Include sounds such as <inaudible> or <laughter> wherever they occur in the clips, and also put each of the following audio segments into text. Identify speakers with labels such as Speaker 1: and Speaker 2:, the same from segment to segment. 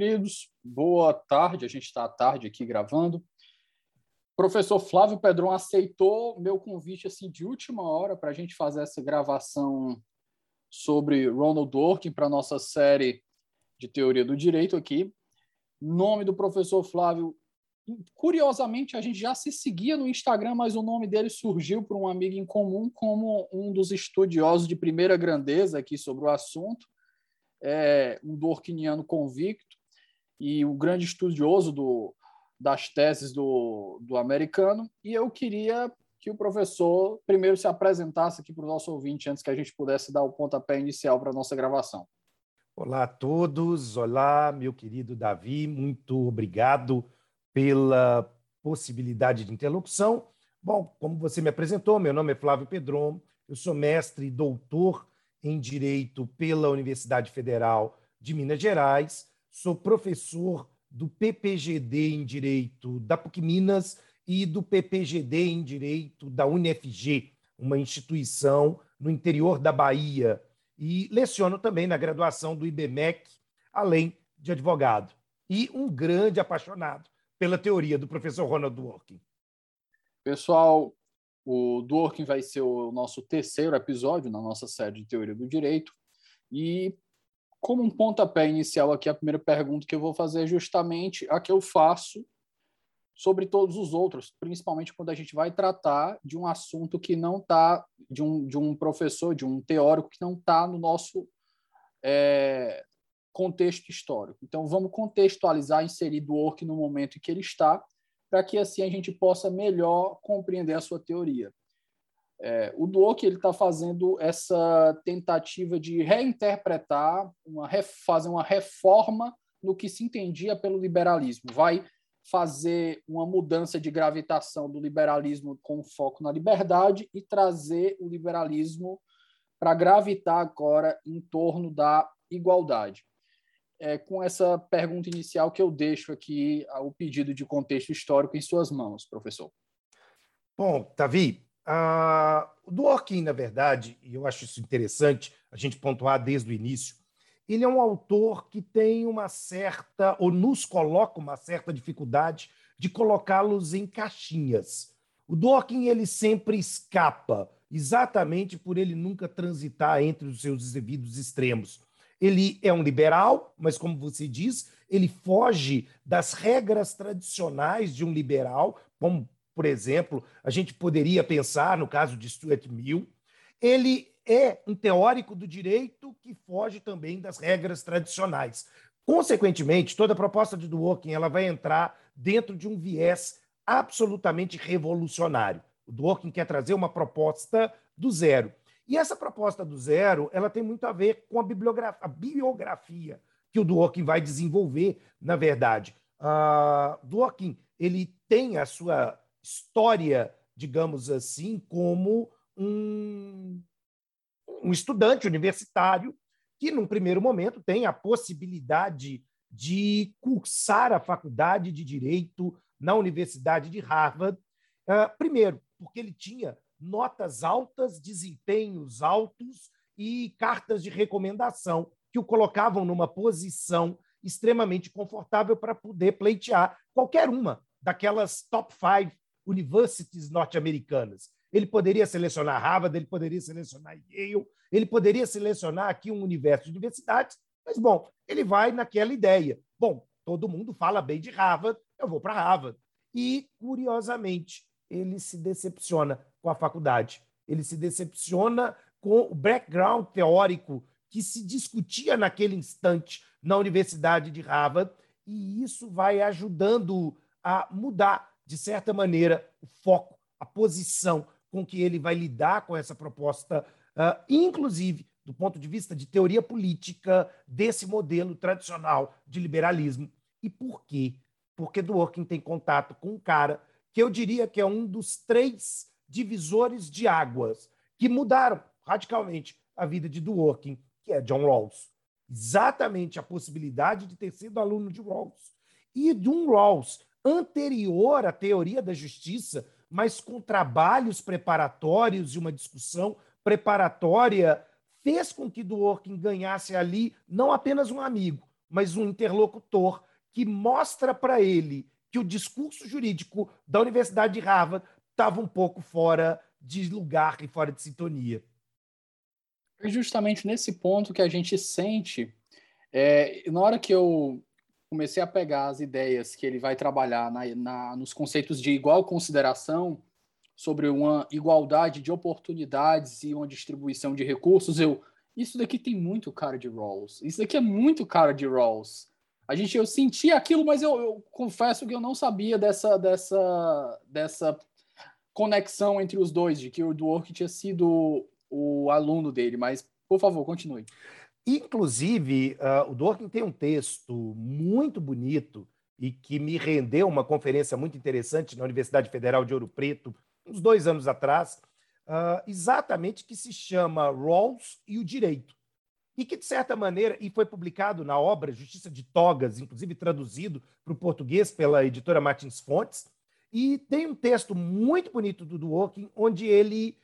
Speaker 1: Queridos, boa tarde. A gente está à tarde aqui gravando. professor Flávio Pedron aceitou meu convite assim de última hora para a gente fazer essa gravação sobre Ronald Dworkin para nossa série de teoria do direito aqui. Nome do professor Flávio. Curiosamente, a gente já se seguia no Instagram, mas o nome dele surgiu por um amigo em comum como um dos estudiosos de primeira grandeza aqui sobre o assunto é um Dworkiniano convicto e um grande estudioso do, das teses do, do americano. E eu queria que o professor primeiro se apresentasse aqui para o nosso ouvinte antes que a gente pudesse dar o pontapé inicial para a nossa gravação.
Speaker 2: Olá a todos, olá, meu querido Davi, muito obrigado pela possibilidade de interlocução. Bom, como você me apresentou, meu nome é Flávio Pedron, eu sou mestre e doutor em Direito pela Universidade Federal de Minas Gerais, sou professor do PPGD em Direito da PUC Minas e do PPGD em Direito da UNFG, uma instituição no interior da Bahia, e leciono também na graduação do IBMEC, além de advogado. E um grande apaixonado pela teoria do professor Ronald Dworkin.
Speaker 1: Pessoal, o Dworkin vai ser o nosso terceiro episódio na nossa série de Teoria do Direito. E, como um pontapé inicial aqui, a primeira pergunta que eu vou fazer é justamente a que eu faço sobre todos os outros, principalmente quando a gente vai tratar de um assunto que não está, de um, de um professor, de um teórico que não está no nosso é, contexto histórico. Então, vamos contextualizar, inserir Dworkin no momento em que ele está, para que assim a gente possa melhor compreender a sua teoria. É, o Dworkin ele está fazendo essa tentativa de reinterpretar, uma, fazer uma reforma no que se entendia pelo liberalismo. Vai fazer uma mudança de gravitação do liberalismo com foco na liberdade e trazer o liberalismo para gravitar agora em torno da igualdade é com essa pergunta inicial que eu deixo aqui o pedido de contexto histórico em suas mãos, professor.
Speaker 2: Bom, Tavi, uh, o Dworkin, na verdade, e eu acho isso interessante a gente pontuar desde o início, ele é um autor que tem uma certa, ou nos coloca uma certa dificuldade de colocá-los em caixinhas. O Dworkin ele sempre escapa, exatamente por ele nunca transitar entre os seus devidos extremos. Ele é um liberal, mas, como você diz, ele foge das regras tradicionais de um liberal, como, por exemplo, a gente poderia pensar no caso de Stuart Mill. Ele é um teórico do direito que foge também das regras tradicionais. Consequentemente, toda a proposta de Dworkin ela vai entrar dentro de um viés absolutamente revolucionário. O Dworkin quer trazer uma proposta do zero. E essa proposta do zero, ela tem muito a ver com a bibliografia, a biografia que o Dworkin vai desenvolver, na verdade. Uh, Dworkin, ele tem a sua história, digamos assim, como um, um estudante universitário que, num primeiro momento, tem a possibilidade de cursar a faculdade de Direito na Universidade de Harvard. Uh, primeiro, porque ele tinha notas altas, desempenhos altos e cartas de recomendação que o colocavam numa posição extremamente confortável para poder pleitear qualquer uma daquelas top five universities norte-americanas. Ele poderia selecionar Harvard, ele poderia selecionar Yale, ele poderia selecionar aqui um universo de universidades, mas, bom, ele vai naquela ideia. Bom, todo mundo fala bem de Harvard, eu vou para Harvard. E, curiosamente, ele se decepciona com a faculdade. Ele se decepciona com o background teórico que se discutia naquele instante na Universidade de Harvard, e isso vai ajudando a mudar, de certa maneira, o foco, a posição com que ele vai lidar com essa proposta uh, inclusive do ponto de vista de teoria política desse modelo tradicional de liberalismo. E por quê? Porque Dworkin tem contato com um cara que eu diria que é um dos três divisores de águas que mudaram radicalmente a vida de Dworkin, que é John Rawls. Exatamente a possibilidade de ter sido aluno de Rawls. E de um Rawls anterior à teoria da justiça, mas com trabalhos preparatórios e uma discussão preparatória, fez com que Dworkin ganhasse ali não apenas um amigo, mas um interlocutor que mostra para ele que o discurso jurídico da Universidade de Harvard estava um pouco fora de lugar e fora de sintonia.
Speaker 1: É justamente nesse ponto que a gente sente, é, na hora que eu comecei a pegar as ideias que ele vai trabalhar na, na, nos conceitos de igual consideração, sobre uma igualdade de oportunidades e uma distribuição de recursos, eu isso daqui tem muito cara de Rawls. Isso daqui é muito cara de Rawls. A gente eu senti aquilo, mas eu, eu confesso que eu não sabia dessa dessa dessa conexão entre os dois, de que o Dwork tinha sido o aluno dele, mas por favor, continue.
Speaker 2: Inclusive, uh, o Dworkin tem um texto muito bonito e que me rendeu uma conferência muito interessante na Universidade Federal de Ouro Preto, uns dois anos atrás, uh, exatamente que se chama Rawls e o Direito. E que, de certa maneira, e foi publicado na obra Justiça de Togas, inclusive traduzido para o português pela editora Martins Fontes, e tem um texto muito bonito do Dworkin, onde ele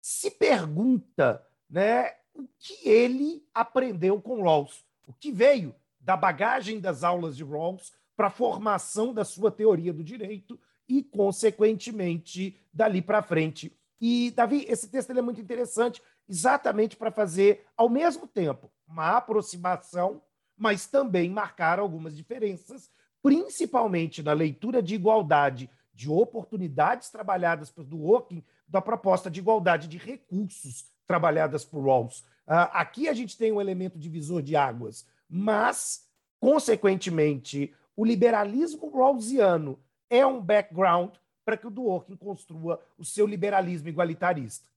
Speaker 2: se pergunta né, o que ele aprendeu com Rawls, o que veio da bagagem das aulas de Rawls para a formação da sua teoria do direito e, consequentemente, dali para frente. E, Davi, esse texto é muito interessante, exatamente para fazer, ao mesmo tempo, uma aproximação, mas também marcar algumas diferenças, principalmente na leitura de igualdade de oportunidades trabalhadas por Dworkin da proposta de igualdade de recursos trabalhadas por Rawls. Uh, aqui a gente tem um elemento divisor de águas, mas, consequentemente, o liberalismo rawlsiano é um background para que o Dworkin construa o seu liberalismo igualitarista.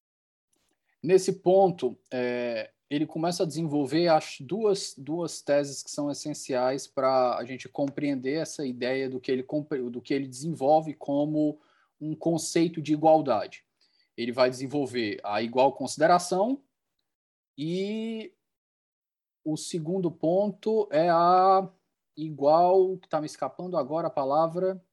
Speaker 1: Nesse ponto, é, ele começa a desenvolver as duas, duas teses que são essenciais para a gente compreender essa ideia do que, ele, do que ele desenvolve como um conceito de igualdade. Ele vai desenvolver a igual consideração e o segundo ponto é a igual, que está me escapando agora a palavra,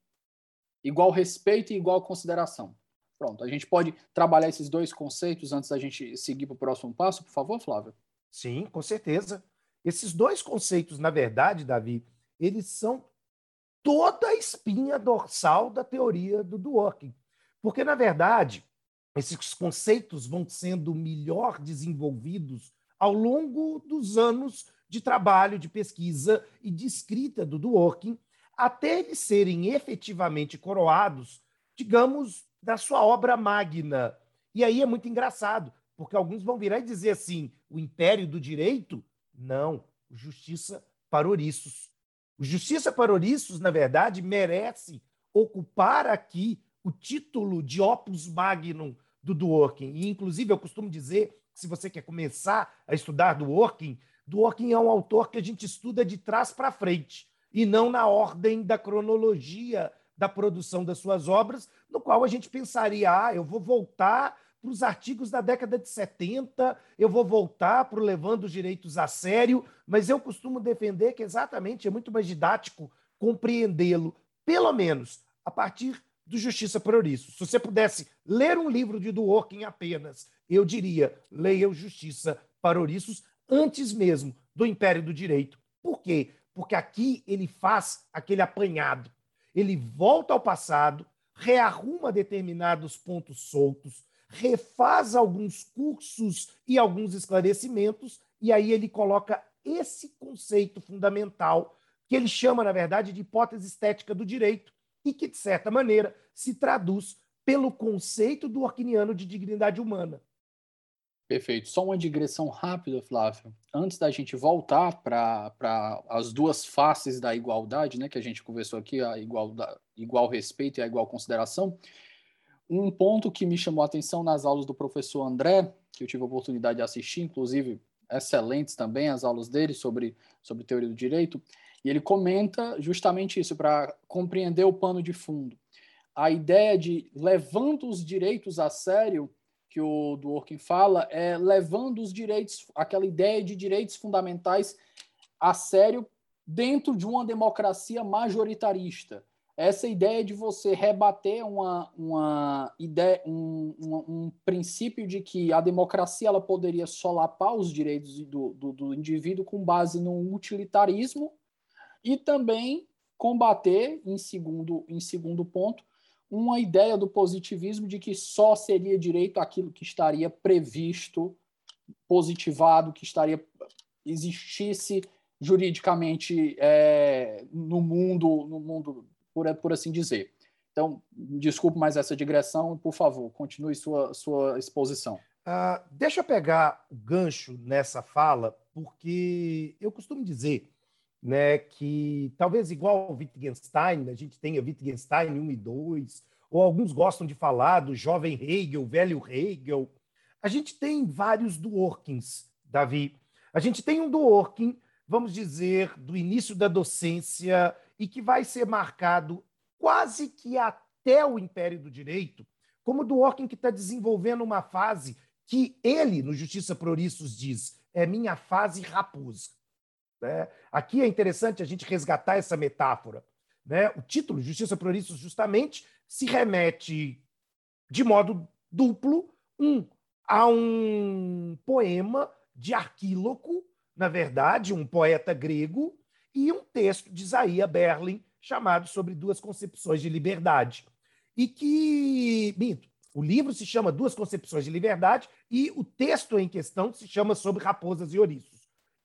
Speaker 1: igual respeito e igual consideração. Pronto, a gente pode trabalhar esses dois conceitos antes da gente seguir para o próximo passo, por favor, Flávio?
Speaker 2: Sim, com certeza. Esses dois conceitos, na verdade, Davi, eles são toda a espinha dorsal da teoria do Dworkin. Porque, na verdade, esses conceitos vão sendo melhor desenvolvidos ao longo dos anos de trabalho, de pesquisa e de escrita do Dworkin, até eles serem efetivamente coroados, digamos, da sua obra magna. E aí é muito engraçado, porque alguns vão virar e dizer assim: o império do direito? Não, justiça para ouriços. O justiça para ouriços, na verdade, merece ocupar aqui o título de opus magnum do Dworkin. E, inclusive, eu costumo dizer que se você quer começar a estudar Dworkin, Dworkin é um autor que a gente estuda de trás para frente e não na ordem da cronologia da produção das suas obras, no qual a gente pensaria, ah, eu vou voltar para os artigos da década de 70, eu vou voltar para o Levando os Direitos a Sério, mas eu costumo defender que exatamente é muito mais didático compreendê-lo, pelo menos a partir do Justiça por Ouriço. Se você pudesse ler um livro de Dworkin apenas, eu diria, leia o Justiça para Ouriços antes mesmo do Império do Direito. Por quê? porque aqui ele faz aquele apanhado. Ele volta ao passado, rearruma determinados pontos soltos, refaz alguns cursos e alguns esclarecimentos, e aí ele coloca esse conceito fundamental, que ele chama, na verdade, de hipótese estética do direito, e que, de certa maneira, se traduz pelo conceito do Orquiniano de dignidade humana.
Speaker 1: Perfeito. Só uma digressão rápida, Flávio. Antes da gente voltar para as duas faces da igualdade, né, que a gente conversou aqui, a igual, igual respeito e a igual consideração, um ponto que me chamou a atenção nas aulas do professor André que eu tive a oportunidade de assistir, inclusive excelentes também as aulas dele sobre, sobre teoria do direito, e ele comenta justamente isso, para compreender o pano de fundo. A ideia de levando os direitos a sério, que o Dworkin fala, é levando os direitos, aquela ideia de direitos fundamentais a sério dentro de uma democracia majoritarista. Essa ideia de você rebater uma, uma ideia, um, um, um princípio de que a democracia ela poderia solapar os direitos do, do, do indivíduo com base no utilitarismo e também combater, em segundo, em segundo ponto, uma ideia do positivismo de que só seria direito aquilo que estaria previsto, positivado, que estaria existisse juridicamente é, no mundo, no mundo por, por assim dizer. Então, desculpe mais essa digressão, por favor, continue sua, sua exposição.
Speaker 2: Uh, deixa eu pegar o gancho nessa fala, porque eu costumo dizer né, que talvez igual o Wittgenstein, a gente tenha Wittgenstein 1 e 2, ou alguns gostam de falar do jovem Hegel, velho Hegel. A gente tem vários Dworkins, Davi. A gente tem um Dworkin, vamos dizer, do início da docência e que vai ser marcado quase que até o Império do Direito, como Dworkin que está desenvolvendo uma fase que ele, no Justiça Proriços, diz é minha fase raposa. Né? Aqui é interessante a gente resgatar essa metáfora. Né? O título, Justiça Proriços, justamente se remete de modo duplo um, a um poema de Arquíloco, na verdade, um poeta grego, e um texto de Isaías Berlin chamado Sobre Duas Concepções de Liberdade. E que, minto, o livro se chama Duas Concepções de Liberdade e o texto em questão se chama Sobre Raposas e Ouriços.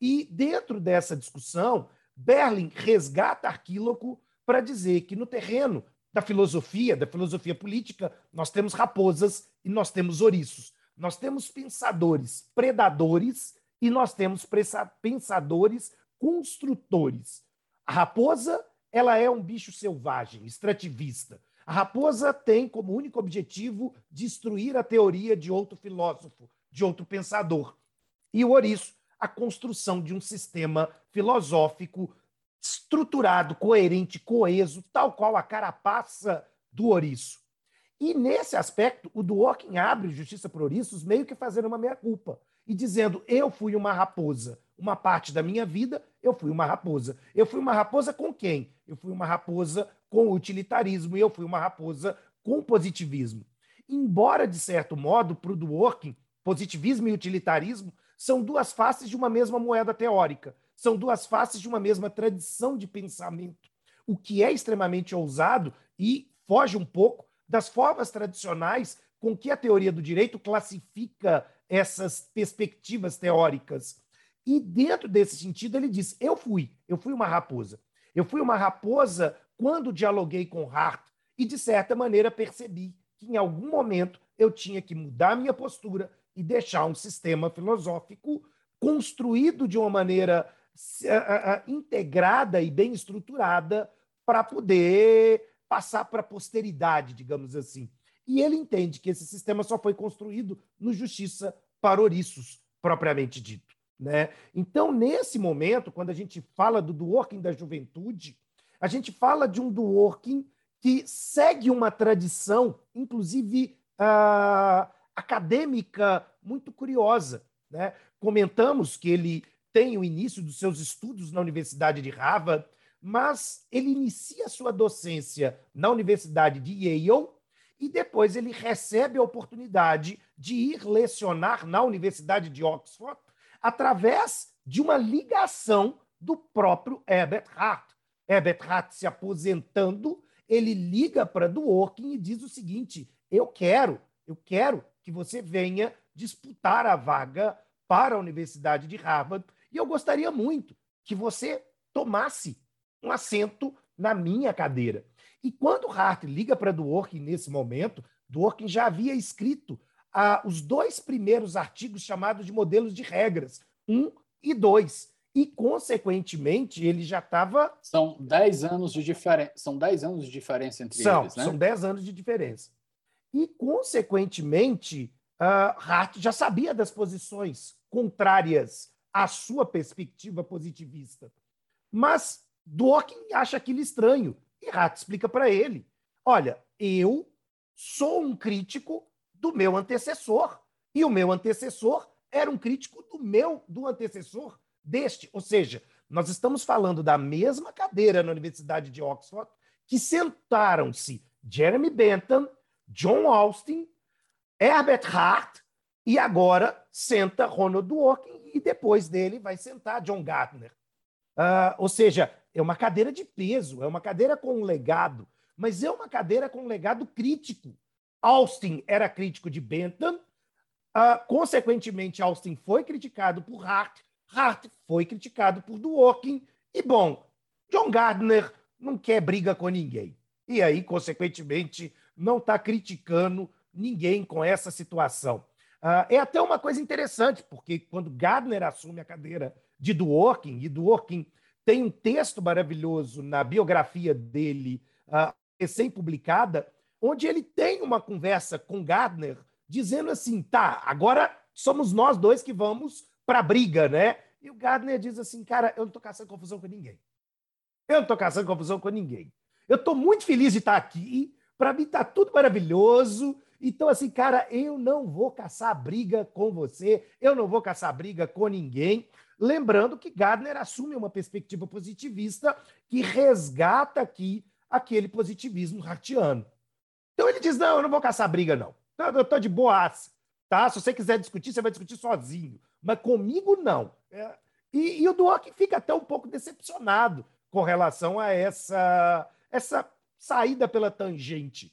Speaker 2: E dentro dessa discussão, Berlin resgata Arquíloco para dizer que no terreno da filosofia, da filosofia política, nós temos raposas e nós temos ouriços. Nós temos pensadores predadores e nós temos pensadores construtores. A raposa, ela é um bicho selvagem, extrativista. A raposa tem como único objetivo destruir a teoria de outro filósofo, de outro pensador. E o ouriço a construção de um sistema filosófico estruturado, coerente, coeso, tal qual a carapaça do ouriço. E nesse aspecto, o Dworkin abre Justiça por Ouriços meio que fazendo uma meia-culpa e dizendo: eu fui uma raposa. Uma parte da minha vida, eu fui uma raposa. Eu fui uma raposa com quem? Eu fui uma raposa com utilitarismo e eu fui uma raposa com positivismo. Embora, de certo modo, para o Dworkin, positivismo e utilitarismo são duas faces de uma mesma moeda teórica, são duas faces de uma mesma tradição de pensamento, o que é extremamente ousado e foge um pouco das formas tradicionais com que a teoria do direito classifica essas perspectivas teóricas. E dentro desse sentido, ele diz: eu fui, eu fui uma raposa. Eu fui uma raposa quando dialoguei com Hart e, de certa maneira, percebi que em algum momento eu tinha que mudar minha postura, e deixar um sistema filosófico construído de uma maneira integrada e bem estruturada para poder passar para a posteridade, digamos assim. E ele entende que esse sistema só foi construído no Justiça para Ouriços, propriamente dito. Né? Então, nesse momento, quando a gente fala do Dworkin da juventude, a gente fala de um Dworkin que segue uma tradição, inclusive uh, acadêmica muito curiosa. Né? Comentamos que ele tem o início dos seus estudos na Universidade de Harvard, mas ele inicia sua docência na Universidade de Yale e depois ele recebe a oportunidade de ir lecionar na Universidade de Oxford através de uma ligação do próprio Herbert Hart. Herbert Hart se aposentando, ele liga para Dworkin e diz o seguinte: eu quero, eu quero que você venha disputar a vaga para a Universidade de Harvard e eu gostaria muito que você tomasse um assento na minha cadeira. E quando Hart liga para Dworkin nesse momento, Dworkin já havia escrito ah, os dois primeiros artigos chamados de modelos de regras, um e dois. E, consequentemente, ele já estava.
Speaker 1: São dez anos de diferença. São dez anos de diferença entre
Speaker 2: são,
Speaker 1: eles, né?
Speaker 2: São dez anos de diferença. E, consequentemente, uh, Hart já sabia das posições contrárias à sua perspectiva positivista. Mas Dworkin acha aquilo estranho. E Hart explica para ele: olha, eu sou um crítico do meu antecessor. E o meu antecessor era um crítico do meu, do antecessor deste. Ou seja, nós estamos falando da mesma cadeira na Universidade de Oxford, que sentaram-se Jeremy Bentham, John Austin, Herbert Hart, e agora senta Ronald Dworkin, e depois dele vai sentar John Gardner. Uh, ou seja, é uma cadeira de peso, é uma cadeira com um legado, mas é uma cadeira com um legado crítico. Austin era crítico de Bentham, uh, consequentemente, Austin foi criticado por Hart, Hart foi criticado por Dworkin, e bom, John Gardner não quer briga com ninguém. E aí, consequentemente, não está criticando ninguém com essa situação. Uh, é até uma coisa interessante, porque quando Gardner assume a cadeira de Dworkin, e Dworkin tem um texto maravilhoso na biografia dele, uh, recém-publicada, onde ele tem uma conversa com Gardner, dizendo assim: tá, agora somos nós dois que vamos para a briga, né? E o Gardner diz assim: cara, eu não estou caçando confusão com ninguém. Eu não estou caçando confusão com ninguém. Eu estou muito feliz de estar aqui. Para mim está tudo maravilhoso. Então, assim, cara, eu não vou caçar briga com você, eu não vou caçar briga com ninguém. Lembrando que Gardner assume uma perspectiva positivista que resgata aqui aquele positivismo hartiano. Então ele diz: não, eu não vou caçar briga, não. Eu estou de boaça. Tá? Se você quiser discutir, você vai discutir sozinho. Mas comigo, não. É... E, e, o Duoc fica até um pouco decepcionado com relação a essa, essa saída pela tangente.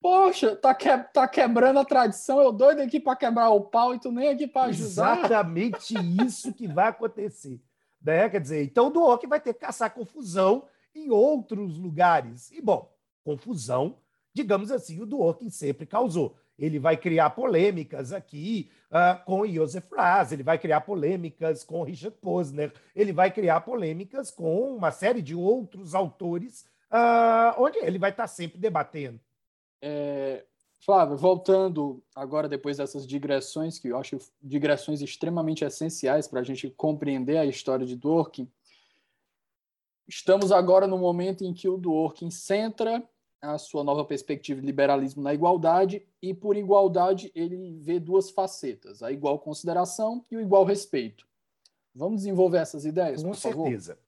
Speaker 1: Poxa, tá, que, tá quebrando a tradição, eu doido aqui para quebrar o pau e tu nem aqui para ajudar.
Speaker 2: Exatamente isso que vai acontecer. Né? Quer dizer, então o Duoc vai ter que caçar confusão em outros lugares. E, bom, confusão, digamos assim, o Dworkin sempre causou. Ele vai criar polêmicas aqui uh, com Joseph Raz, ele vai criar polêmicas com Richard Posner, ele vai criar polêmicas com uma série de outros autores, uh, onde ele vai estar sempre debatendo.
Speaker 1: É, Flávio, voltando agora depois dessas digressões, que eu acho digressões extremamente essenciais para a gente compreender a história de Dworkin, estamos agora no momento em que o Dworkin centra a sua nova perspectiva de liberalismo na igualdade, e por igualdade ele vê duas facetas, a igual consideração e o igual respeito. Vamos desenvolver essas ideias,
Speaker 2: Com certeza.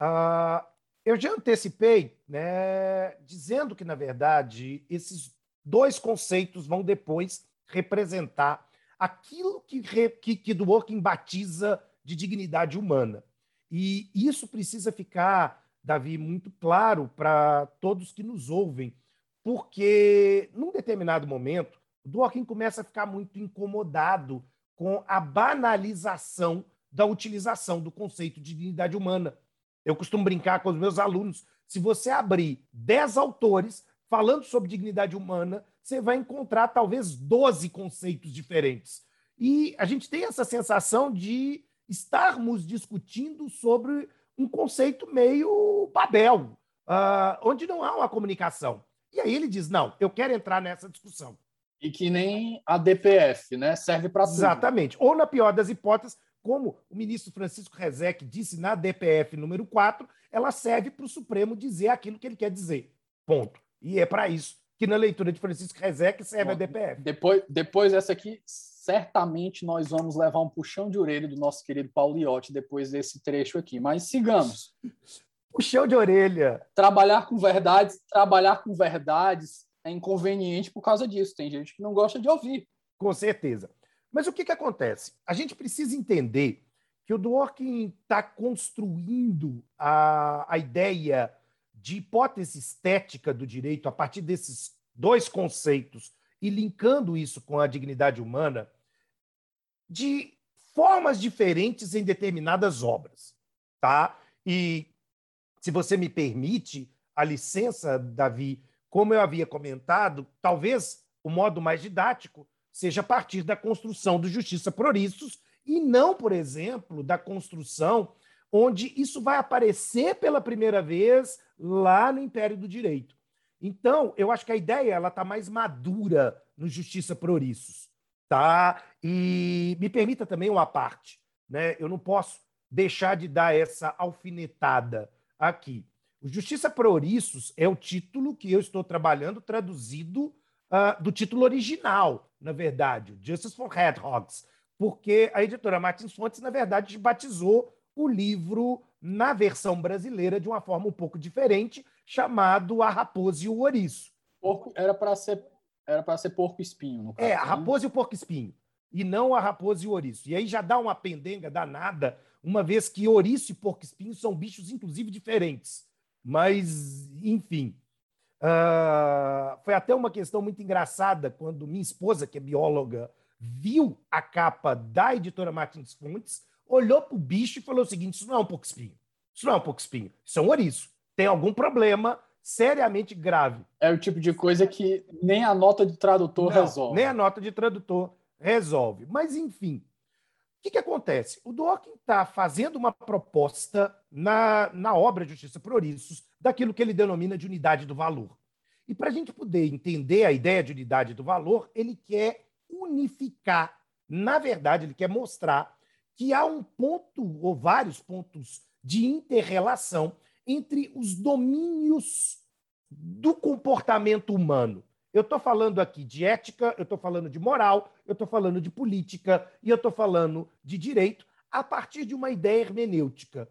Speaker 2: Uh, eu já antecipei, né, dizendo que, na verdade, esses dois conceitos vão depois representar aquilo que, que, que Dworkin batiza de dignidade humana. E isso precisa ficar Davi, muito claro para todos que nos ouvem, porque num determinado momento, Dworkin começa a ficar muito incomodado com a banalização da utilização do conceito de dignidade humana. Eu costumo brincar com os meus alunos: se você abrir 10 autores falando sobre dignidade humana, você vai encontrar talvez 12 conceitos diferentes. E a gente tem essa sensação de estarmos discutindo sobre um conceito meio Babel, uh, onde não há uma comunicação. E aí ele diz: não, eu quero entrar nessa discussão.
Speaker 1: E que nem a DPF, né? Serve para tudo.
Speaker 2: Exatamente. Ou, na pior das hipóteses, como o ministro Francisco Rezec disse na DPF número 4, ela serve para o Supremo dizer aquilo que ele quer dizer. Ponto. E é para isso que na leitura de Francisco Rezec serve Bom, a DPF.
Speaker 1: Depois, depois dessa aqui, certamente nós vamos levar um puxão de orelha do nosso querido Pauliotti depois desse trecho aqui. Mas sigamos. <laughs>
Speaker 2: Puxão de orelha.
Speaker 1: Trabalhar com verdades, trabalhar com verdades é inconveniente por causa disso. Tem gente que não gosta de ouvir.
Speaker 2: Com certeza. Mas o que, que acontece? A gente precisa entender que o Dworkin está construindo a, a ideia de hipótese estética do direito a partir desses dois conceitos e linkando isso com a dignidade humana de formas diferentes em determinadas obras, tá? E se você me permite a licença, Davi, como eu havia comentado, talvez o modo mais didático seja a partir da construção do justiça proristus e não, por exemplo, da construção onde isso vai aparecer pela primeira vez lá no Império do Direito. Então, eu acho que a ideia ela está mais madura no Justiça Prorissus. Tá? E me permita também uma parte. Né? Eu não posso deixar de dar essa alfinetada aqui. O Justiça para Ouriços é o título que eu estou trabalhando traduzido uh, do título original, na verdade, Justice for Hedgehogs, porque a editora Martins Fontes, na verdade, batizou o livro na versão brasileira de uma forma um pouco diferente, chamado A Raposa e o Ouriço.
Speaker 1: Porco, era para ser era para ser porco espinho, no
Speaker 2: caso. É, a né? raposa e o porco espinho, e não a raposa e o ouriço. E aí já dá uma pendenga danada, uma vez que ouriço e porco espinho são bichos inclusive diferentes. Mas, enfim, uh, foi até uma questão muito engraçada quando minha esposa, que é bióloga, viu a capa da editora Martins Fontes, olhou para o bicho e falou o seguinte: Isso não é um pouco espinho. Isso não é um pouco espinho. Isso é um ouriço. Tem algum problema seriamente grave.
Speaker 1: É o tipo de coisa que nem a nota de tradutor não, resolve.
Speaker 2: Nem a nota de tradutor resolve. Mas, enfim, o que, que acontece? O Dworkin está fazendo uma proposta na, na obra Justiça Ouriços daquilo que ele denomina de unidade do valor. E para a gente poder entender a ideia de unidade do valor, ele quer unificar, na verdade, ele quer mostrar que há um ponto ou vários pontos de interrelação entre os domínios do comportamento humano. Eu estou falando aqui de ética, eu estou falando de moral, eu estou falando de política e eu estou falando de direito a partir de uma ideia hermenêutica.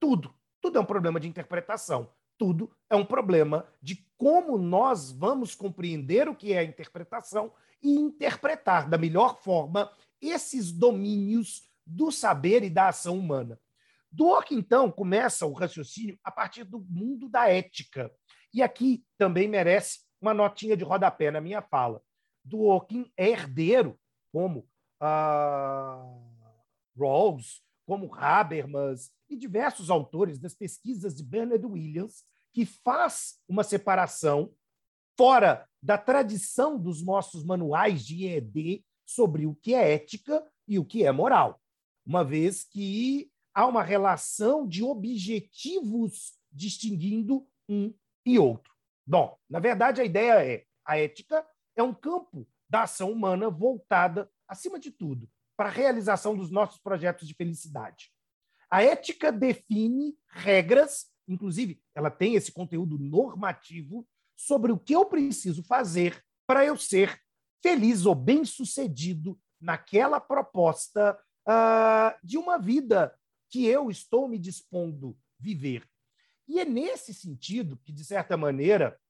Speaker 2: Tudo, tudo é um problema de interpretação. Tudo é um problema de como nós vamos compreender o que é a interpretação e interpretar da melhor forma esses domínios do saber e da ação humana. Dworkin, então, começa o raciocínio a partir do mundo da ética. E aqui também merece uma notinha de rodapé na minha fala. Dworkin é herdeiro, como uh, Rawls, como Habermas e diversos autores das pesquisas de Bernard Williams, que faz uma separação fora da tradição dos nossos manuais de ED sobre o que é ética e o que é moral, uma vez que há uma relação de objetivos distinguindo um e outro. Bom, na verdade, a ideia é: a ética é um campo da ação humana voltada, acima de tudo, para a realização dos nossos projetos de felicidade. A ética define regras, inclusive, ela tem esse conteúdo normativo sobre o que eu preciso fazer para eu ser feliz ou bem-sucedido naquela proposta uh, de uma vida que eu estou me dispondo viver. E é nesse sentido que, de certa maneira,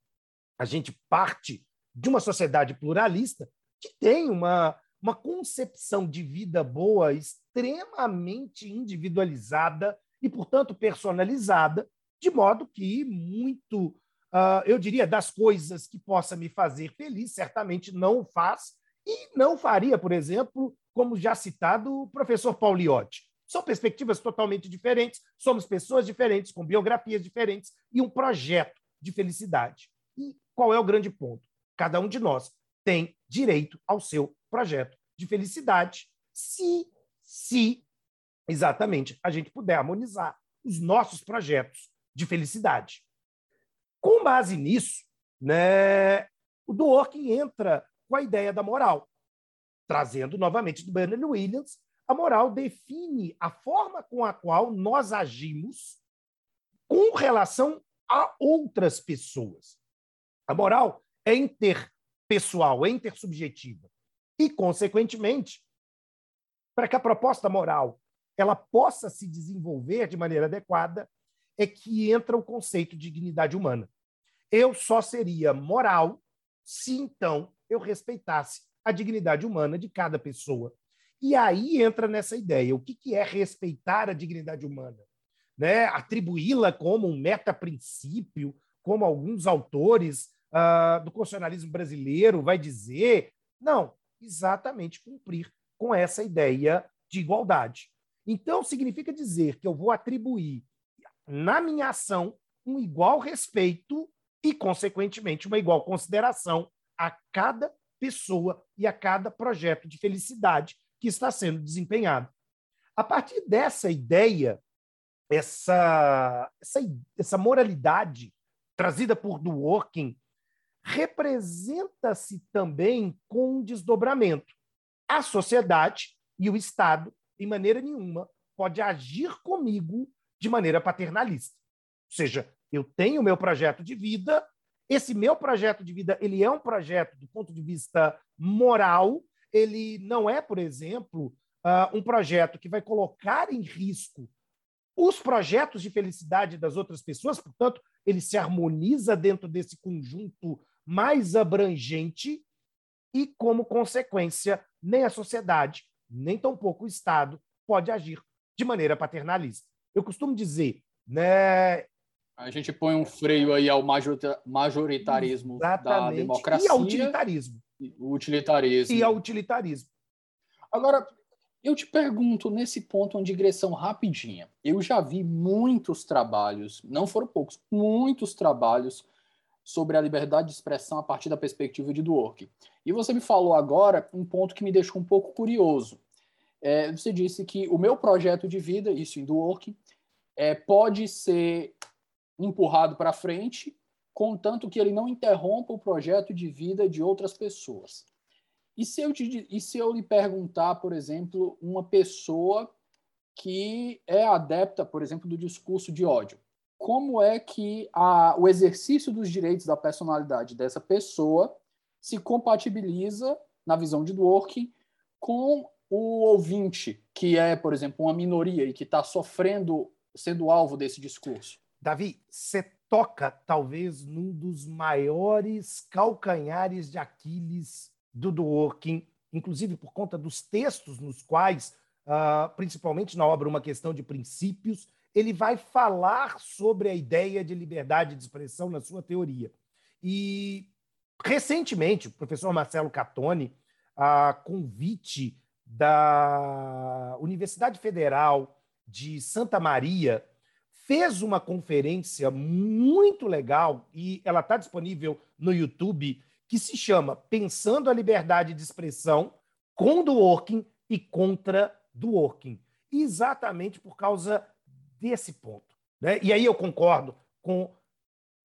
Speaker 2: a gente parte de uma sociedade pluralista que tem uma, uma concepção de vida boa extremamente individualizada e, portanto, personalizada, de modo que muito, uh, eu diria, das coisas que possa me fazer feliz, certamente não faz, e não faria, por exemplo, como já citado, o professor Pauliotti. São perspectivas totalmente diferentes, somos pessoas diferentes, com biografias diferentes e um projeto de felicidade. E qual é o grande ponto? Cada um de nós tem direito ao seu projeto de felicidade, se, se exatamente a gente puder harmonizar os nossos projetos de felicidade. Com base nisso, né, o Dworkin entra com a ideia da moral, trazendo novamente do Bernard Williams a moral define a forma com a qual nós agimos com relação a outras pessoas. A moral é interpessoal, é intersubjetiva. E, consequentemente, para que a proposta moral ela possa se desenvolver de maneira adequada, é que entra o conceito de dignidade humana. Eu só seria moral se então eu respeitasse a dignidade humana de cada pessoa e aí entra nessa ideia: o que, que é respeitar a dignidade humana? Né? Atribuí-la como um meta-princípio, como alguns autores uh, do constitucionalismo brasileiro vai dizer. Não, exatamente cumprir com essa ideia de igualdade. Então, significa dizer que eu vou atribuir na minha ação um igual respeito e, consequentemente, uma igual consideração a cada pessoa e a cada projeto de felicidade que está sendo desempenhado. A partir dessa ideia, essa, essa, essa moralidade trazida por Dworkin representa-se também com um desdobramento. a sociedade e o Estado, em maneira nenhuma, pode agir comigo de maneira paternalista. Ou seja, eu tenho o meu projeto de vida, esse meu projeto de vida, ele é um projeto do ponto de vista moral, ele não é, por exemplo, uh, um projeto que vai colocar em risco os projetos de felicidade das outras pessoas, portanto, ele se harmoniza dentro desse conjunto mais abrangente e, como consequência, nem a sociedade, nem tampouco o Estado pode agir de maneira paternalista. Eu costumo dizer, né,
Speaker 1: a gente põe um freio aí ao majoritarismo Exatamente. da democracia. E
Speaker 2: ao utilitarismo.
Speaker 1: O utilitarismo.
Speaker 2: E ao utilitarismo.
Speaker 1: Agora, eu te pergunto, nesse ponto, uma digressão rapidinha. Eu já vi muitos trabalhos, não foram poucos, muitos trabalhos sobre a liberdade de expressão a partir da perspectiva de Dworkin. E você me falou agora um ponto que me deixou um pouco curioso. É, você disse que o meu projeto de vida, isso em Dworkin, é, pode ser empurrado para frente, contanto que ele não interrompa o projeto de vida de outras pessoas. E se eu, te, e se eu lhe perguntar, por exemplo, uma pessoa que é adepta, por exemplo, do discurso de ódio, como é que a, o exercício dos direitos da personalidade dessa pessoa se compatibiliza, na visão de Dworkin, com o ouvinte, que é, por exemplo, uma minoria e que está sofrendo, sendo alvo desse discurso?
Speaker 2: Davi, você toca talvez num dos maiores calcanhares de Aquiles do Dworkin, inclusive por conta dos textos nos quais, uh, principalmente na obra Uma Questão de Princípios, ele vai falar sobre a ideia de liberdade de expressão na sua teoria. E, recentemente, o professor Marcelo Catoni, a convite da Universidade Federal de Santa Maria, fez uma conferência muito legal e ela está disponível no YouTube, que se chama Pensando a Liberdade de Expressão com Dworkin e contra Dworkin. Exatamente por causa desse ponto. Né? E aí eu concordo com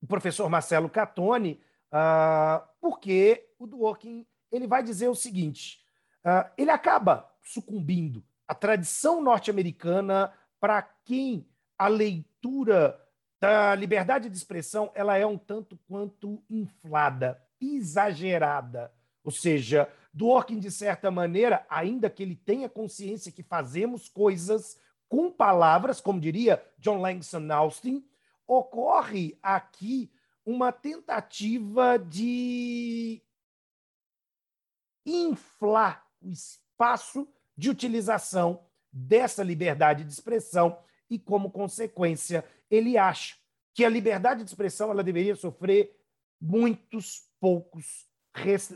Speaker 2: o professor Marcelo Catoni, uh, porque o Dworkin ele vai dizer o seguinte: uh, ele acaba sucumbindo à tradição norte-americana para quem a leitura da liberdade de expressão ela é um tanto quanto inflada, exagerada. Ou seja, Dworkin, de certa maneira, ainda que ele tenha consciência que fazemos coisas com palavras, como diria John Langston Austin, ocorre aqui uma tentativa de inflar o espaço de utilização dessa liberdade de expressão e, como consequência, ele acha que a liberdade de expressão ela deveria sofrer muitos poucos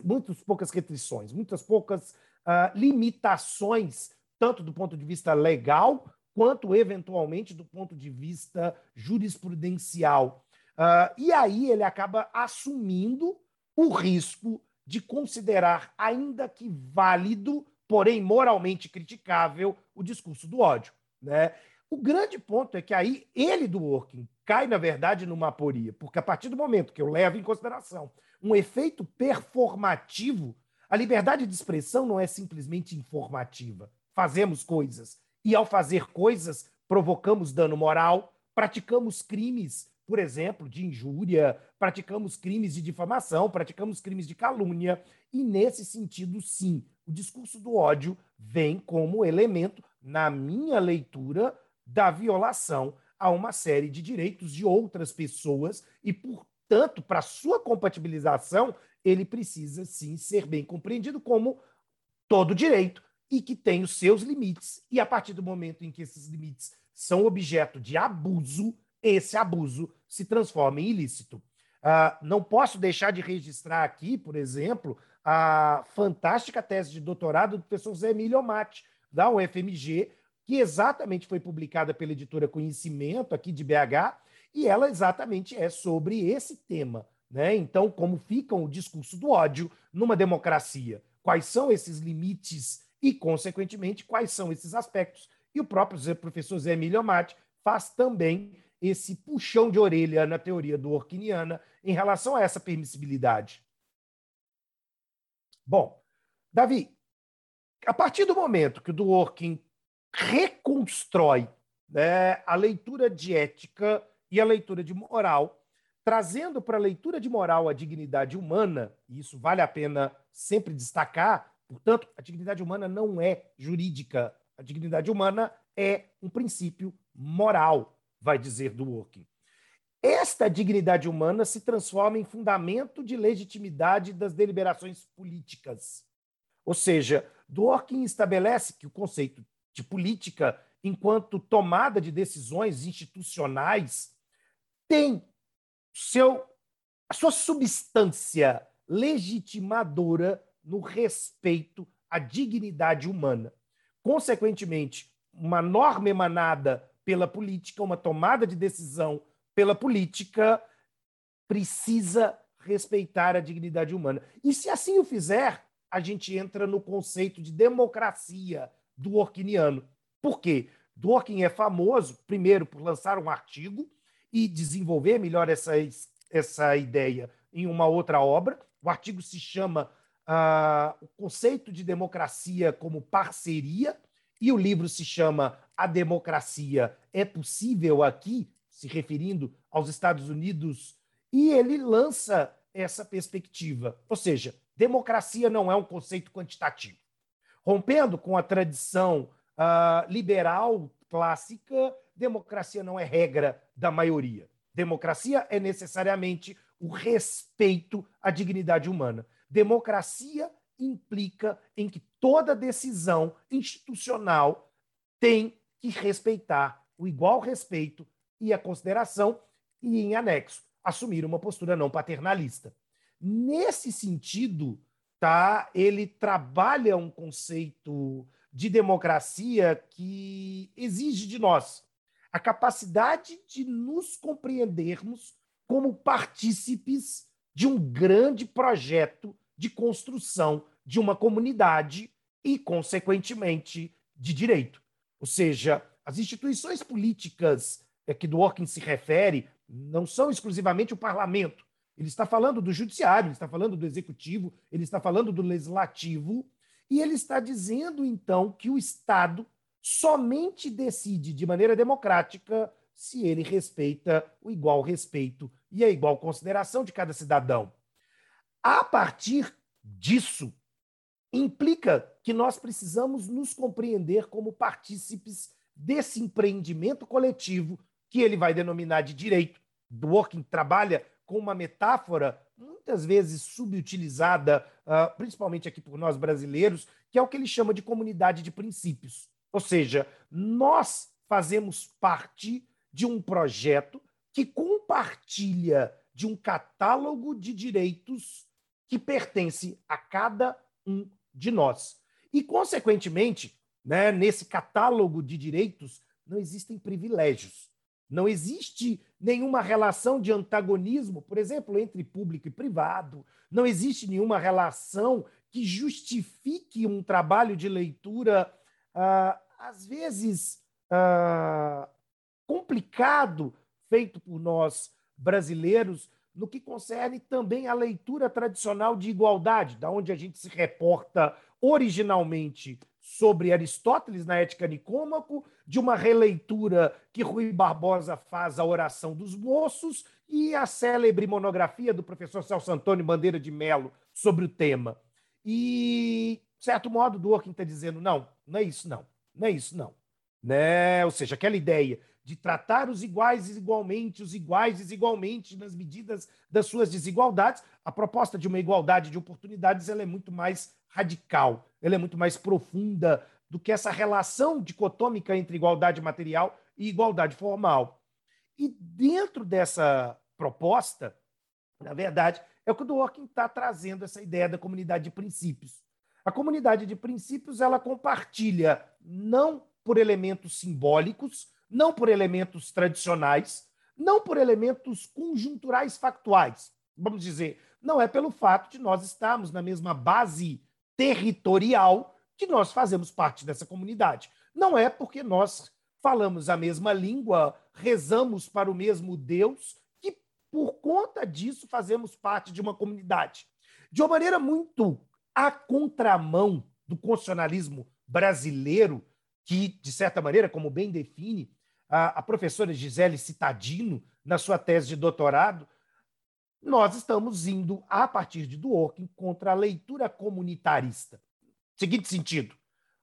Speaker 2: muitas poucas restrições, muitas poucas uh, limitações, tanto do ponto de vista legal quanto eventualmente do ponto de vista jurisprudencial. Uh, e aí ele acaba assumindo o risco de considerar, ainda que válido, porém moralmente criticável, o discurso do ódio. Né? O grande ponto é que aí ele do working cai, na verdade, numa aporia, porque a partir do momento que eu levo em consideração um efeito performativo, a liberdade de expressão não é simplesmente informativa. Fazemos coisas, e ao fazer coisas, provocamos dano moral, praticamos crimes, por exemplo, de injúria, praticamos crimes de difamação, praticamos crimes de calúnia, e nesse sentido, sim, o discurso do ódio vem como elemento, na minha leitura, da violação a uma série de direitos de outras pessoas e, portanto, para sua compatibilização, ele precisa sim ser bem compreendido como todo direito e que tem os seus limites. E a partir do momento em que esses limites são objeto de abuso, esse abuso se transforma em ilícito. Uh, não posso deixar de registrar aqui, por exemplo, a fantástica tese de doutorado do professor Zé Emílio Mate, da UFMG, que exatamente foi publicada pela editora Conhecimento, aqui de BH, e ela exatamente é sobre esse tema. Né? Então, como fica o discurso do ódio numa democracia? Quais são esses limites e, consequentemente, quais são esses aspectos. E o próprio professor Zé Emílio Amati faz também esse puxão de orelha na teoria do Orquiniana em relação a essa permissibilidade. Bom, Davi, A partir do momento que o Dworkin reconstrói né, a leitura de ética e a leitura de moral, trazendo para a leitura de moral a dignidade humana, e isso vale a pena sempre destacar, portanto, a dignidade humana não é jurídica, a dignidade humana é um princípio moral, vai dizer Dworkin. Esta dignidade humana se transforma em fundamento de legitimidade das deliberações políticas. Ou seja, Dworkin estabelece que o conceito de política, enquanto tomada de decisões institucionais, tem seu, a sua substância legitimadora no respeito à dignidade humana. Consequentemente, uma norma emanada pela política, uma tomada de decisão pela política, precisa respeitar a dignidade humana. E se assim o fizer, a gente entra no conceito de democracia do Orkiniano. Por quê? Dworkin é famoso, primeiro, por lançar um artigo e desenvolver melhor essa, essa ideia em uma outra obra. O artigo se chama uh, O Conceito de Democracia como Parceria, e o livro se chama A Democracia é Possível Aqui, se referindo aos Estados Unidos, e ele lança essa perspectiva. Ou seja, democracia não é um conceito quantitativo. Rompendo com a tradição uh, liberal clássica, democracia não é regra da maioria. Democracia é necessariamente o respeito à dignidade humana. Democracia implica em que toda decisão institucional tem que respeitar o igual respeito e a consideração e, em anexo, assumir uma postura não paternalista. Nesse sentido, tá, ele trabalha um conceito de democracia que exige de nós a capacidade de nos compreendermos como partícipes de um grande projeto de construção de uma comunidade e, consequentemente, de direito. Ou seja, as instituições políticas a que Dworkin se refere não são exclusivamente o parlamento. Ele está falando do judiciário, ele está falando do executivo, ele está falando do legislativo, e ele está dizendo, então, que o Estado somente decide de maneira democrática se ele respeita o igual respeito e a igual consideração de cada cidadão. A partir disso, implica que nós precisamos nos compreender como partícipes desse empreendimento coletivo que ele vai denominar de direito. Dworkin trabalha com uma metáfora muitas vezes subutilizada, uh, principalmente aqui por nós brasileiros, que é o que ele chama de comunidade de princípios. Ou seja, nós fazemos parte de um projeto que compartilha de um catálogo de direitos que pertence a cada um de nós. E, consequentemente, né, nesse catálogo de direitos, não existem privilégios. Não existe nenhuma relação de antagonismo, por exemplo, entre público e privado. Não existe nenhuma relação que justifique um trabalho de leitura, ah, às vezes ah, complicado, feito por nós brasileiros, no que concerne também a leitura tradicional de igualdade, da onde a gente se reporta originalmente sobre Aristóteles na Ética Nicômaco, de uma releitura que Rui Barbosa faz a Oração dos Moços e a célebre monografia do professor Celso Antônio Bandeira de Melo sobre o tema. E, de certo modo, Dworkin está dizendo, não, não é isso não, não é isso não. Né? Ou seja, aquela ideia de tratar os iguais igualmente, os iguais desigualmente nas medidas das suas desigualdades, a proposta de uma igualdade de oportunidades ela é muito mais radical, ela é muito mais profunda do que essa relação dicotômica entre igualdade material e igualdade formal. E dentro dessa proposta, na verdade, é o que o Dworkin está trazendo essa ideia da comunidade de princípios. A comunidade de princípios ela compartilha não por elementos simbólicos, não por elementos tradicionais, não por elementos conjunturais factuais. Vamos dizer, não é pelo fato de nós estarmos na mesma base territorial que nós fazemos parte dessa comunidade. Não é porque nós falamos a mesma língua, rezamos para o mesmo Deus, que por conta disso fazemos parte de uma comunidade. De uma maneira muito a contramão do constitucionalismo brasileiro, que, de certa maneira, como bem define a, a professora Gisele Citadino na sua tese de doutorado, nós estamos indo, a partir de Dworkin, contra a leitura comunitarista. Seguinte sentido: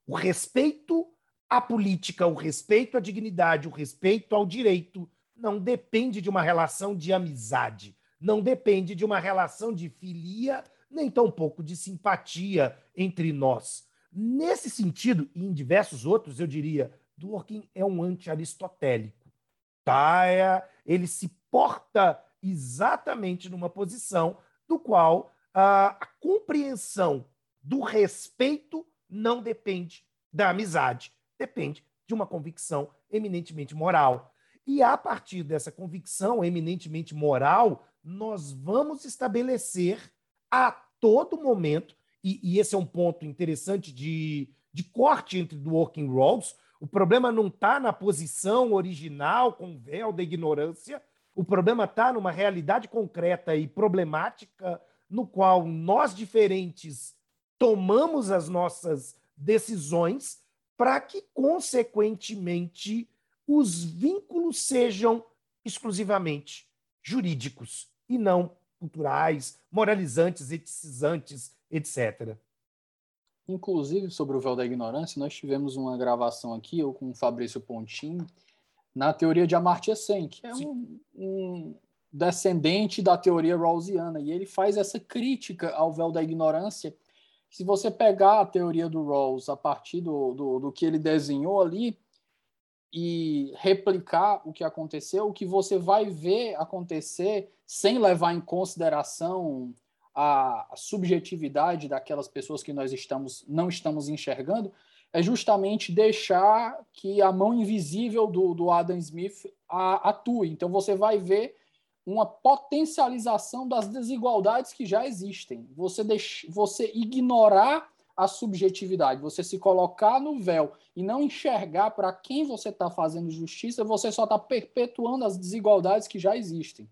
Speaker 2: o respeito à política, o respeito à dignidade, o respeito ao direito não depende de uma relação de amizade, não depende de uma relação de filia, nem tampouco de simpatia entre nós. Nesse sentido, e em diversos outros, eu diria, Dworkin é um anti-aristotélico. Tá? É, ele se porta exatamente numa posição do qual a, a compreensão do respeito não depende da amizade, depende de uma convicção eminentemente moral. E a partir dessa convicção eminentemente moral, nós vamos estabelecer a todo momento, e, e esse é um ponto interessante de, de corte entre do working roles, o problema não está na posição original com o véu da ignorância, o problema está numa realidade concreta e problemática no qual nós diferentes tomamos as nossas decisões para que, consequentemente, os vínculos sejam exclusivamente jurídicos e não culturais, moralizantes, eticizantes, etc.
Speaker 1: Inclusive, sobre o véu da ignorância, nós tivemos uma gravação aqui, eu com o Fabrício Pontin, na teoria de Amartya Sen, que é um, um, descendente da teoria rawlsiana, e ele faz essa crítica ao véu da ignorância. Se você pegar a teoria do Rawls a partir do, do, do que ele desenhou ali e replicar o que aconteceu, o que você vai ver acontecer sem levar em consideração a, subjetividade daquelas pessoas que nós estamos não estamos enxergando, é justamente deixar que a mão invisível do, do Adam Smith a, atue. Então você vai ver uma potencialização das desigualdades que já existem. Você, deix, você ignorar a subjetividade, você se colocar no véu e não enxergar para quem você está fazendo justiça, você só está perpetuando as desigualdades que já existem.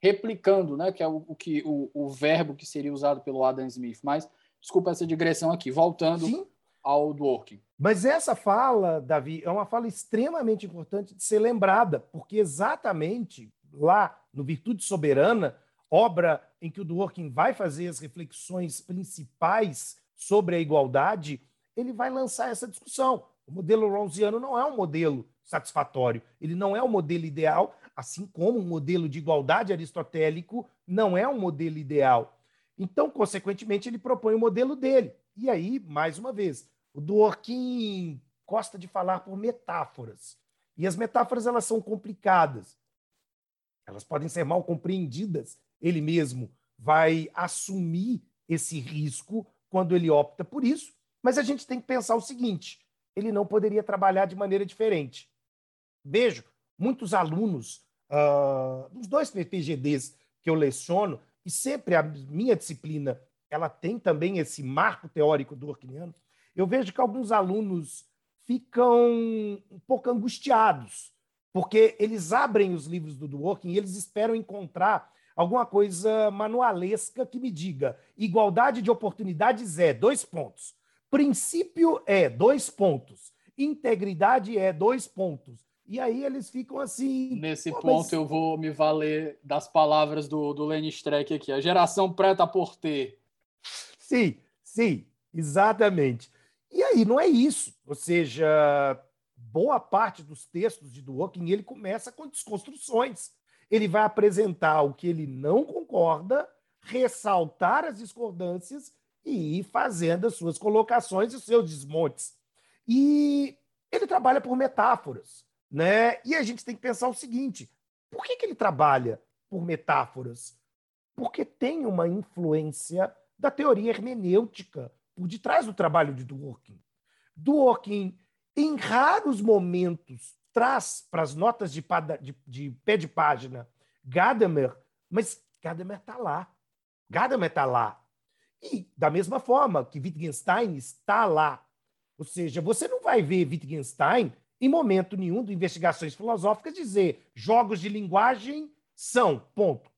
Speaker 1: Replicando, né, que é o, o que, o, o verbo que seria usado pelo Adam Smith. Mas, desculpa essa digressão aqui, voltando. Sim ao Dworkin.
Speaker 2: Mas essa fala, Davi, é uma fala extremamente importante de ser lembrada, porque exatamente lá no Virtude Soberana, obra em que o Dworkin vai fazer as reflexões principais sobre a igualdade, ele vai lançar essa discussão. O modelo rawlsiano não é um modelo satisfatório, ele não é o um modelo ideal, assim como o um modelo de igualdade aristotélico não é um modelo ideal. Então, consequentemente, ele propõe o modelo dele. E aí, mais uma vez, o Dworkin gosta de falar por metáforas. E as metáforas elas são complicadas. Elas podem ser mal compreendidas. Ele mesmo vai assumir esse risco quando ele opta por isso. Mas a gente tem que pensar o seguinte: ele não poderia trabalhar de maneira diferente. Vejo muitos alunos uh, dos dois PPGDs que eu leciono, e sempre a minha disciplina ela tem também esse marco teórico do Orquiniano, eu vejo que alguns alunos ficam um pouco angustiados, porque eles abrem os livros do Dworkin e eles esperam encontrar alguma coisa manualesca que me diga igualdade de oportunidades é dois pontos, princípio é dois pontos, integridade é dois pontos. E aí eles ficam assim.
Speaker 1: Nesse ponto mas... eu vou me valer das palavras do, do Lenny Streck aqui. A geração preta por ter.
Speaker 2: Sim, sim, exatamente. E aí não é isso. Ou seja, boa parte dos textos de Dworkin ele começa com desconstruções. Ele vai apresentar o que ele não concorda, ressaltar as discordâncias e ir fazendo as suas colocações e os seus desmontes. E ele trabalha por metáforas, né? E a gente tem que pensar o seguinte: por que, que ele trabalha por metáforas? Porque tem uma influência da teoria hermenêutica por detrás do trabalho de Dworkin. Dworkin, em raros momentos, traz para as notas de, de, de, pé de página Gadamer, mas Gadamer está lá. Gadamer está lá. E, da mesma forma que Wittgenstein está lá. Ou seja, você não vai ver Wittgenstein, em momento nenhum, de investigações filosóficas, dizer jogos de linguagem são, ponto.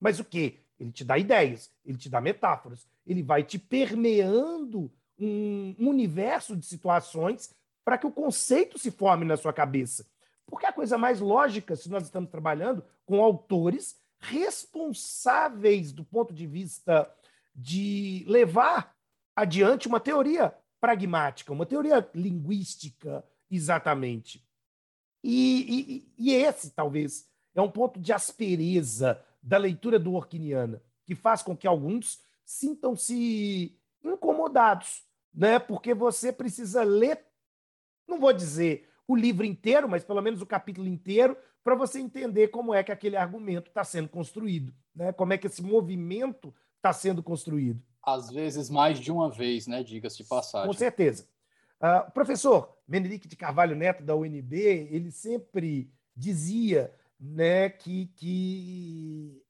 Speaker 2: Mas o quê? Ele te dá ideias, ele te dá metáforas, ele vai te permeando um, universo de situações para que o conceito se forme na sua cabeça. Porque a coisa mais lógica, se nós estamos trabalhando com autores responsáveis do ponto de vista de levar adiante uma teoria pragmática, uma teoria linguística, exatamente. E, e, e esse, talvez, é um ponto de aspereza da leitura do Orquiniana, que faz com que alguns sintam-se incomodados, né? porque você precisa ler, não vou dizer o livro inteiro, mas pelo menos o capítulo inteiro, para você entender como é que aquele argumento está sendo construído, né? como é que esse movimento está sendo construído.
Speaker 1: Às vezes mais de uma vez, né? Diga-se de passagem.
Speaker 2: Com certeza. Uh, o professor Menerique de Carvalho Neto, da UNB, ele sempre dizia né, que, que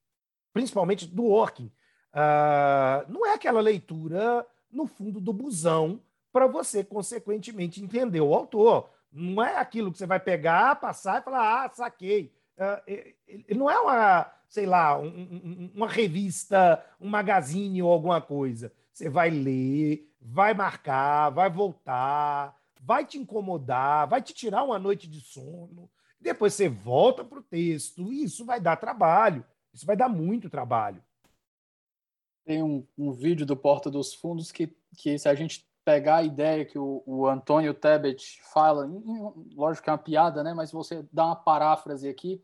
Speaker 2: principalmente do Orkin, uh, não é aquela leitura no fundo do busão para você, consequentemente, entender o autor. Não é aquilo que você vai pegar, passar e falar, ah, saquei. Uh, não é uma, sei lá, um, uma revista, um magazine ou alguma coisa. Você vai ler, vai marcar, vai voltar, vai te incomodar, vai te tirar uma noite de sono. Depois você volta para o texto e isso vai dar trabalho. Isso vai dar muito trabalho.
Speaker 1: Tem um, um vídeo do Porta dos Fundos que, que se a gente pegar a ideia que o, o Antônio Tebet fala, lógico que é uma piada, né? Mas você dá uma paráfrase aqui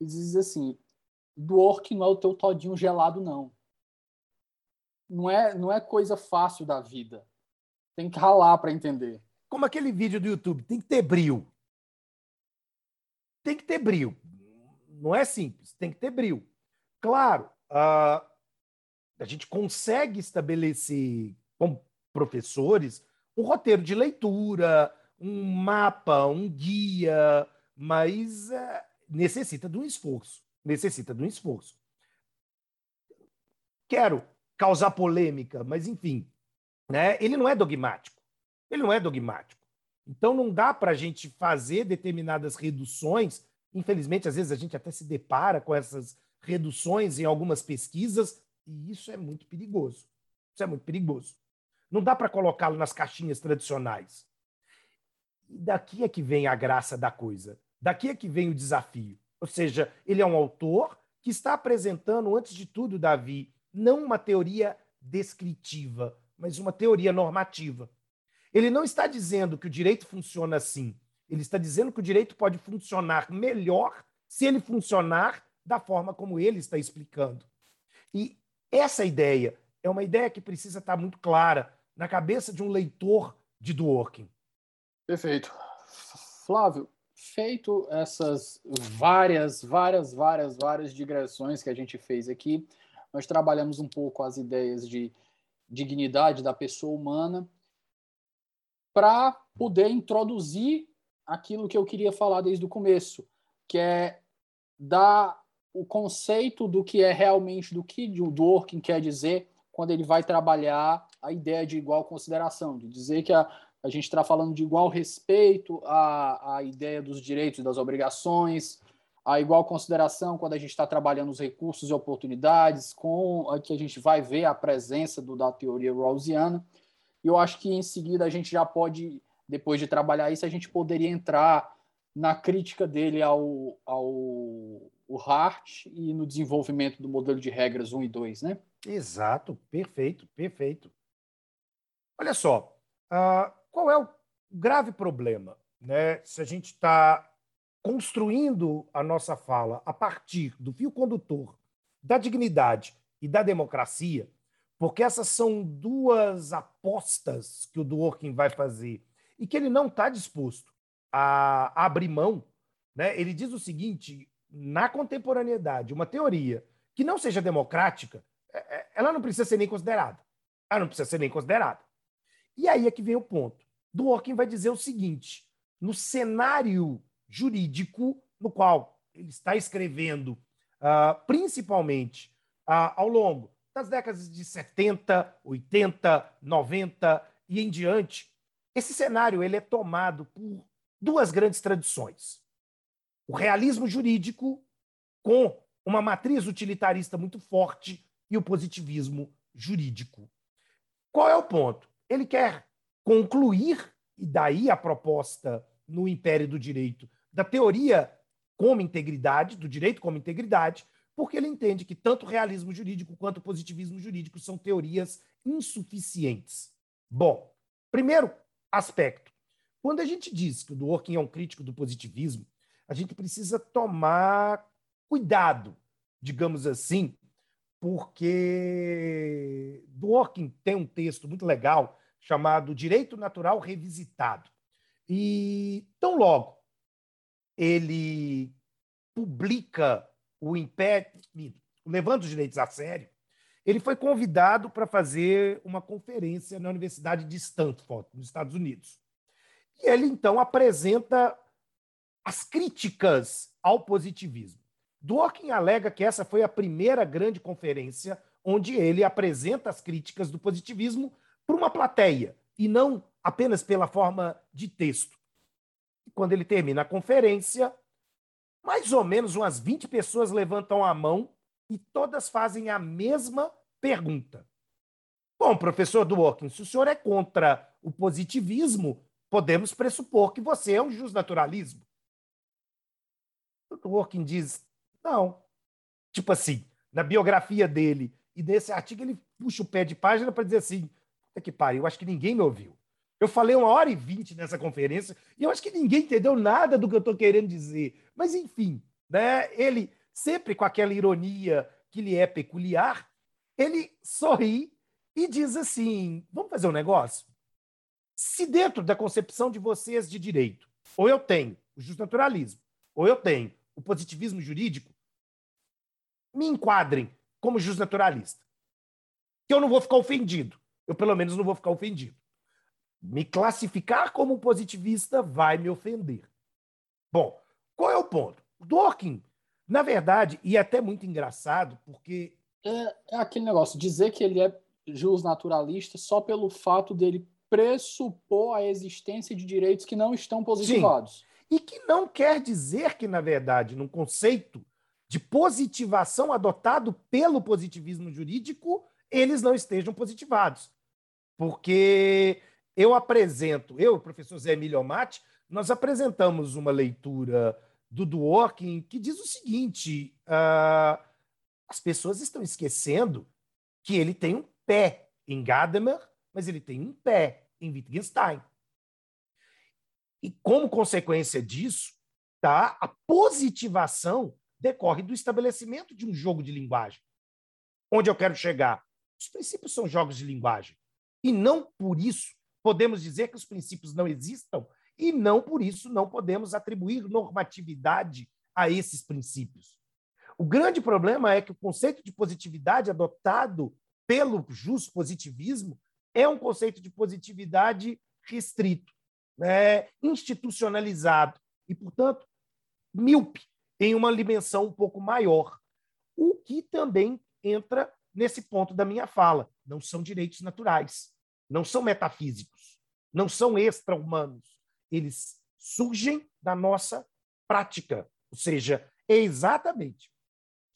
Speaker 1: e diz assim: do orc não é o teu todinho gelado, não. Não é, não é coisa fácil da vida. Tem que ralar para entender.
Speaker 2: Como aquele vídeo do YouTube, tem que ter brilho. Tem que ter brilho. Não é simples, tem que ter brilho. Claro, uh, a gente consegue estabelecer, como professores, um roteiro de leitura, um mapa, um guia, mas uh, necessita de um esforço necessita de um esforço. Quero causar polêmica, mas enfim, né? ele não é dogmático. Ele não é dogmático. Então não dá para a gente fazer determinadas reduções. Infelizmente, às vezes a gente até se depara com essas reduções em algumas pesquisas, e isso é muito perigoso. Isso é muito perigoso. Não dá para colocá-lo nas caixinhas tradicionais. E daqui é que vem a graça da coisa. Daqui é que vem o desafio. Ou seja, ele é um autor que está apresentando, antes de tudo, Davi, não uma teoria descritiva, mas uma teoria normativa. Ele não está dizendo que o direito funciona assim. Ele está dizendo que o direito pode funcionar melhor se ele funcionar da forma como ele está explicando. E essa ideia é uma ideia que precisa estar muito clara na cabeça de um leitor de Dworkin.
Speaker 1: Perfeito. Flávio, feito essas várias, várias, várias, várias digressões que a gente fez aqui, nós trabalhamos um pouco as ideias de dignidade da pessoa humana para poder introduzir aquilo que eu queria falar desde o começo, que é dar o conceito do que é realmente, do que o Dworkin quer dizer quando ele vai trabalhar a ideia de igual consideração, de dizer que a, a gente está falando de igual respeito à, à ideia dos direitos e das obrigações, a igual consideração quando a gente está trabalhando os recursos e oportunidades, com a que a gente vai ver a presença do, da teoria rawlsiana. E eu acho que em seguida a gente já pode, depois de trabalhar isso, a gente poderia entrar na crítica dele ao, ao o Hart e no desenvolvimento do modelo de regras 1 e 2, né?
Speaker 2: Exato, perfeito, perfeito. Olha só, uh, qual é o grave problema? Né? Se a gente está construindo a nossa fala a partir do fio condutor da dignidade e da democracia, porque essas são duas apostas que o Dworkin vai fazer e que ele não está disposto a abrir mão. Né? Ele diz o seguinte: na contemporaneidade, uma teoria que não seja democrática, é, é, ela não precisa ser nem considerada. Ela não precisa ser nem considerada. E aí é que vem o ponto. Dworkin vai dizer o seguinte: no cenário jurídico no qual ele está escrevendo, uh, principalmente uh, ao longo das décadas de 70, 80, 90 e em diante, esse cenário ele é tomado por duas grandes tradições. O realismo jurídico, com uma matriz utilitarista muito forte, e o positivismo jurídico. Qual é o ponto? ele quer concluir, e daí a proposta no Império do Direito, da teoria como integridade, do direito como integridade, porque ele entende que tanto o realismo jurídico quanto o positivismo jurídico são teorias insuficientes. Bom, primeiro aspecto. Quando a gente diz que o Dworkin é um crítico do positivismo, a gente precisa tomar cuidado, digamos assim, porque Dworkin tem um texto muito legal chamado Direito Natural Revisitado. E tão logo ele publica o Império, levando os direitos a sério, ele foi convidado para fazer uma conferência na Universidade de Stanford, nos Estados Unidos. E ele, então, apresenta as críticas ao positivismo. Dworkin alega que essa foi a primeira grande conferência onde ele apresenta as críticas do positivismo para uma plateia, e não apenas pela forma de texto. Quando ele termina a conferência, mais ou menos umas 20 pessoas levantam a mão e todas fazem a mesma pergunta. Bom, professor Dworkin, se o senhor é contra o positivismo, podemos pressupor que você é um justnaturalismo. O Dworkin diz, não. Tipo assim, na biografia dele e nesse artigo ele puxa o pé de página para dizer assim, que pariu, eu acho que ninguém me ouviu. Eu falei uma hora e vinte nessa conferência e eu acho que ninguém entendeu nada do que eu estou querendo dizer. Mas, enfim, né? ele, sempre com aquela ironia que lhe é peculiar, ele sorri e diz assim: vamos fazer um negócio? Se dentro da concepção de vocês de direito, ou eu tenho o justnaturalismo, ou eu tenho o positivismo jurídico, me enquadrem como justnaturalista. Que eu não vou ficar ofendido. Eu, pelo menos, não vou ficar ofendido. Me classificar como positivista vai me ofender. Bom, qual é o ponto? Dworkin, na verdade, e é até muito engraçado, porque.
Speaker 1: É, é aquele negócio, dizer que ele é naturalista só pelo fato dele pressupor a existência de direitos que não estão positivados. Sim.
Speaker 2: E que não quer dizer que, na verdade, num conceito de positivação adotado pelo positivismo jurídico, eles não estejam positivados. Porque eu apresento, eu, professor Zé Emílio Mate, nós apresentamos uma leitura do Dworkin que diz o seguinte: uh, as pessoas estão esquecendo que ele tem um pé em Gadamer, mas ele tem um pé em Wittgenstein. E como consequência disso, tá, a positivação decorre do estabelecimento de um jogo de linguagem. Onde eu quero chegar? Os princípios são jogos de linguagem. E não por isso podemos dizer que os princípios não existam, e não por isso não podemos atribuir normatividade a esses princípios. O grande problema é que o conceito de positividade adotado pelo positivismo é um conceito de positividade restrito, né, institucionalizado e, portanto, míope em uma dimensão um pouco maior. O que também entra nesse ponto da minha fala. Não são direitos naturais não são metafísicos, não são extra-humanos. Eles surgem da nossa prática, ou seja, é exatamente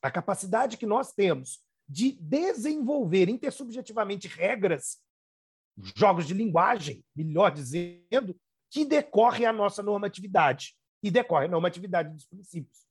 Speaker 2: a capacidade que nós temos de desenvolver intersubjetivamente regras, jogos de linguagem, melhor dizendo, que decorre a nossa normatividade e decorre a normatividade dos princípios.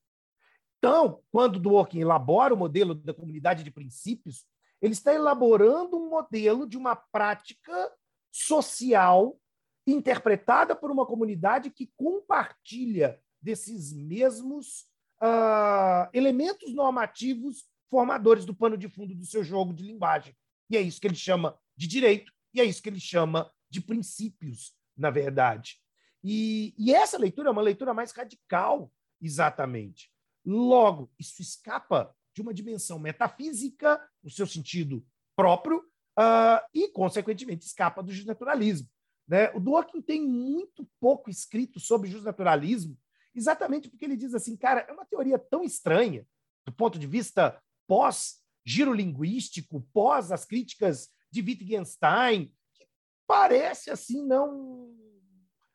Speaker 2: Então, quando Dworkin elabora o modelo da comunidade de princípios, ele está elaborando um modelo de uma prática social interpretada por uma comunidade que compartilha desses mesmos uh, elementos normativos formadores do pano de fundo do seu jogo de linguagem. E é isso que ele chama de direito, e é isso que ele chama de princípios, na verdade. E, e essa leitura é uma leitura mais radical, exatamente. Logo, isso escapa de uma dimensão metafísica, no seu sentido próprio, uh, e, consequentemente, escapa do justnaturalismo. Né? O Dworkin tem muito pouco escrito sobre justnaturalismo, exatamente porque ele diz assim, cara, é uma teoria tão estranha, do ponto de vista pós-giro linguístico, pós as críticas de Wittgenstein, que parece assim não,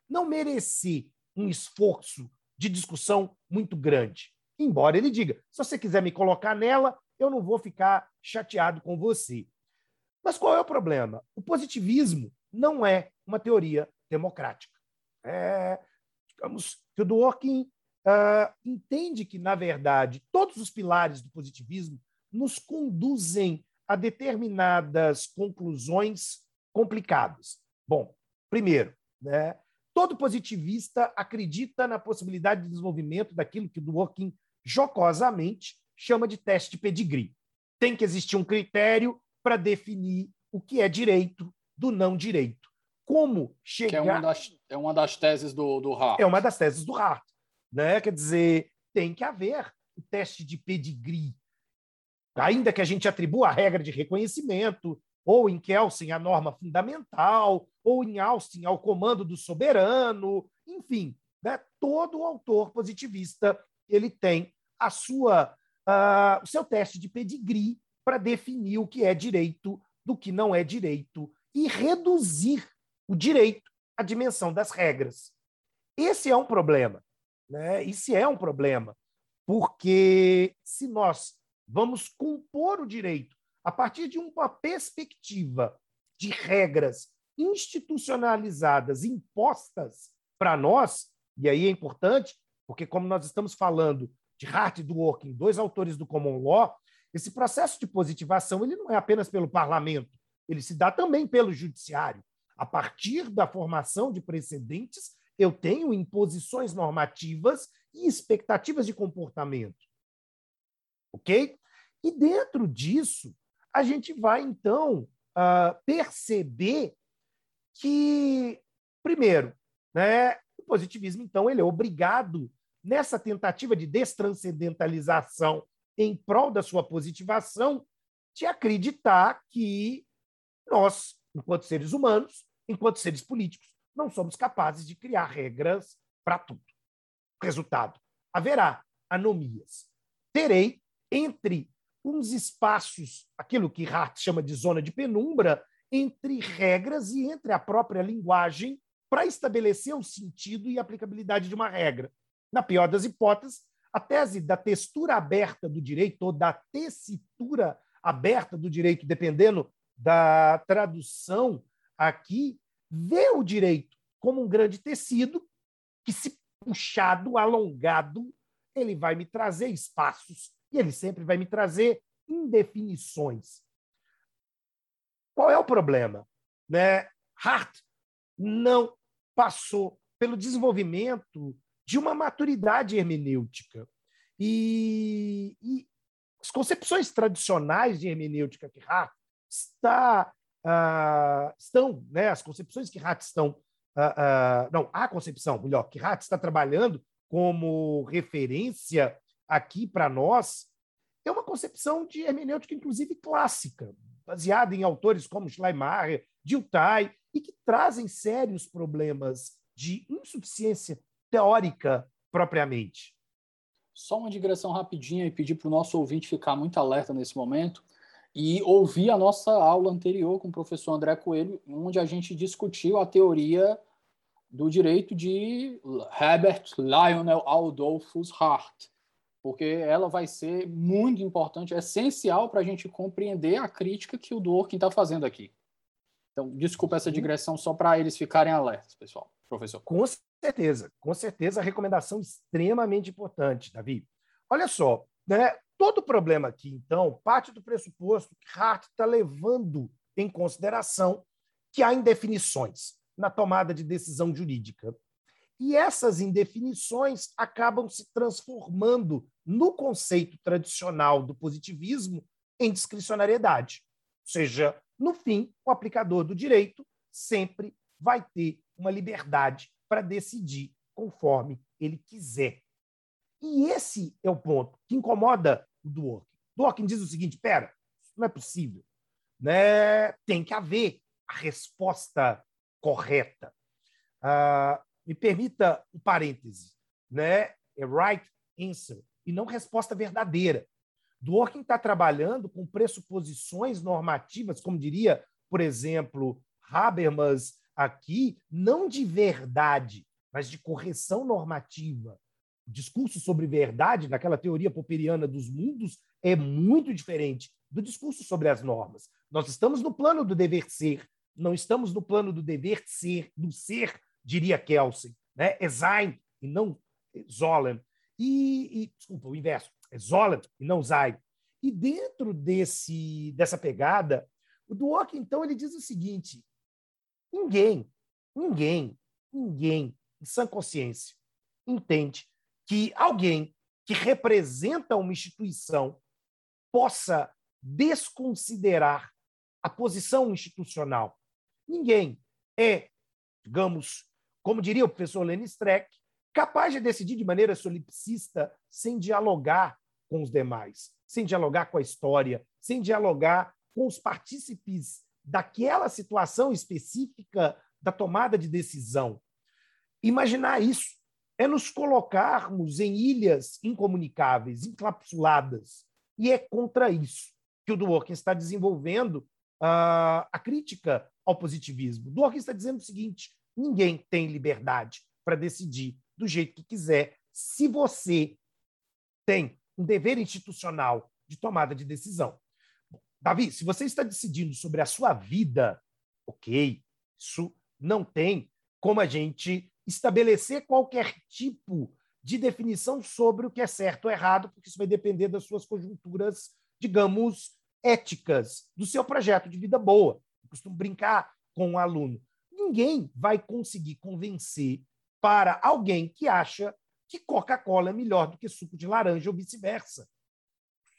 Speaker 2: não merecer um esforço de discussão muito grande. Embora ele diga: se você quiser me colocar nela, eu não vou ficar chateado com você. Mas qual é o problema? O positivismo, não é uma teoria democrática. É, digamos que o Dworkin uh, entende que, na verdade, todos os pilares do positivismo nos conduzem a determinadas conclusões complicadas. Bom, primeiro, né, todo positivista acredita na possibilidade de desenvolvimento daquilo que o Dworkin jocosamente chama de teste de pedigree. Tem que existir um critério para definir o que é direito do não direito. Como chegar. Que é
Speaker 1: uma das, é uma das teses do, do Hart.
Speaker 2: É uma das teses do Hart. Né? Quer dizer, tem que haver o teste de pedigree. Ainda que a gente atribua a regra de reconhecimento, ou em Kelsen a norma fundamental, ou em Austin ao comando do soberano, enfim, né? todo autor positivista ele tem a sua, uh, o seu teste de pedigree para definir o que é direito do que não é direito e reduzir o direito à dimensão das regras. Esse é um problema. Né? Esse é um problema, porque se nós vamos compor o direito a partir de uma perspectiva de regras institucionalizadas, impostas para nós, e aí é importante, porque como nós estamos falando de Hart e Dworkin, dois autores do Common Law, esse processo de positivação ele não é apenas pelo parlamento, ele se dá também pelo judiciário. A partir da formação de precedentes, eu tenho imposições normativas e expectativas de comportamento. Ok? E dentro disso, a gente vai, então, uh, perceber que, primeiro, né, o positivismo, então, ele é obrigado, nessa tentativa de destranscendentalização em prol da sua positivação, de acreditar que nós, enquanto seres humanos, enquanto seres políticos, não somos capazes de criar regras para tudo. Resultado: haverá anomias. Terei entre uns espaços, aquilo que Hart chama de zona de penumbra, entre regras e entre a própria linguagem para estabelecer o sentido e aplicabilidade de uma regra. Na pior das hipóteses, a tese da textura aberta do direito ou da tessitura aberta do direito, dependendo da tradução aqui, vê o direito como um grande tecido que, se puxado, alongado, ele vai me trazer espaços e ele sempre vai me trazer indefinições. Qual é o problema? Né? Hart não passou pelo desenvolvimento de uma maturidade hermenêutica. E, e as concepções tradicionais de hermenêutica que Hart está, uh, estão, né, as concepções que Hart estão, uh, uh, não, a concepção, melhor, que Hart está trabalhando como referência aqui para nós, é uma concepção de hermenêutica, inclusive clássica, baseada em autores como Schleiermacher, Dilthey, e que trazem sérios problemas de insuficiência teórica propriamente.
Speaker 1: Só uma digressão rapidinha e pedir para o nosso ouvinte ficar muito alerta nesse momento e ouvir a nossa aula anterior com o professor André Coelho, onde a gente discutiu a teoria do direito de Herbert Lionel Adolphus Hart, porque ela vai ser muito importante, essencial para a gente compreender a crítica que o Dworkin está fazendo aqui. Então, desculpa essa digressão só para eles ficarem alertas, pessoal. Professor.
Speaker 2: Com certeza, com certeza, a recomendação extremamente importante, Davi. Olha só, né? todo o problema aqui, então, parte do pressuposto que Hart está levando em consideração que há indefinições na tomada de decisão jurídica. E essas indefinições acabam se transformando no conceito tradicional do positivismo em discricionariedade. Ou seja, no fim, o aplicador do direito sempre vai ter uma liberdade para decidir conforme ele quiser. E esse é o ponto que incomoda o Dworkin. Dworkin diz o seguinte: pera, isso não é possível. Né? Tem que haver a resposta correta. Uh, me permita um parêntese. Né? É right answer e não resposta verdadeira. Dworkin está trabalhando com pressuposições normativas, como diria, por exemplo, Habermas aqui, não de verdade, mas de correção normativa. O discurso sobre verdade, naquela teoria popperiana dos mundos, é muito diferente do discurso sobre as normas. Nós estamos no plano do dever ser, não estamos no plano do dever ser, do ser, diria Kelsen, né? É sein e não Zolen. E, e, desculpa, o inverso, é Zolen e não Sein. E dentro desse, dessa pegada, o Duoc, então, ele diz o seguinte: ninguém, ninguém, ninguém, em sã consciência, entende que alguém que representa uma instituição possa desconsiderar a posição institucional. Ninguém é, digamos, como diria o professor Lenny Streck, capaz de decidir de maneira solipsista sem dialogar com os demais, sem dialogar com a história, sem dialogar com os partícipes daquela situação específica da tomada de decisão. Imaginar isso é nos colocarmos em ilhas incomunicáveis, encapsuladas. E é contra isso que o Dworkin está desenvolvendo uh, a crítica ao positivismo. Dworkin está dizendo o seguinte: ninguém tem liberdade para decidir do jeito que quiser, se você tem um dever institucional de tomada de decisão. Davi, se você está decidindo sobre a sua vida, ok, isso não tem como a gente estabelecer qualquer tipo de definição sobre o que é certo ou errado, porque isso vai depender das suas conjunturas, digamos, éticas, do seu projeto de vida boa. Eu costumo brincar com o um aluno. Ninguém vai conseguir convencer para alguém que acha que Coca-Cola é melhor do que suco de laranja ou vice-versa.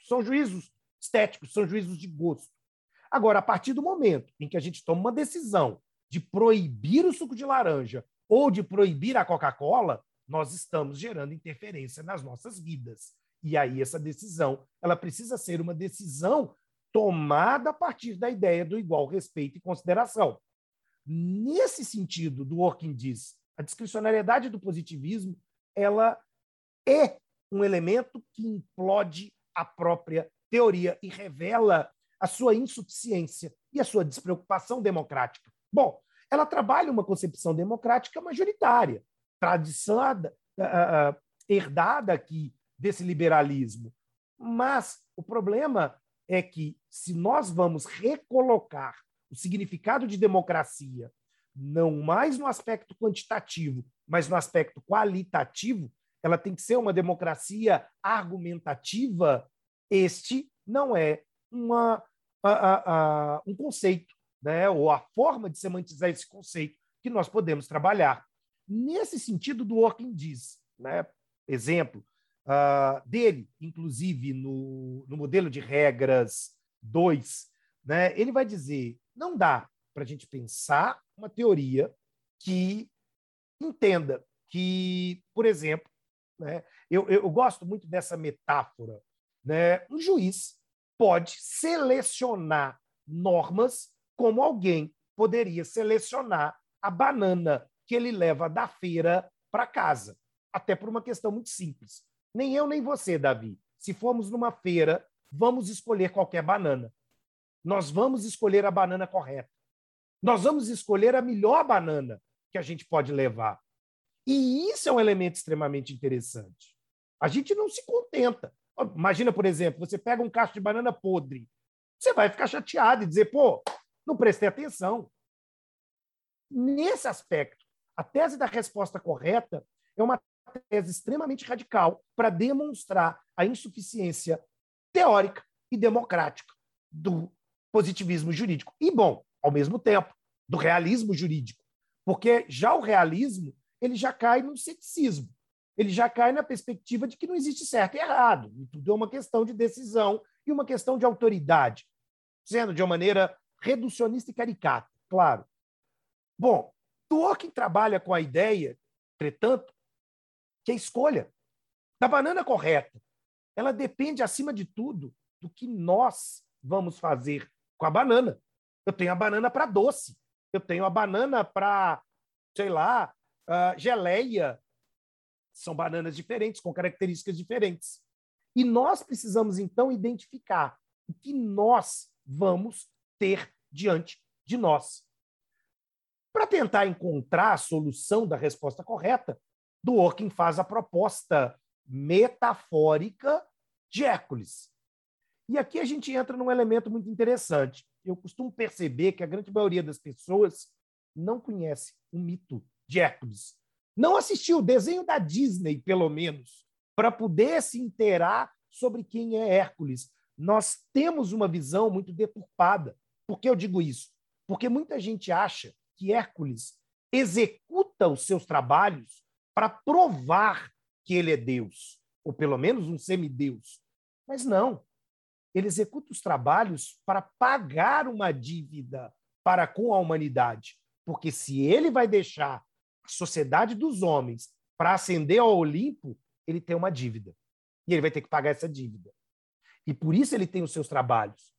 Speaker 2: São juízos estéticos, são juízos de gosto. Agora, a partir do momento em que a gente toma uma decisão de proibir o suco de laranja ou de proibir a Coca-Cola, nós estamos gerando interferência nas nossas vidas. E aí essa decisão, ela precisa ser uma decisão tomada a partir da ideia do igual respeito e consideração. Nesse sentido, do Orkin diz, a discricionariedade do positivismo, ela é um elemento que implode a própria teoria e revela a sua insuficiência e a sua despreocupação democrática. Bom, ela trabalha uma concepção democrática majoritária, tradicionada, uh, uh, herdada aqui desse liberalismo. Mas o problema é que, se nós vamos recolocar o significado de democracia, não mais no aspecto quantitativo, mas no aspecto qualitativo, ela tem que ser uma democracia argumentativa. Este não é uma, um conceito né, ou a forma de semantizar esse conceito que nós podemos trabalhar. Nesse sentido, do Orkin diz, né, exemplo uh, dele, inclusive no, no modelo de regras 2, né, ele vai dizer: não dá para a gente pensar uma teoria que entenda que, por exemplo, né, eu, eu gosto muito dessa metáfora. Né, um juiz pode selecionar normas como alguém poderia selecionar a banana que ele leva da feira para casa. Até por uma questão muito simples. Nem eu nem você, Davi. Se formos numa feira, vamos escolher qualquer banana. Nós vamos escolher a banana correta. Nós vamos escolher a melhor banana que a gente pode levar. E isso é um elemento extremamente interessante. A gente não se contenta. Imagina, por exemplo, você pega um cacho de banana podre. Você vai ficar chateado e dizer, pô, não prestei atenção. Nesse aspecto, a tese da resposta correta é uma tese extremamente radical para demonstrar a insuficiência teórica e democrática do positivismo jurídico. E, bom, ao mesmo tempo, do realismo jurídico. Porque já o realismo ele já cai no ceticismo. Ele já cai na perspectiva de que não existe certo e errado. E tudo é uma questão de decisão e uma questão de autoridade. Sendo de uma maneira reducionista e caricata, claro. Bom, Dworkin trabalha com a ideia, entretanto, que a escolha da banana correta, ela depende, acima de tudo, do que nós vamos fazer com a banana. Eu tenho a banana para doce, eu tenho a banana para, sei lá, uh, geleia. São bananas diferentes, com características diferentes. E nós precisamos, então, identificar o que nós vamos ter diante de nós. Para tentar encontrar a solução da resposta correta, Dworkin faz a proposta metafórica de Hércules. E aqui a gente entra num elemento muito interessante. Eu costumo perceber que a grande maioria das pessoas não conhece o mito de Hércules. Não assistiu o desenho da Disney, pelo menos, para poder se inteirar sobre quem é Hércules. Nós temos uma visão muito deturpada. Por que eu digo isso? Porque muita gente acha que Hércules executa os seus trabalhos para provar que ele é Deus, ou pelo menos um semideus. Mas não. Ele executa os trabalhos para pagar uma dívida para com a humanidade. Porque se ele vai deixar a sociedade dos homens para ascender ao Olimpo, ele tem uma dívida. E ele vai ter que pagar essa dívida. E por isso ele tem os seus trabalhos.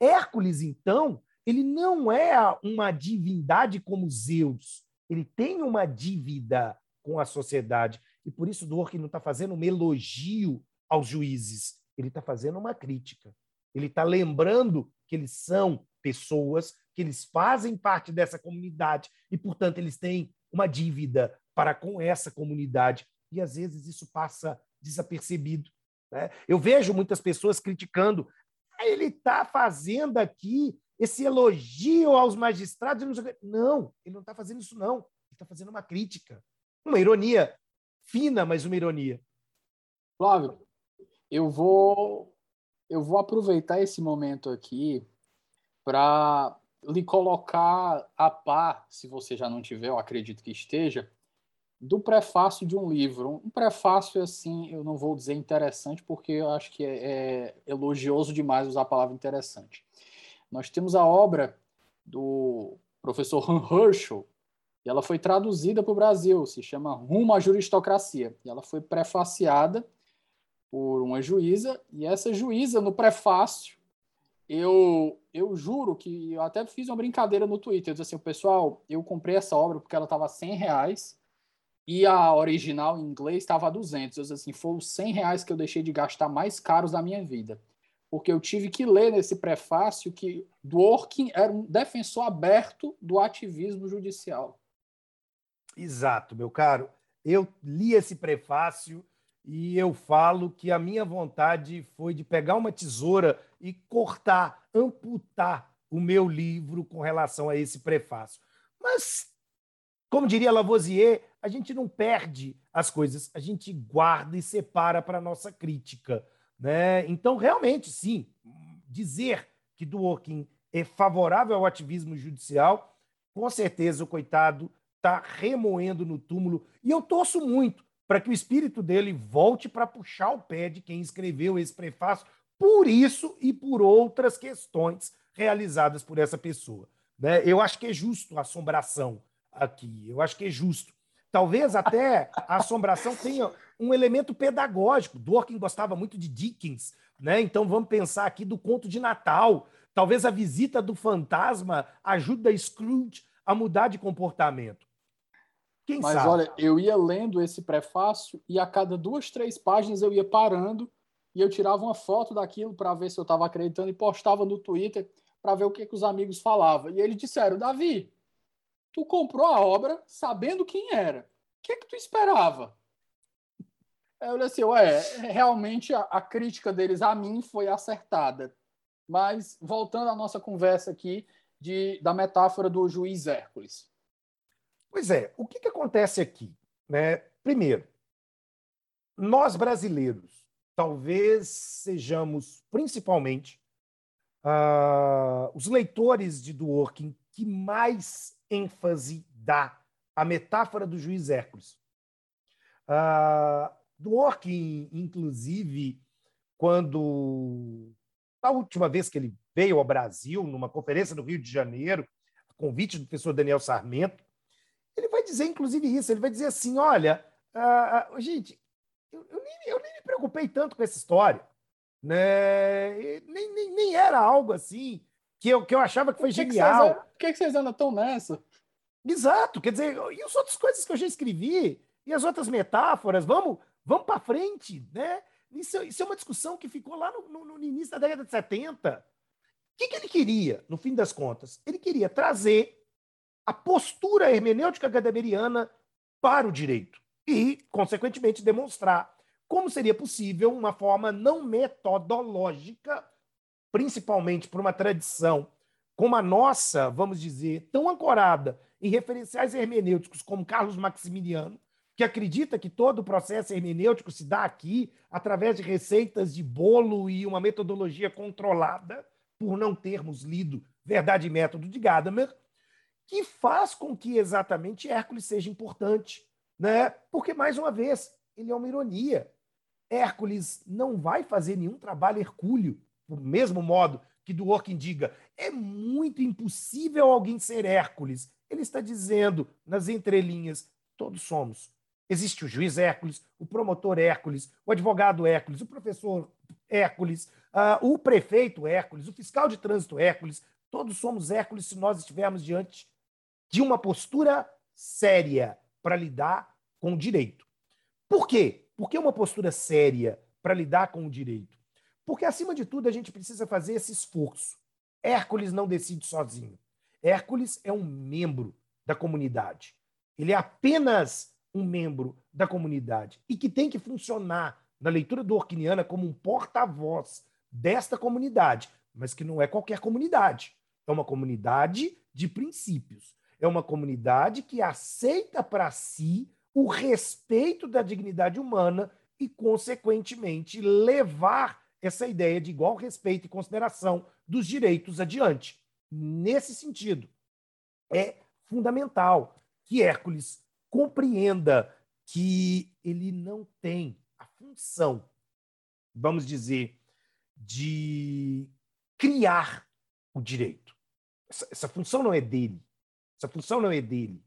Speaker 2: Hércules, então, ele não é uma divindade como Zeus. Ele tem uma dívida com a sociedade. E por isso Dworkin não está fazendo um elogio aos juízes. Ele está fazendo uma crítica. Ele está lembrando que eles são pessoas, que eles fazem parte dessa comunidade e, portanto, eles têm uma dívida para com essa comunidade. E às vezes isso passa desapercebido. Né? Eu vejo muitas pessoas criticando. Ah, ele está fazendo aqui esse elogio aos magistrados. Não, ele não está fazendo isso, não. Ele está fazendo uma crítica. Uma ironia fina, mas uma ironia.
Speaker 1: Flávio, eu vou eu vou aproveitar esse momento aqui para lhe colocar a par, se você já não tiver, eu acredito que esteja, do prefácio de um livro. Um prefácio, assim, eu não vou dizer interessante, porque eu acho que é, é elogioso demais usar a palavra interessante. Nós temos a obra do professor Han Herschel, e ela foi traduzida para o Brasil, se chama Rumo à Juristocracia. E ela foi prefaciada por uma juíza, e essa juíza, no prefácio, eu, eu juro que eu até fiz uma brincadeira no Twitter. Eu disse assim, pessoal, eu comprei essa obra porque ela estava 100 reais e a original em inglês estava a 200. Eu disse assim, foram os 100 reais que eu deixei de gastar mais caros da minha vida. Porque eu tive que ler nesse prefácio que Dworkin era um defensor aberto do ativismo judicial.
Speaker 2: Exato, meu caro. Eu li esse prefácio e eu falo que a minha vontade foi de pegar uma tesoura e cortar, amputar o meu livro com relação a esse prefácio. Mas, como diria Lavoisier, a gente não perde as coisas, a gente guarda e separa para a nossa crítica. Né? Então, realmente, sim, dizer que Dworkin é favorável ao ativismo judicial, com certeza o coitado está remoendo no túmulo. E eu torço muito para que o espírito dele volte para puxar o pé de quem escreveu esse prefácio, por isso e por outras questões realizadas por essa pessoa. Né? Eu acho que é justo a assombração aqui, eu acho que é justo. Talvez até a assombração tenha um elemento pedagógico. Dworkin gostava muito de Dickens, né? então vamos pensar aqui do conto de Natal. Talvez a visita do fantasma ajude a Scrooge a mudar de comportamento.
Speaker 1: Quem Mas sabe? olha, eu ia lendo esse prefácio e a cada duas, três páginas eu ia parando e eu tirava uma foto daquilo para ver se eu estava acreditando e postava no Twitter para ver o que, que os amigos falavam. E eles disseram: Davi, tu comprou a obra sabendo quem era. O que, que tu esperava? Eu olhei assim, ué, realmente a, a crítica deles a mim foi acertada. Mas voltando à nossa conversa aqui de, da metáfora do juiz Hércules.
Speaker 2: Pois é, o que, que acontece aqui? Né? Primeiro, nós brasileiros talvez sejamos principalmente uh, os leitores de Dworkin que mais ênfase dá à metáfora do juiz Hércules. Uh, Dworkin, inclusive, quando a última vez que ele veio ao Brasil, numa conferência no Rio de Janeiro, convite do professor Daniel Sarmento, ele vai dizer, inclusive, isso. Ele vai dizer assim: olha, uh, uh, gente, eu, eu, nem, eu, nem, me preocupei tanto com essa história. Né? Nem, nem, nem era algo assim que eu, que eu achava que foi que genial.
Speaker 1: Por que, que vocês andam tão nessa?
Speaker 2: Exato, quer dizer, e as outras coisas que eu já escrevi, e as outras metáforas, vamos, vamos para frente, né? Isso, isso, é uma discussão que ficou lá no, no, no início da década de 70. O que, que ele queria, no fim das contas? Ele queria trazer a postura hermenêutica gadameriana para o direito e, consequentemente, demonstrar como seria possível uma forma não metodológica principalmente por uma tradição como a nossa, vamos dizer, tão ancorada em referenciais hermenêuticos como Carlos Maximiliano, que acredita que todo o processo hermenêutico se dá aqui através de receitas de bolo e uma metodologia controlada, por não termos lido Verdade e Método de Gadamer, que faz com que exatamente Hércules seja importante. Né? Porque, mais uma vez, ele é uma ironia. Hércules não vai fazer nenhum trabalho hercúleo, do mesmo modo que Dworkin diga é muito impossível alguém ser Hércules. Ele está dizendo, nas entrelinhas, todos somos. Existe o juiz Hércules, o promotor Hércules, o advogado Hércules, o professor Hércules, uh, o prefeito Hércules, o fiscal de trânsito Hércules. Todos somos Hércules se nós estivermos diante de uma postura séria para lidar com o direito. Por quê? Por que uma postura séria para lidar com o direito? Porque, acima de tudo, a gente precisa fazer esse esforço. Hércules não decide sozinho. Hércules é um membro da comunidade. Ele é apenas um membro da comunidade e que tem que funcionar na leitura do Orquiniana como um porta-voz desta comunidade, mas que não é qualquer comunidade. É uma comunidade de princípios. É uma comunidade que aceita para si o respeito da dignidade humana e, consequentemente, levar essa ideia de igual respeito e consideração dos direitos adiante. Nesse sentido, é fundamental que Hércules compreenda que ele não tem a função, vamos dizer, de criar o direito. Essa, essa função não é dele. Essa função não é dele.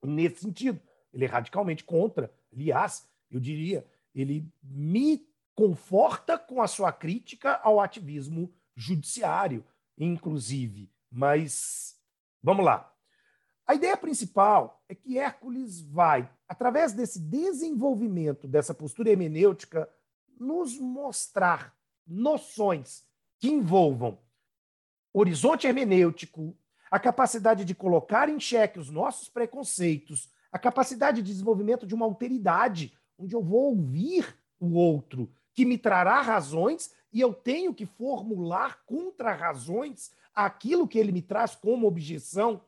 Speaker 2: nesse sentido, ele é radicalmente contra. Aliás, eu diria, ele me conforta com a sua crítica ao ativismo judiciário, inclusive. Mas vamos lá. A ideia principal é que Hércules vai, através desse desenvolvimento dessa postura hermenêutica, nos mostrar noções que envolvam horizonte hermenêutico, a capacidade de colocar em xeque os nossos preconceitos, a capacidade de desenvolvimento de uma alteridade, onde eu vou ouvir o outro, que me trará razões e eu tenho que formular contra-razões àquilo que ele me traz como objeção.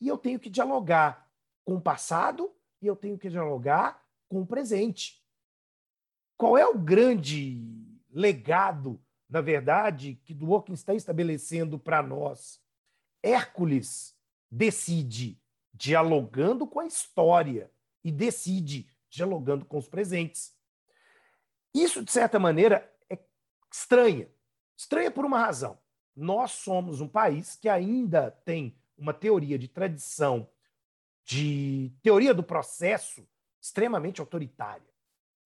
Speaker 2: E eu tenho que dialogar com o passado e eu tenho que dialogar com o presente. Qual é o grande legado, na verdade, que Dworkin está estabelecendo para nós? Hércules decide dialogando com a história e decide dialogando com os presentes. Isso, de certa maneira, é estranha. Estranha por uma razão. Nós somos um país que ainda tem uma teoria de tradição, de teoria do processo extremamente autoritária.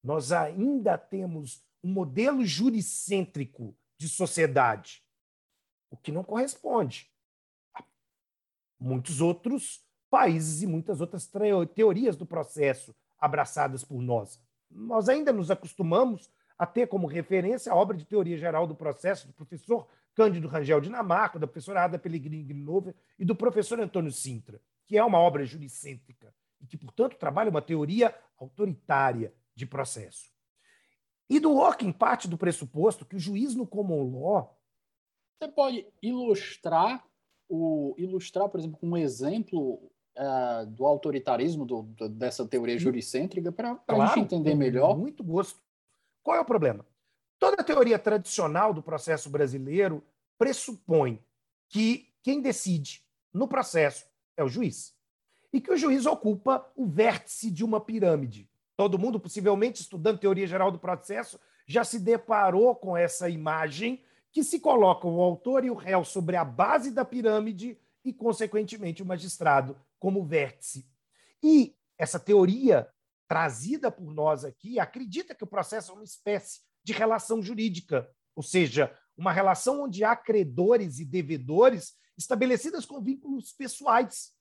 Speaker 2: Nós ainda temos um modelo juricêntrico de sociedade, o que não corresponde muitos outros países e muitas outras teorias do processo abraçadas por nós. Nós ainda nos acostumamos a ter como referência a obra de teoria geral do processo do professor Cândido Rangel Dinamarca, da professora Ada Pellegrini Grinova e do professor Antônio Sintra, que é uma obra juricêntrica e que, portanto, trabalha uma teoria autoritária de processo. E do Ockham parte do pressuposto que o juiz no common law...
Speaker 1: Você pode ilustrar, o, ilustrar por exemplo, com um exemplo uh, do autoritarismo do, do, dessa teoria juricêntrica para claro, a gente entender melhor.
Speaker 2: Muito gosto. Qual é o problema? Toda a teoria tradicional do processo brasileiro pressupõe que quem decide no processo é o juiz. E que o juiz ocupa o vértice de uma pirâmide. Todo mundo, possivelmente estudando teoria geral do processo, já se deparou com essa imagem que se coloca o autor e o réu sobre a base da pirâmide e, consequentemente, o magistrado como vértice. E essa teoria trazida por nós aqui acredita que o processo é uma espécie de relação jurídica, ou seja, uma relação onde há credores e devedores estabelecidas com vínculos pessoais.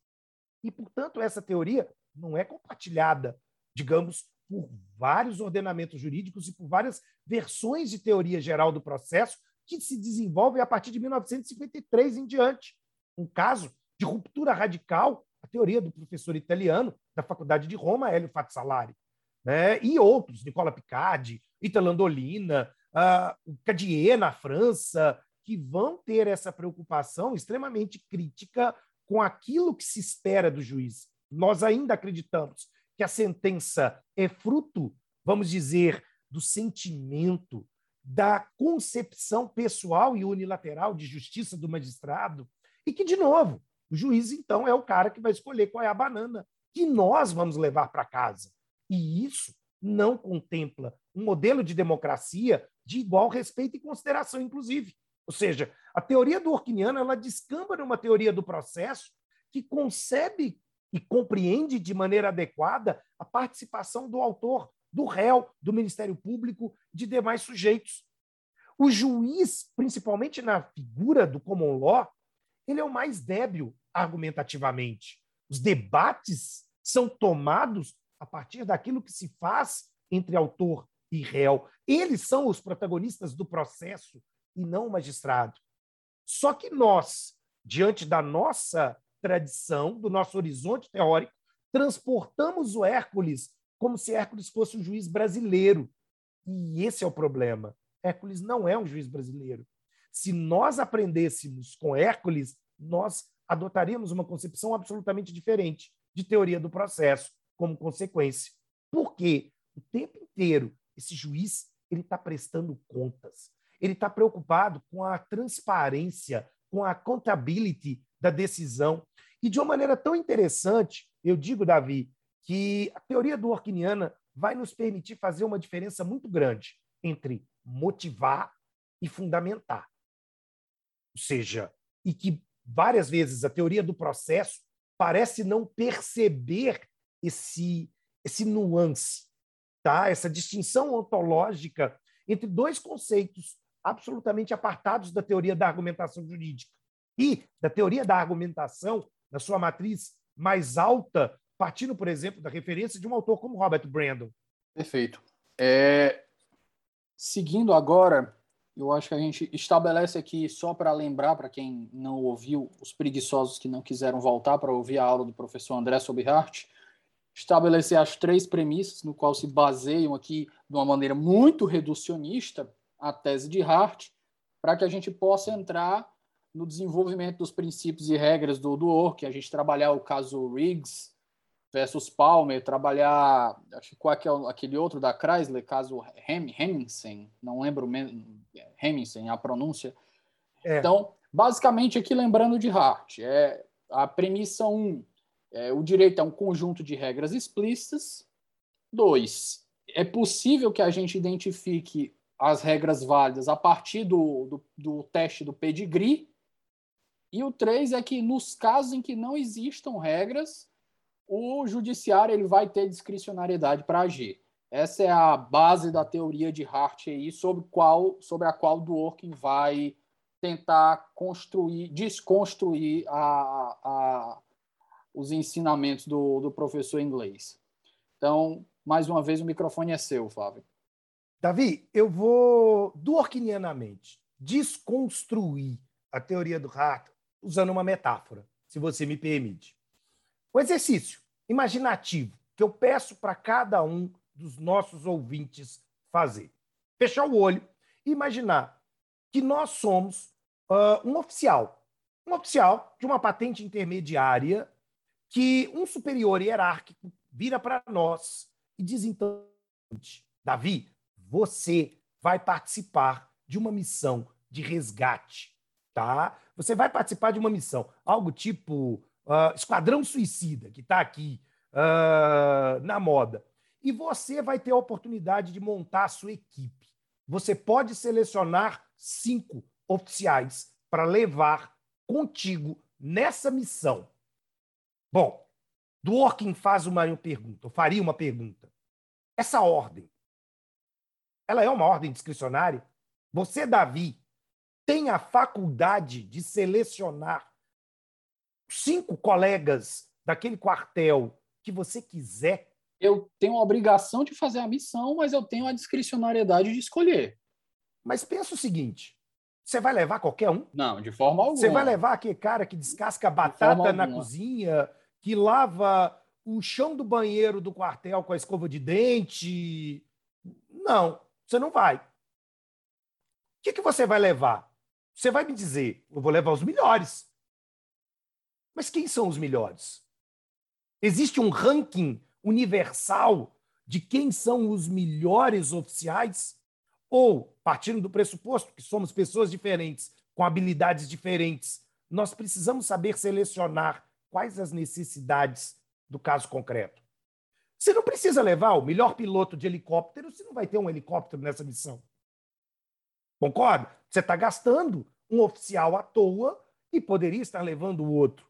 Speaker 2: E, portanto, essa teoria não é compartilhada, digamos, por vários ordenamentos jurídicos e por várias versões de teoria geral do processo que se desenvolvem a partir de 1953 em diante. Um caso de ruptura radical a teoria do professor italiano da Faculdade de Roma, Hélio Fazzalari, né? e outros, Nicola Picardi, Ita Landolina, uh, Cadier na França, que vão ter essa preocupação extremamente crítica com aquilo que se espera do juiz. Nós ainda acreditamos que a sentença é fruto, vamos dizer, do sentimento, da concepção pessoal e unilateral de justiça do magistrado, e que, de novo, o juiz, então, é o cara que vai escolher qual é a banana que nós vamos levar para casa. E isso não contempla um modelo de democracia de igual respeito e consideração, inclusive. Ou seja, a teoria do Orquiniano ela descamba numa teoria do processo que concebe e compreende de maneira adequada a participação do autor, do réu, do Ministério Público, de demais sujeitos. O juiz, principalmente na figura do common law, ele é o mais débil argumentativamente. Os debates são tomados a partir daquilo que se faz entre autor e réu. Eles são os protagonistas do processo e não o magistrado. Só que nós, diante da nossa tradição, do nosso horizonte teórico, transportamos o Hércules como se Hércules fosse um juiz brasileiro. E esse é o problema. Hércules não é um juiz brasileiro. Se nós aprendêssemos com Hércules, nós adotaríamos uma concepção absolutamente diferente de teoria do processo como consequência. Por quê? O tempo inteiro, esse juiz ele está prestando contas. Ele está preocupado com a transparência, com a accountability da decisão. E de uma maneira tão interessante, eu digo, Davi, que a teoria do Orquiniana vai nos permitir fazer uma diferença muito grande entre motivar e fundamentar. Ou seja, e que várias vezes a teoria do processo parece não perceber esse, esse nuance, tá? essa distinção ontológica entre dois conceitos absolutamente apartados da teoria da argumentação jurídica e da teoria da argumentação na sua matriz mais alta, partindo, por exemplo, da referência de um autor como Robert Brandon.
Speaker 1: Perfeito. É... Seguindo agora, eu acho que a gente estabelece aqui, só para lembrar, para quem não ouviu, os preguiçosos que não quiseram voltar para ouvir a aula do professor André sobre Hart, estabelecer as três premissas no qual se baseiam aqui de uma maneira muito reducionista a tese de Hart, para que a gente possa entrar no desenvolvimento dos princípios e regras do, do que a gente trabalhar o caso Riggs versus Palmer, trabalhar, acho que qual é, é aquele outro da Chrysler, caso Hem, Hemmingsen, não lembro Hemmingsen, a pronúncia. É. Então, basicamente aqui lembrando de Hart, é a premissa 1, um, é, o direito é um conjunto de regras explícitas. 2. É possível que a gente identifique as regras válidas a partir do, do, do teste do pedigree. E o 3 é que nos casos em que não existam regras, o judiciário ele vai ter discricionariedade para agir. Essa é a base da teoria de Hart aí, sobre, qual, sobre a qual Dworkin vai tentar construir, desconstruir a, a, os ensinamentos do, do professor inglês. Então, mais uma vez, o microfone é seu, Flávio.
Speaker 2: Davi, eu vou, dworkinianamente, desconstruir a teoria do Hart usando uma metáfora, se você me permite. O exercício imaginativo que eu peço para cada um dos nossos ouvintes fazer. Fechar o olho e imaginar que nós somos uh, um oficial, um oficial de uma patente intermediária que um superior hierárquico vira para nós e diz então, Davi, você vai participar de uma missão de resgate, tá? Você vai participar de uma missão, algo tipo uh, Esquadrão Suicida, que está aqui uh, na moda. E você vai ter a oportunidade de montar a sua equipe. Você pode selecionar cinco oficiais para levar contigo nessa missão. Bom, Dworkin faz uma pergunta, ou faria uma pergunta. Essa ordem, ela é uma ordem discricionária? Você, Davi, tem a faculdade de selecionar cinco colegas daquele quartel que você quiser.
Speaker 1: Eu tenho a obrigação de fazer a missão, mas eu tenho a discricionariedade de escolher.
Speaker 2: Mas pensa o seguinte: você vai levar qualquer um?
Speaker 1: Não, de forma alguma.
Speaker 2: Você vai levar aquele cara que descasca batata na cozinha, que lava o chão do banheiro do quartel com a escova de dente? Não, você não vai. O que, que você vai levar? Você vai me dizer, eu vou levar os melhores. Mas quem são os melhores? Existe um ranking universal de quem são os melhores oficiais? Ou, partindo do pressuposto que somos pessoas diferentes, com habilidades diferentes, nós precisamos saber selecionar quais as necessidades do caso concreto. Você não precisa levar o melhor piloto de helicóptero se não vai ter um helicóptero nessa missão. Concorda? Você está gastando um oficial à toa e poderia estar levando o outro.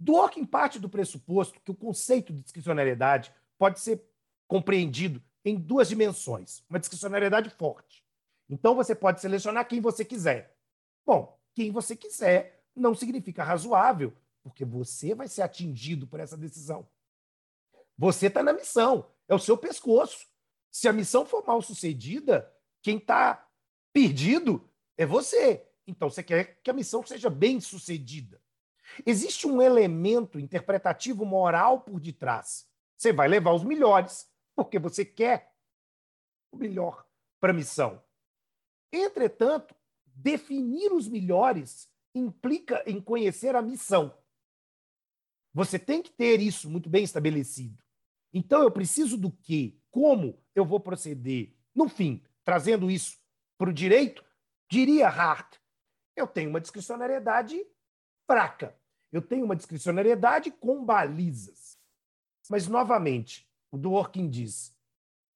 Speaker 2: Dworkin parte do pressuposto que o conceito de discricionariedade pode ser compreendido em duas dimensões. Uma discricionariedade forte. Então você pode selecionar quem você quiser. Bom, quem você quiser não significa razoável, porque você vai ser atingido por essa decisão. Você está na missão, é o seu pescoço. Se a missão for mal sucedida, quem está perdido é você. Então você quer que a missão seja bem sucedida. Existe um elemento interpretativo moral por detrás. Você vai levar os melhores, porque você quer o melhor para a missão. Entretanto, definir os melhores implica em conhecer a missão. Você tem que ter isso muito bem estabelecido. Então, eu preciso do quê? Como eu vou proceder? No fim, trazendo isso para o direito, diria Hart, eu tenho uma discricionariedade fraca. Eu tenho uma discricionariedade com balizas. Mas, novamente, o Dworkin diz,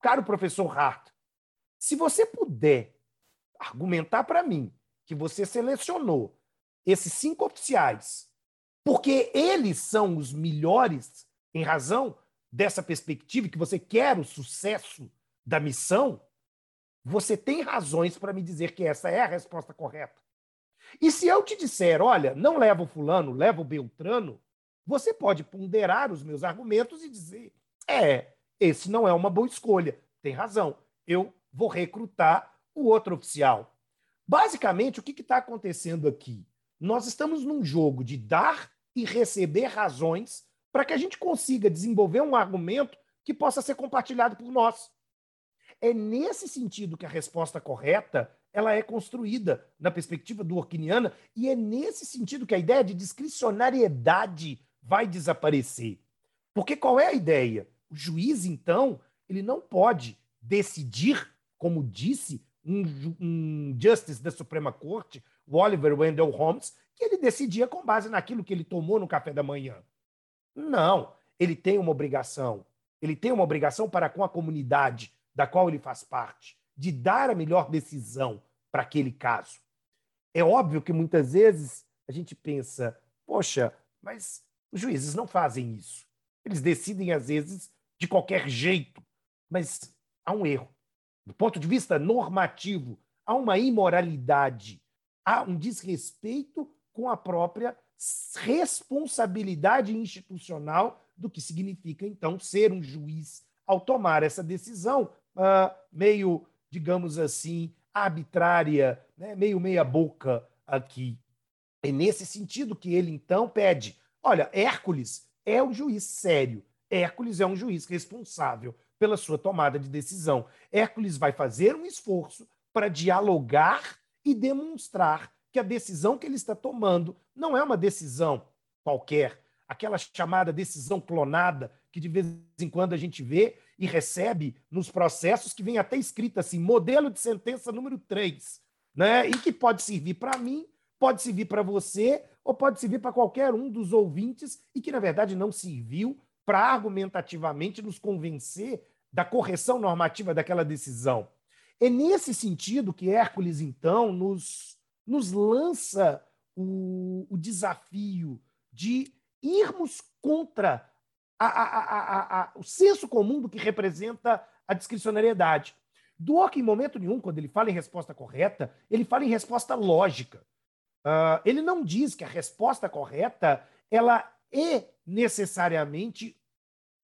Speaker 2: caro professor Hart, se você puder argumentar para mim que você selecionou esses cinco oficiais porque eles são os melhores em razão dessa perspectiva que você quer o sucesso da missão, você tem razões para me dizer que essa é a resposta correta. E se eu te disser, olha, não leva o fulano, leva o Beltrano, você pode ponderar os meus argumentos e dizer, é, esse não é uma boa escolha, tem razão, eu vou recrutar o outro oficial. Basicamente, o que está acontecendo aqui? Nós estamos num jogo de dar e receber razões para que a gente consiga desenvolver um argumento que possa ser compartilhado por nós. É nesse sentido que a resposta correta ela é construída na perspectiva do Orquiniana e é nesse sentido que a ideia de discricionariedade vai desaparecer. Porque qual é a ideia? O juiz, então, ele não pode decidir, como disse um, um justice da Suprema Corte, o Oliver Wendell Holmes, que ele decidia com base naquilo que ele tomou no café da manhã. Não, ele tem uma obrigação. Ele tem uma obrigação para com a comunidade da qual ele faz parte, de dar a melhor decisão para aquele caso. É óbvio que muitas vezes a gente pensa, poxa, mas os juízes não fazem isso. Eles decidem, às vezes, de qualquer jeito. Mas há um erro. Do ponto de vista normativo, há uma imoralidade, há um desrespeito com a própria responsabilidade institucional do que significa, então, ser um juiz ao tomar essa decisão uh, meio, digamos assim, arbitrária, né, meio meia-boca aqui. É nesse sentido que ele, então, pede: olha, Hércules é um juiz sério, Hércules é um juiz responsável pela sua tomada de decisão. Hércules vai fazer um esforço para dialogar e demonstrar que a decisão que ele está tomando não é uma decisão qualquer, aquela chamada decisão clonada que de vez em quando a gente vê e recebe nos processos que vem até escrito assim, modelo de sentença número 3, né? E que pode servir para mim, pode servir para você ou pode servir para qualquer um dos ouvintes e que na verdade não serviu para argumentativamente nos convencer da correção normativa daquela decisão. É nesse sentido que Hércules então nos nos lança o, o desafio de irmos contra a, a, a, o senso comum do que representa a discricionariedade. Dworkin, em momento nenhum, quando ele fala em resposta correta, ele fala em resposta lógica. Uh, ele não diz que a resposta correta ela é necessariamente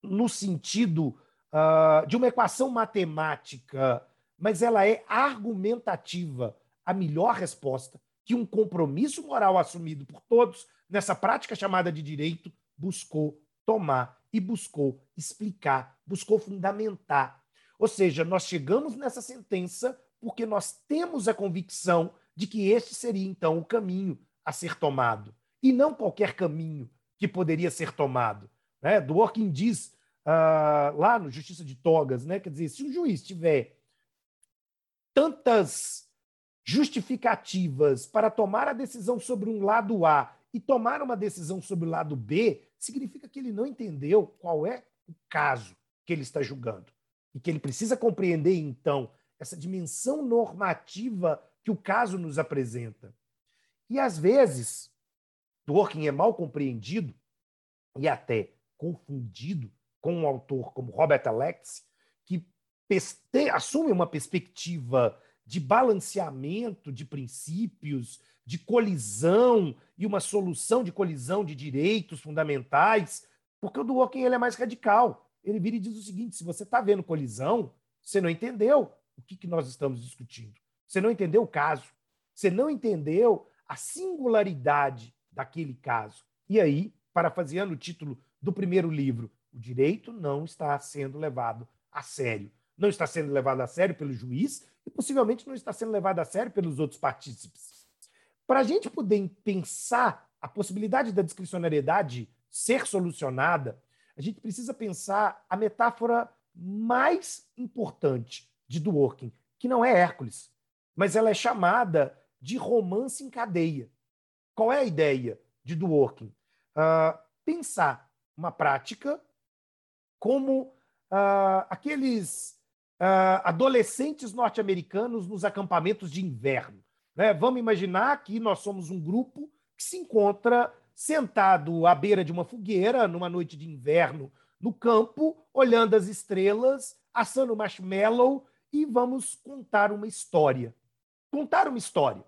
Speaker 2: no sentido uh, de uma equação matemática, mas ela é argumentativa a melhor resposta que um compromisso moral assumido por todos nessa prática chamada de direito buscou tomar e buscou explicar, buscou fundamentar. Ou seja, nós chegamos nessa sentença porque nós temos a convicção de que este seria, então, o caminho a ser tomado, e não qualquer caminho que poderia ser tomado. Né? Dworkin diz uh, lá no Justiça de Togas, né? quer dizer, se o juiz tiver tantas justificativas para tomar a decisão sobre um lado A e tomar uma decisão sobre o lado B, significa que ele não entendeu qual é o caso que ele está julgando. E que ele precisa compreender, então, essa dimensão normativa que o caso nos apresenta. E, às vezes, Dworkin é mal compreendido e até confundido com um autor como Robert Alex, que assume uma perspectiva de balanceamento de princípios, de colisão e uma solução de colisão de direitos fundamentais, porque o Dworkin ele é mais radical. Ele vira e diz o seguinte: se você está vendo colisão, você não entendeu o que, que nós estamos discutindo. Você não entendeu o caso. Você não entendeu a singularidade daquele caso. E aí, parafraseando o título do primeiro livro, o direito não está sendo levado a sério. Não está sendo levado a sério pelo juiz e possivelmente não está sendo levado a sério pelos outros partícipes. Para a gente poder pensar a possibilidade da discricionariedade ser solucionada, a gente precisa pensar a metáfora mais importante de Dworkin, que não é Hércules, mas ela é chamada de romance em cadeia. Qual é a ideia de Dworkin? Uh, pensar uma prática como uh, aqueles uh, adolescentes norte-americanos nos acampamentos de inverno. Né? Vamos imaginar que nós somos um grupo que se encontra sentado à beira de uma fogueira numa noite de inverno no campo, olhando as estrelas, assando marshmallow e vamos contar uma história. Contar uma história.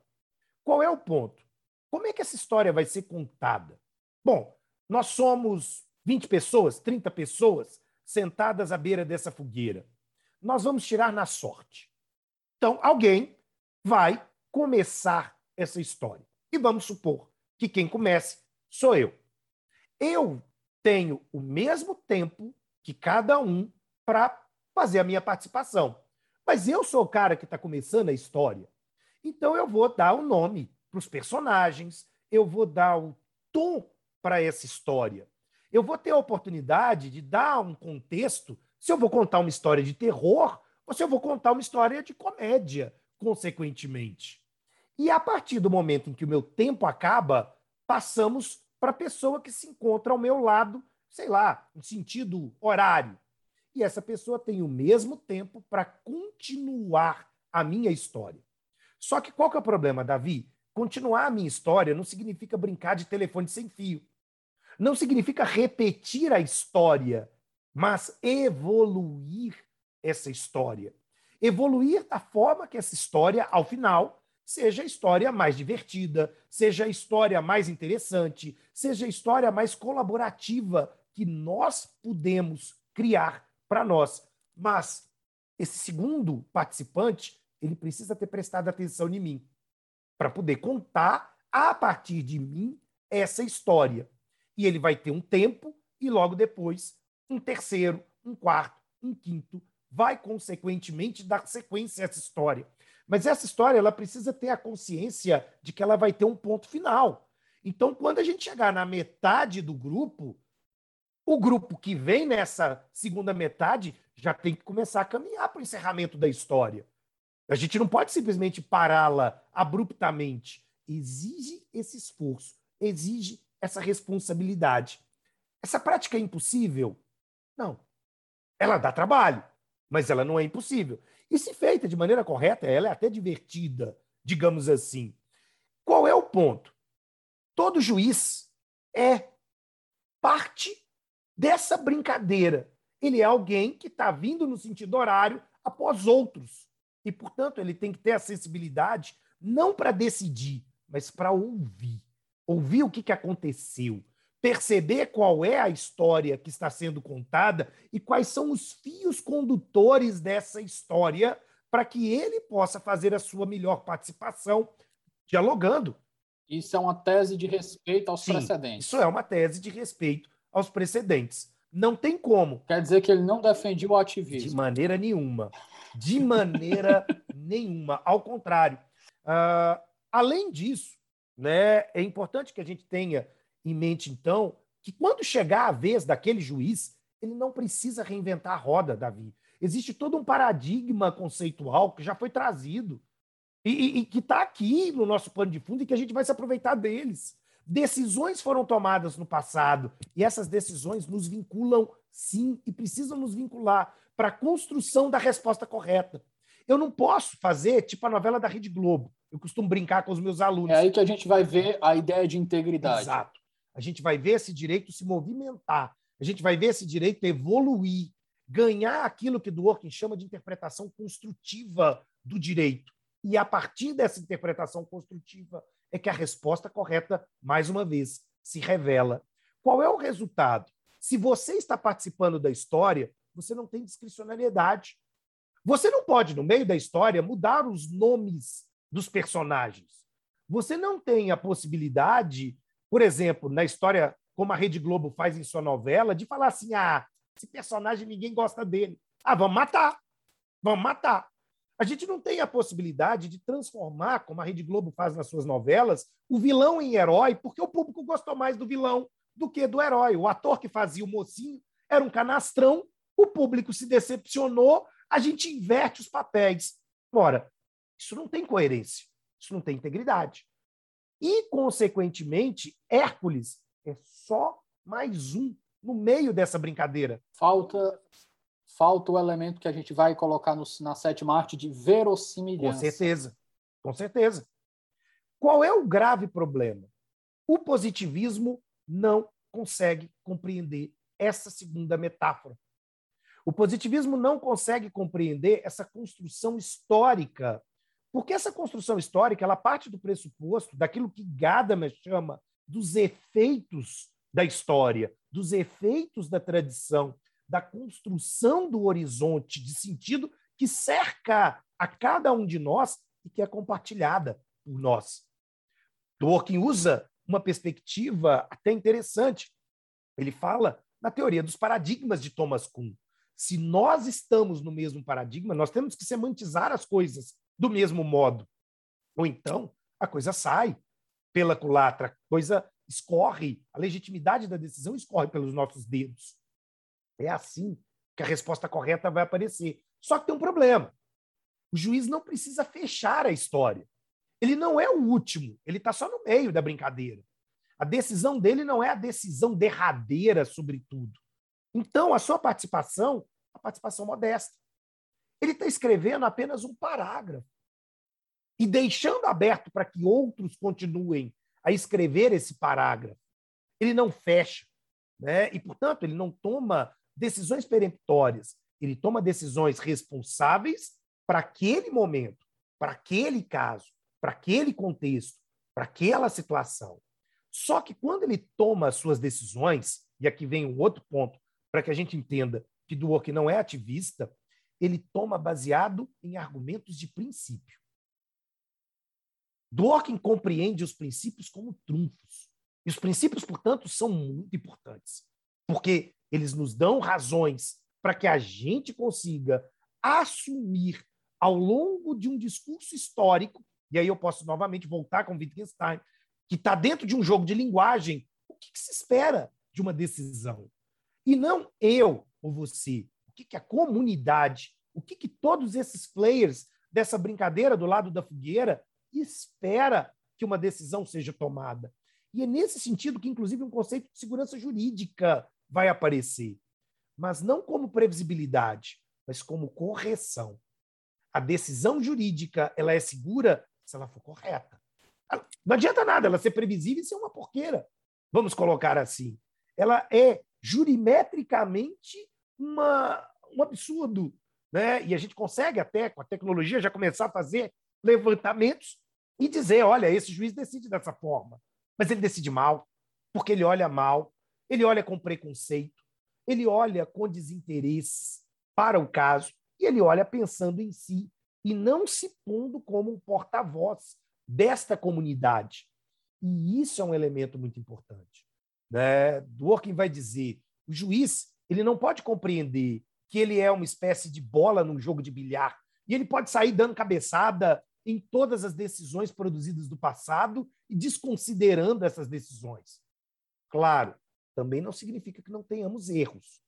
Speaker 2: Qual é o ponto? Como é que essa história vai ser contada? Bom, nós somos 20 pessoas, 30 pessoas sentadas à beira dessa fogueira. Nós vamos tirar na sorte. Então, alguém vai começar essa história. E vamos supor que quem comece sou eu. Eu tenho o mesmo tempo que cada um para fazer a minha participação. Mas eu sou o cara que está começando a história. Então eu vou dar o nome para os personagens, eu vou dar o tom para essa história. Eu vou ter a oportunidade de dar um contexto se eu vou contar uma história de terror ou se eu vou contar uma história de comédia, consequentemente. E a partir do momento em que o meu tempo acaba, passamos para a pessoa que se encontra ao meu lado, sei lá, em sentido horário. E essa pessoa tem o mesmo tempo para continuar a minha história. Só que qual que é o problema, Davi? Continuar a minha história não significa brincar de telefone sem fio. Não significa repetir a história mas evoluir essa história. Evoluir da forma que essa história, ao final, seja a história mais divertida, seja a história mais interessante, seja a história mais colaborativa que nós podemos criar para nós. Mas esse segundo participante, ele precisa ter prestado atenção em mim para poder contar a partir de mim essa história. E ele vai ter um tempo e logo depois um terceiro, um quarto, um quinto, vai consequentemente dar sequência a essa história. Mas essa história ela precisa ter a consciência de que ela vai ter um ponto final. Então, quando a gente chegar na metade do grupo, o grupo que vem nessa segunda metade já tem que começar a caminhar para o encerramento da história. A gente não pode simplesmente pará-la abruptamente. Exige esse esforço, exige essa responsabilidade. Essa prática é impossível? Não. Ela dá trabalho, mas ela não é impossível. E se feita de maneira correta, ela é até divertida, digamos assim. Qual é o ponto? Todo juiz é parte dessa brincadeira. Ele é alguém que está vindo no sentido horário após outros. E, portanto, ele tem que ter a sensibilidade não para decidir, mas para ouvir. Ouvir o que, que aconteceu, perceber qual é a história que está sendo contada e quais são os fios condutores dessa história para que ele possa fazer a sua melhor participação dialogando.
Speaker 1: Isso é uma tese de respeito aos Sim, precedentes.
Speaker 2: Isso é uma tese de respeito aos precedentes. Não tem como.
Speaker 1: Quer dizer que ele não defendia o ativismo.
Speaker 2: De maneira nenhuma. De maneira <laughs> nenhuma. Ao contrário. Uh, Além disso, né, é importante que a gente tenha em mente, então, que quando chegar a vez daquele juiz, ele não precisa reinventar a roda, Davi. Existe todo um paradigma conceitual que já foi trazido e, e, e que está aqui no nosso pano de fundo e que a gente vai se aproveitar deles. Decisões foram tomadas no passado e essas decisões nos vinculam, sim, e precisam nos vincular para a construção da resposta correta. Eu não posso fazer tipo a novela da Rede Globo. Eu costumo brincar com os meus alunos.
Speaker 1: É aí que a gente vai ver a ideia de integridade.
Speaker 2: Exato. A gente vai ver esse direito se movimentar. A gente vai ver esse direito evoluir, ganhar aquilo que Dworkin chama de interpretação construtiva do direito. E a partir dessa interpretação construtiva é que a resposta correta, mais uma vez, se revela. Qual é o resultado? Se você está participando da história, você não tem discricionariedade. Você não pode, no meio da história, mudar os nomes dos personagens. Você não tem a possibilidade, por exemplo, na história, como a Rede Globo faz em sua novela, de falar assim: ah, esse personagem ninguém gosta dele. Ah, vamos matar. Vamos matar. A gente não tem a possibilidade de transformar, como a Rede Globo faz nas suas novelas, o vilão em herói, porque o público gostou mais do vilão do que do herói. O ator que fazia o mocinho era um canastrão, o público se decepcionou, a gente inverte os papéis. Ora, isso não tem coerência, isso não tem integridade. E, consequentemente, Hércules é só mais um no meio dessa brincadeira.
Speaker 1: Falta falta o elemento que a gente vai colocar no, na sétima arte de verossimilhança.
Speaker 2: Com certeza, com certeza. Qual é o grave problema? O positivismo não consegue compreender essa segunda metáfora. O positivismo não consegue compreender essa construção histórica, porque essa construção histórica ela parte do pressuposto daquilo que Gadamer chama dos efeitos da história, dos efeitos da tradição, da construção do horizonte de sentido que cerca a cada um de nós e que é compartilhada por nós. Dworkin usa uma perspectiva até interessante. Ele fala na teoria dos paradigmas de Thomas Kuhn. Se nós estamos no mesmo paradigma, nós temos que semantizar as coisas do mesmo modo. Ou então, a coisa sai pela culatra, a coisa escorre, a legitimidade da decisão escorre pelos nossos dedos. É assim que a resposta correta vai aparecer. Só que tem um problema. O juiz não precisa fechar a história. Ele não é o último, ele está só no meio da brincadeira. A decisão dele não é a decisão derradeira sobre tudo. Então, a sua participação, a participação modesta. Ele está escrevendo apenas um parágrafo e deixando aberto para que outros continuem a escrever esse parágrafo. Ele não fecha, né? E portanto ele não toma decisões peremptórias. Ele toma decisões responsáveis para aquele momento, para aquele caso, para aquele contexto, para aquela situação. Só que quando ele toma as suas decisões, e aqui vem um outro ponto para que a gente entenda que Dworkin não é ativista, ele toma baseado em argumentos de princípio. Dworkin compreende os princípios como trunfos. E os princípios, portanto, são muito importantes, porque eles nos dão razões para que a gente consiga assumir ao longo de um discurso histórico, e aí eu posso novamente voltar com Wittgenstein, que está dentro de um jogo de linguagem, o que, que se espera de uma decisão? E não eu ou você. O que, que a comunidade, o que, que todos esses players dessa brincadeira do lado da fogueira espera que uma decisão seja tomada. E é nesse sentido que, inclusive, um conceito de segurança jurídica vai aparecer. Mas não como previsibilidade, mas como correção. A decisão jurídica ela é segura se ela for correta. Não adianta nada ela ser previsível e ser uma porqueira. Vamos colocar assim. Ela é jurimetricamente uma, um absurdo. Né? E a gente consegue até, com a tecnologia, já começar a fazer levantamentos e dizer: olha, esse juiz decide dessa forma. Mas ele decide mal, porque ele olha mal, ele olha com preconceito, ele olha com desinteresse para o caso, e ele olha pensando em si e não se pondo como um porta-voz desta comunidade. E isso é um elemento muito importante. Né? Dworkin vai dizer: o juiz ele não pode compreender que ele é uma espécie de bola num jogo de bilhar e ele pode sair dando cabeçada em todas as decisões produzidas do passado e desconsiderando essas decisões. Claro, também não significa que não tenhamos erros.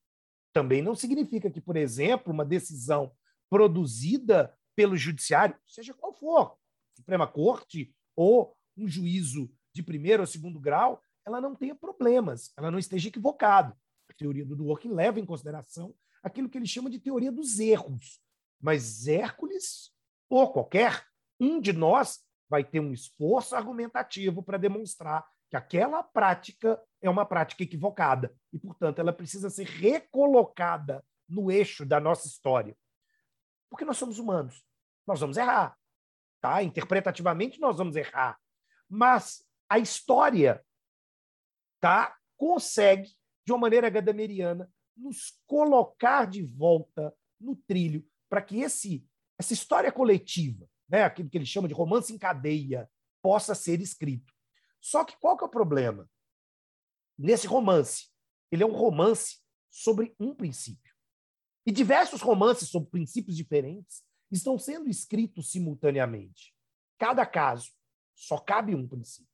Speaker 2: Também não significa que, por exemplo, uma decisão produzida pelo judiciário, seja qual for, Suprema Corte ou um juízo de primeiro ou segundo grau, ela não tenha problemas, ela não esteja equivocada. Teoria do Dworkin leva em consideração aquilo que ele chama de teoria dos erros. Mas Hércules, ou qualquer um de nós, vai ter um esforço argumentativo para demonstrar que aquela prática é uma prática equivocada e, portanto, ela precisa ser recolocada no eixo da nossa história. Porque nós somos humanos. Nós vamos errar. Tá? Interpretativamente, nós vamos errar. Mas a história tá, consegue, de uma maneira gadameriana, nos colocar de volta no trilho para que esse, essa história coletiva, né, aquilo que ele chama de romance em cadeia, possa ser escrito. Só que qual que é o problema? Nesse romance, ele é um romance sobre um princípio. E diversos romances sobre princípios diferentes estão sendo escritos simultaneamente. Cada caso só cabe um princípio.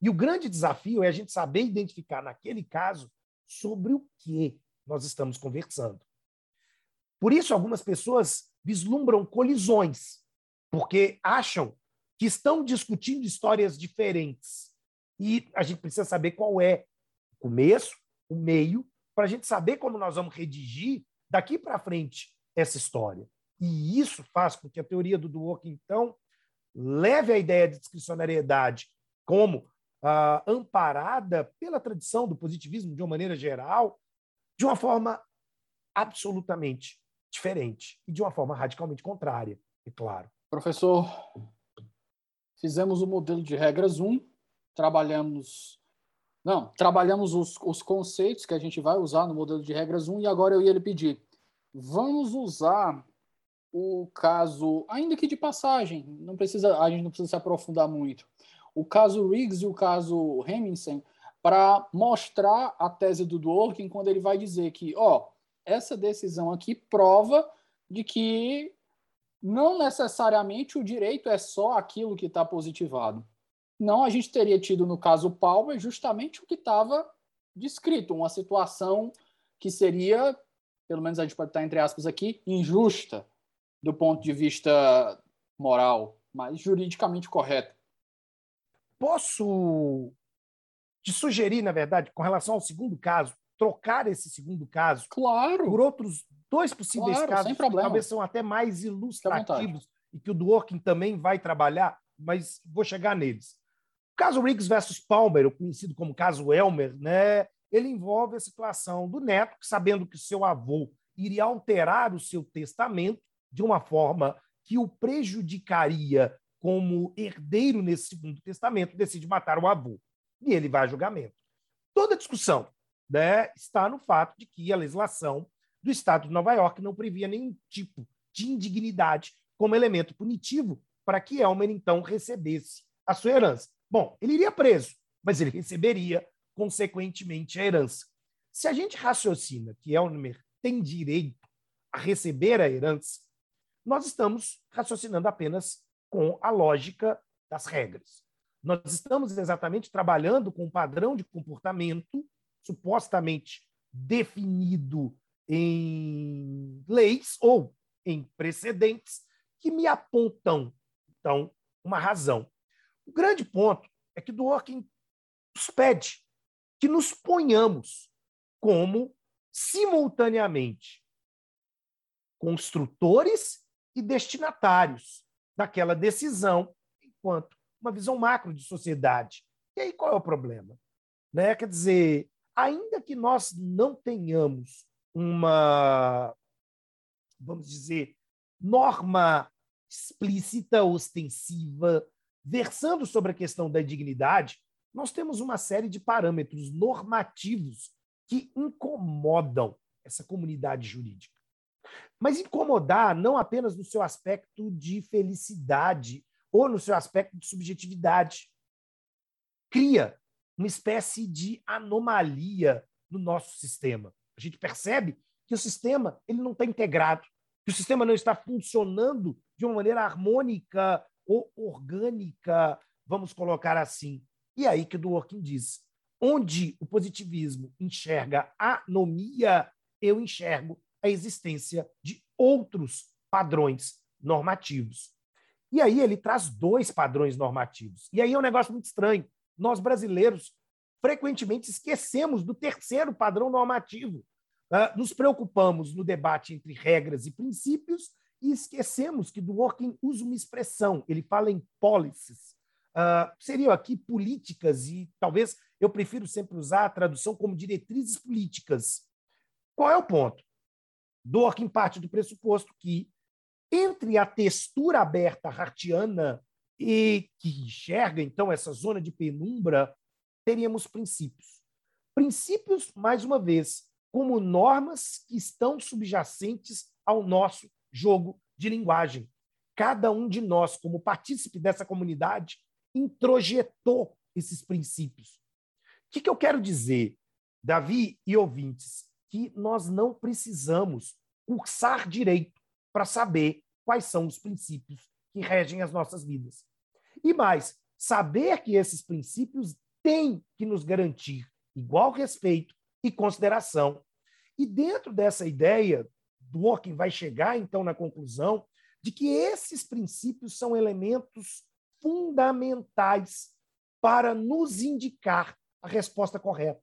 Speaker 2: E o grande desafio é a gente saber identificar, naquele caso, sobre o que nós estamos conversando. Por isso, algumas pessoas vislumbram colisões, porque acham que estão discutindo histórias diferentes. E a gente precisa saber qual é o começo, o meio, para a gente saber como nós vamos redigir daqui para frente essa história. E isso faz com que a teoria do Dworkin, então, leve a ideia de discricionariedade como ah, amparada pela tradição do positivismo de uma maneira geral, de uma forma absolutamente diferente e de uma forma radicalmente contrária, é claro.
Speaker 1: Professor, fizemos o modelo de regras 1, trabalhamos. Não, trabalhamos os, os conceitos que a gente vai usar no modelo de regras 1 e agora eu ia lhe pedir. Vamos usar o caso, ainda que de passagem, não precisa, a gente não precisa se aprofundar muito o caso Riggs e o caso Hemmingsen para mostrar a tese do Dworkin quando ele vai dizer que, ó, essa decisão aqui prova de que não necessariamente o direito é só aquilo que está positivado. Não, a gente teria tido no caso Palmer justamente o que estava descrito, uma situação que seria, pelo menos a gente pode estar entre aspas aqui, injusta do ponto de vista moral, mas juridicamente correta
Speaker 2: posso te sugerir, na verdade, com relação ao segundo caso, trocar esse segundo caso
Speaker 1: claro.
Speaker 2: por outros dois possíveis
Speaker 1: claro,
Speaker 2: casos
Speaker 1: que
Speaker 2: talvez são até mais ilustrativos e que o Dworkin também vai trabalhar, mas vou chegar neles. O caso Riggs versus Palmer, o conhecido como caso Elmer, né, ele envolve a situação do neto que, sabendo que seu avô iria alterar o seu testamento de uma forma que o prejudicaria como herdeiro nesse segundo testamento, decide matar o avô. E ele vai a julgamento. Toda a discussão né, está no fato de que a legislação do Estado de Nova York não previa nenhum tipo de indignidade como elemento punitivo para que Elmer, então, recebesse a sua herança. Bom, ele iria preso, mas ele receberia, consequentemente, a herança. Se a gente raciocina que Elmer tem direito a receber a herança, nós estamos raciocinando apenas com a lógica das regras. Nós estamos exatamente trabalhando com um padrão de comportamento supostamente definido em leis ou em precedentes que me apontam, então, uma razão. O grande ponto é que Dworkin nos pede que nos ponhamos como, simultaneamente, construtores e destinatários daquela decisão enquanto uma visão macro de sociedade. E aí qual é o problema? Né? Quer dizer, ainda que nós não tenhamos uma, vamos dizer, norma explícita, ostensiva, versando sobre a questão da dignidade, nós temos uma série de parâmetros normativos que incomodam essa comunidade jurídica. Mas incomodar não apenas no seu aspecto de felicidade ou no seu aspecto de subjetividade. Cria uma espécie de anomalia no nosso sistema. A gente percebe que o sistema ele não está integrado, que o sistema não está funcionando de uma maneira harmônica ou orgânica, vamos colocar assim. E aí que o Dworkin diz, onde o positivismo enxerga anomia, eu enxergo a existência de outros padrões normativos. E aí ele traz dois padrões normativos. E aí é um negócio muito estranho. Nós brasileiros frequentemente esquecemos do terceiro padrão normativo. Uh, nos preocupamos no debate entre regras e princípios e esquecemos que Dworkin usa uma expressão, ele fala em policies. Uh, seriam aqui políticas, e talvez eu prefiro sempre usar a tradução como diretrizes políticas. Qual é o ponto? Dworkin parte do pressuposto que entre a textura aberta hartiana e que enxerga, então, essa zona de penumbra, teríamos princípios. Princípios, mais uma vez, como normas que estão subjacentes ao nosso jogo de linguagem. Cada um de nós, como partícipe dessa comunidade, introjetou esses princípios. O que, que eu quero dizer, Davi e ouvintes? Que nós não precisamos cursar direito para saber quais são os princípios que regem as nossas vidas. E mais, saber que esses princípios têm que nos garantir igual respeito e consideração. E dentro dessa ideia, Dworkin vai chegar então na conclusão de que esses princípios são elementos fundamentais para nos indicar a resposta correta.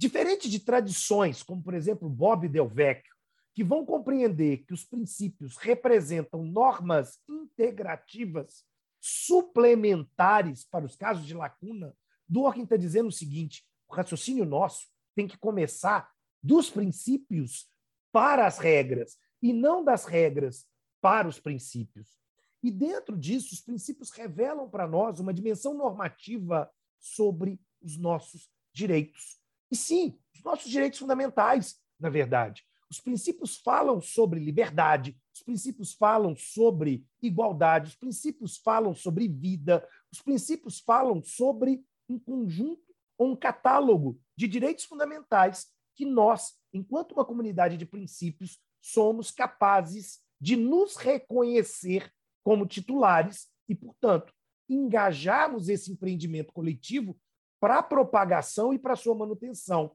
Speaker 2: Diferente de tradições, como por exemplo Bob Del Vecchio, que vão compreender que os princípios representam normas integrativas suplementares para os casos de lacuna, Dworkin está dizendo o seguinte: o raciocínio nosso tem que começar dos princípios para as regras e não das regras para os princípios. E dentro disso, os princípios revelam para nós uma dimensão normativa sobre os nossos direitos. E sim, os nossos direitos fundamentais, na verdade. Os princípios falam sobre liberdade, os princípios falam sobre igualdade, os princípios falam sobre vida, os princípios falam sobre um conjunto ou um catálogo de direitos fundamentais que nós, enquanto uma comunidade de princípios, somos capazes de nos reconhecer como titulares e, portanto, engajarmos esse empreendimento coletivo para a propagação e para a sua manutenção.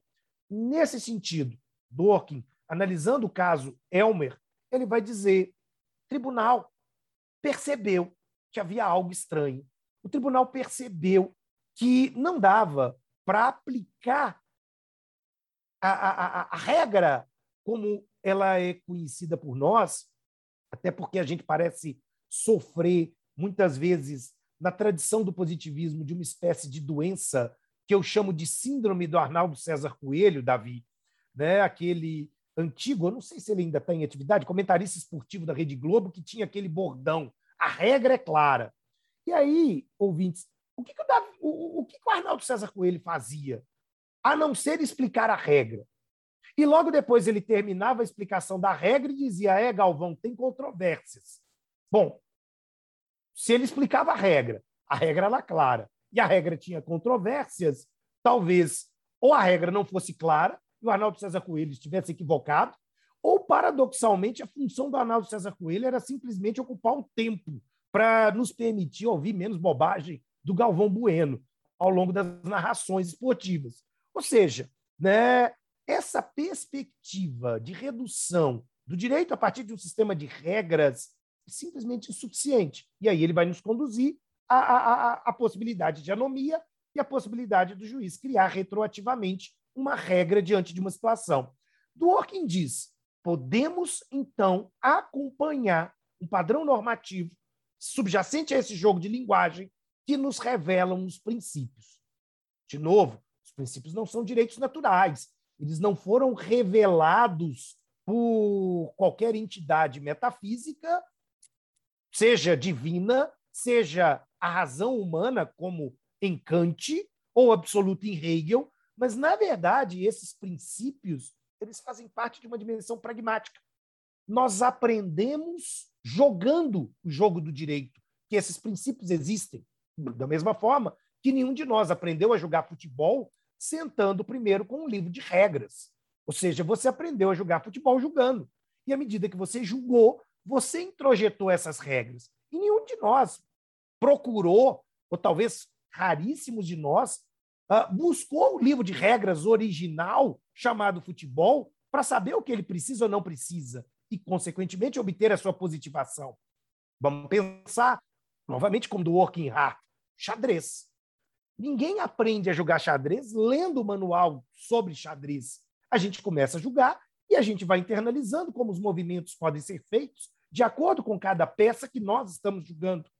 Speaker 2: Nesse sentido, Dworkin, analisando o caso Elmer, ele vai dizer: tribunal percebeu que havia algo estranho. O tribunal percebeu que não dava para aplicar a, a, a, a regra como ela é conhecida por nós, até porque a gente parece sofrer muitas vezes na tradição do positivismo de uma espécie de doença que eu chamo de síndrome do Arnaldo César Coelho, Davi, né? aquele antigo, eu não sei se ele ainda está em atividade, comentarista esportivo da Rede Globo, que tinha aquele bordão. A regra é clara. E aí, ouvintes, o que, que o, Davi, o, o, que, que o Arnaldo César Coelho fazia? A não ser explicar a regra. E logo depois ele terminava a explicação da regra e dizia: É, Galvão, tem controvérsias. Bom, se ele explicava a regra, a regra era clara, e a regra tinha controvérsias, talvez ou a regra não fosse clara e o Arnaldo César Coelho estivesse equivocado, ou, paradoxalmente, a função do Arnaldo César Coelho era simplesmente ocupar o tempo para nos permitir ouvir menos bobagem do Galvão Bueno ao longo das narrações esportivas. Ou seja, né, essa perspectiva de redução do direito a partir de um sistema de regras simplesmente insuficiente. E aí ele vai nos conduzir à, à, à, possibilidade de anomia e à possibilidade do juiz criar retroativamente uma regra diante de uma situação. Dworkin diz: podemos, então, acompanhar um padrão normativo subjacente a esse jogo de linguagem que nos revelam os princípios. De novo, os princípios não são direitos naturais, eles não foram revelados por qualquer entidade metafísica seja divina, seja a razão humana, como em Kant, ou absoluta em Hegel, mas, na verdade, esses princípios eles fazem parte de uma dimensão pragmática. Nós aprendemos jogando o jogo do direito, que esses princípios existem. Da mesma forma que nenhum de nós aprendeu a jogar futebol sentando primeiro com um livro de regras. Ou seja, você aprendeu a jogar futebol jogando. E à medida que você jogou, você introjetou essas regras. E nenhum de nós procurou, ou talvez raríssimos de nós, uh, buscou o livro de regras original chamado futebol para saber o que ele precisa ou não precisa e, consequentemente, obter a sua positivação. Vamos pensar novamente como do Working Hard, xadrez. Ninguém aprende a jogar xadrez lendo o manual sobre xadrez. A gente começa a jogar e a gente vai internalizando como os movimentos podem ser feitos de acordo com cada peça que nós estamos jogando.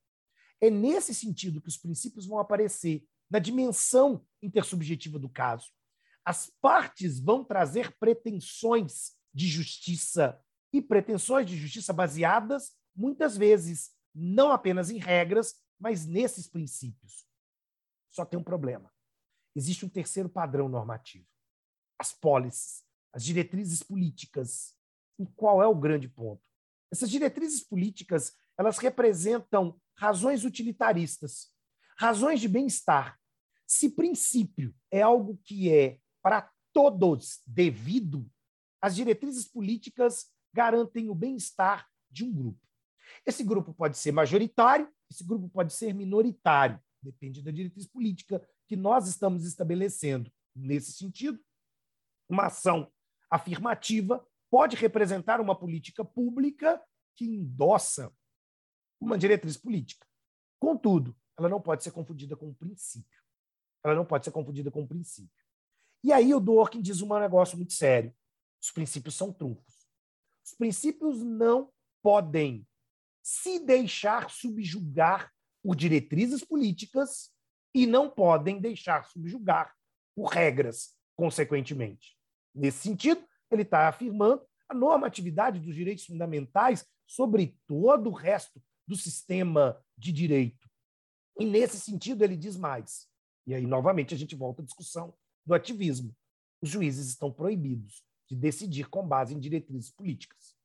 Speaker 2: É nesse sentido que os princípios vão aparecer, na dimensão intersubjetiva do caso. As partes vão trazer pretensões de justiça e pretensões de justiça baseadas, muitas vezes, não apenas em regras, mas nesses princípios. Só tem um problema. Existe um terceiro padrão normativo: as pólices, as diretrizes políticas. E qual é o grande ponto? Essas diretrizes políticas, elas representam razões utilitaristas, razões de bem-estar. Se princípio é algo que é para todos devido, as diretrizes políticas garantem o bem-estar de um grupo. Esse grupo pode ser majoritário, esse grupo pode ser minoritário, depende da diretriz política que nós estamos estabelecendo. Nesse sentido, uma ação afirmativa pode representar uma política pública que endossa uma diretriz política. Contudo, ela não pode ser confundida com um princípio. Ela não pode ser confundida com um princípio. E aí o Dworkin diz um negócio muito sério. Os princípios são trunfos. Os princípios não podem se deixar subjugar por diretrizes políticas e não podem deixar subjugar por regras, consequentemente. Nesse sentido, ele está afirmando a normatividade dos direitos fundamentais sobre todo o resto do sistema de direito. E, nesse sentido, ele diz mais. E aí, novamente, a gente volta à discussão do ativismo. Os juízes estão proibidos de decidir com base em diretrizes políticas.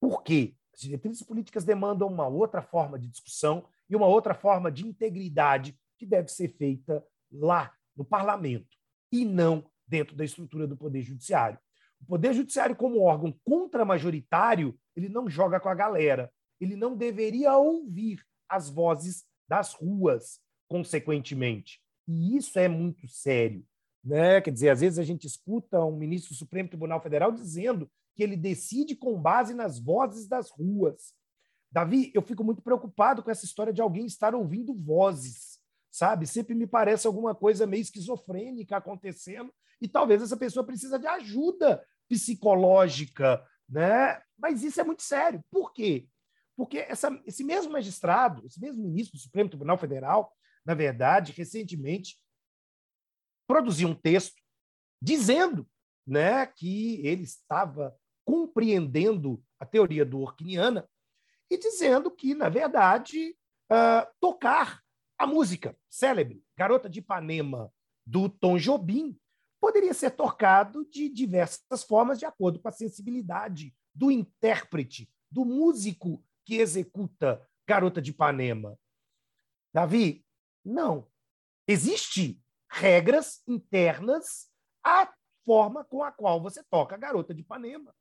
Speaker 2: Por quê? As diretrizes políticas demandam uma outra forma de discussão e uma outra forma de integridade que deve ser feita lá, no parlamento, e não dentro da estrutura do Poder Judiciário. O Poder Judiciário, como órgão contramajoritário, ele não joga com a galera ele não deveria ouvir as vozes das ruas, consequentemente. E isso é muito sério. Né? Quer dizer, às vezes a gente escuta um ministro do Supremo Tribunal Federal dizendo que ele decide com base nas vozes das ruas. Davi, eu fico muito preocupado com essa história de alguém estar ouvindo vozes, sabe? Sempre me parece alguma coisa meio esquizofrênica acontecendo e talvez essa pessoa precisa de ajuda psicológica, né? Mas isso é muito sério. Por quê? Porque essa, esse mesmo magistrado, esse mesmo ministro do Supremo Tribunal Federal, na verdade, recentemente produziu um texto dizendo né, que ele estava compreendendo a teoria do Orkiniana e dizendo que, na verdade, uh, tocar a música célebre, Garota de Ipanema, do Tom Jobim, poderia ser tocado de diversas formas, de acordo com a sensibilidade do intérprete, do músico que executa Garota de Ipanema? Davi, não. Existem regras internas à forma com a qual você toca a Garota de Ipanema.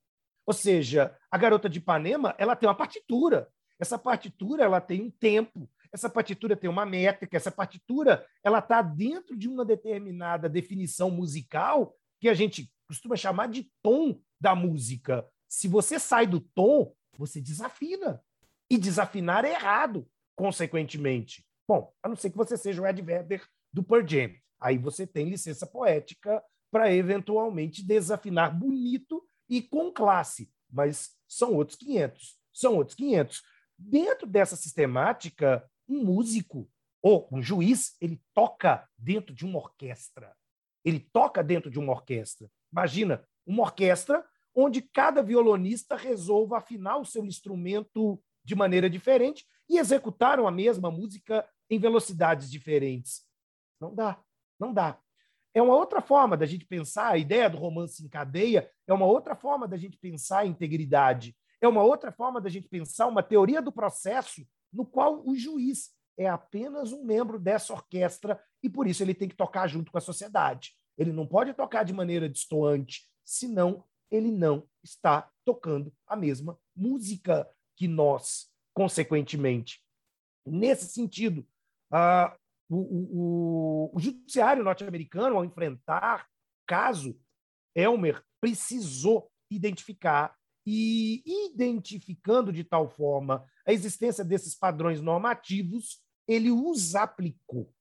Speaker 2: Ou seja, a Garota de Ipanema ela tem uma partitura. Essa partitura ela tem um tempo. Essa partitura tem uma métrica. Essa partitura ela está dentro de uma determinada definição musical que a gente costuma chamar de tom da música. Se você sai do tom, você desafina. E desafinar é errado, consequentemente. Bom, a não ser que você seja o Ed Vedder do Pearl Jam. Aí você tem licença poética para eventualmente desafinar bonito e com classe. Mas são outros 500. São outros 500. Dentro dessa sistemática, um músico ou um juiz, ele toca dentro de uma orquestra. Ele toca dentro de uma orquestra. Imagina, uma orquestra onde cada violonista resolva afinar o seu instrumento de maneira diferente e executaram a mesma música em velocidades diferentes. Não dá, não dá. É uma outra forma da gente pensar a ideia do romance em cadeia, é uma outra forma da gente pensar a integridade, é uma outra forma da gente pensar uma teoria do processo no qual o juiz é apenas um membro dessa orquestra e por isso ele tem que tocar junto com a sociedade. Ele não pode tocar de maneira distoante, senão ele não está tocando a mesma música que nós, consequentemente. nesse sentido. Uh, o, o, o, judiciário norte-americano, ao enfrentar caso Elmer, precisou identificar e, identificando de tal forma a existência desses padrões normativos, ele os aplicou.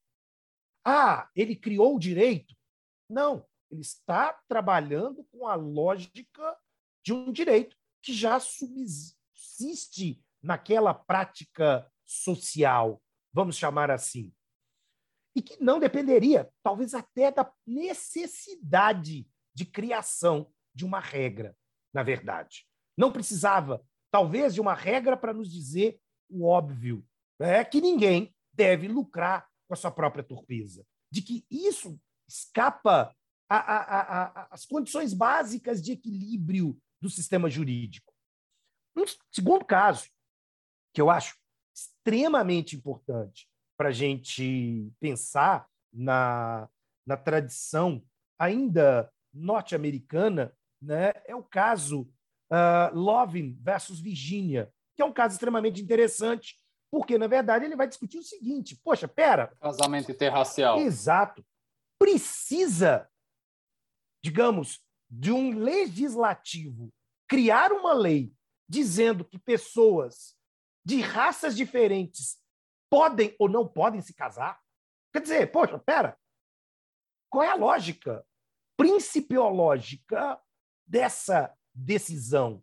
Speaker 2: Ah, ele criou o direito? Não, ele está trabalhando com a lógica de um direito que já subsiste naquela prática social, vamos chamar assim, e que não dependeria, talvez até da necessidade de criação de uma regra, na verdade. Não precisava, talvez, de uma regra para nos dizer o óbvio, é que ninguém deve lucrar com a sua própria torpeza, de que isso escapa às condições básicas de equilíbrio do sistema jurídico. Um segundo caso, que eu acho extremamente importante para a gente pensar na, na tradição ainda norte-americana, né, é o caso uh, Lovin versus Virginia, que é um caso extremamente interessante, porque, na verdade, ele vai discutir o seguinte: poxa, pera.
Speaker 1: Casamento interracial.
Speaker 2: Exato. Precisa, digamos, de um legislativo criar uma lei dizendo que pessoas de raças diferentes podem ou não podem se casar? Quer dizer, poxa, pera, qual é a lógica principiológica dessa decisão?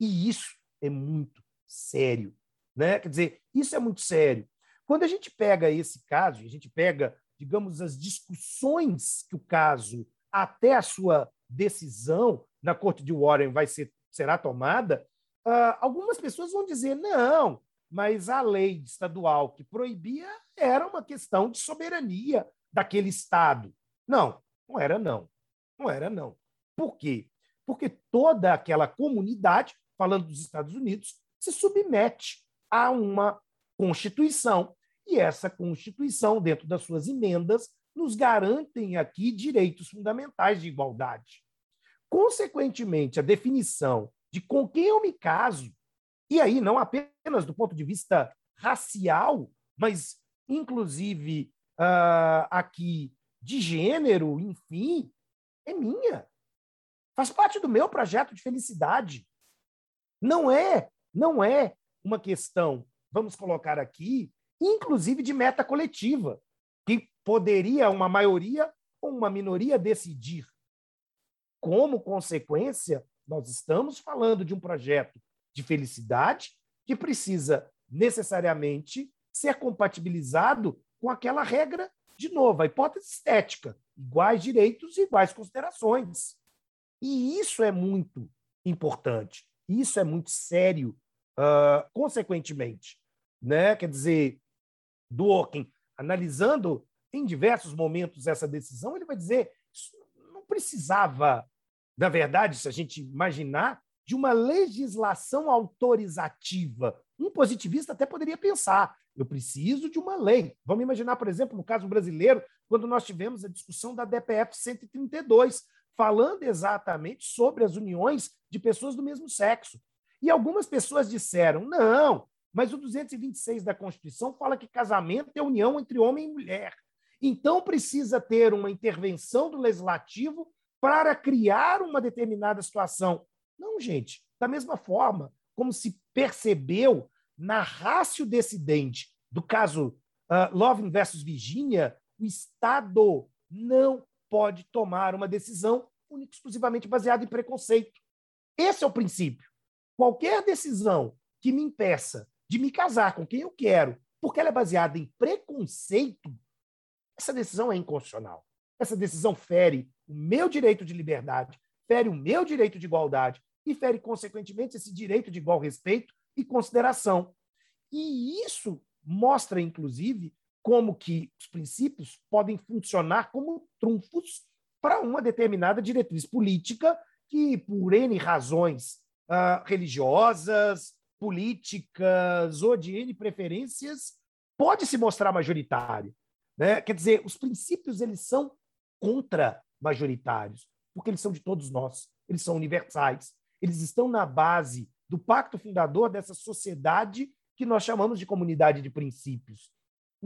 Speaker 2: E isso é muito sério. Né? Quer dizer, isso é muito sério. Quando a gente pega esse caso, a gente pega, digamos, as discussões que o caso, até a sua decisão na Corte de Warren vai ser, será tomada, uh, algumas pessoas vão dizer, não, mas a lei estadual que proibia era uma questão de soberania daquele Estado. Não, não era não. Não era não. Por quê? Porque toda aquela comunidade, falando dos Estados Unidos, se submete a uma Constituição. E essa Constituição, dentro das suas emendas, nos garantem aqui direitos fundamentais de igualdade. Consequentemente, a definição de com quem eu me caso, e aí não apenas do ponto de vista racial, mas inclusive uh, aqui de gênero, enfim, é minha. Faz parte do meu projeto de felicidade. Não é, não é uma questão, vamos colocar aqui, inclusive de meta coletiva, que poderia uma maioria ou uma minoria decidir. Como consequência, nós estamos falando de um projeto de felicidade que precisa necessariamente ser compatibilizado com aquela regra, de novo, a hipótese estética, iguais direitos e iguais considerações. E isso é muito importante, isso é muito sério Uh, consequentemente, né? quer dizer, Dworkin, analisando em diversos momentos essa decisão, ele vai dizer não precisava, na verdade, se a gente imaginar, de uma legislação autorizativa. Um positivista até poderia pensar: eu preciso de uma lei. Vamos imaginar, por exemplo, no caso brasileiro, quando nós tivemos a discussão da DPF 132, falando exatamente sobre as uniões de pessoas do mesmo sexo. E algumas pessoas disseram: não, mas o 226 da Constituição fala que casamento é união entre homem e mulher. Então precisa ter uma intervenção do legislativo para criar uma determinada situação. Não, gente, da mesma forma como se percebeu na rácio decidente do caso uh, Loving versus Virginia, o Estado não pode tomar uma decisão exclusivamente baseada em preconceito. Esse é o princípio. Qualquer decisão que me impeça de me casar com quem eu quero, porque ela é baseada em preconceito, essa decisão é inconstitucional. Essa decisão fere o meu direito de liberdade, fere o meu direito de igualdade e fere, consequentemente, esse direito de igual respeito e consideração. E isso mostra, inclusive, como que os princípios podem funcionar como trunfos para uma determinada diretriz política que, por N razões uh, religiosas, políticas ou de N preferências, pode se mostrar majoritário. Né? Quer dizer, os princípios eles são contra-majoritários, porque eles são de todos nós, eles são universais, eles estão na base do pacto fundador dessa sociedade que nós chamamos de comunidade de princípios.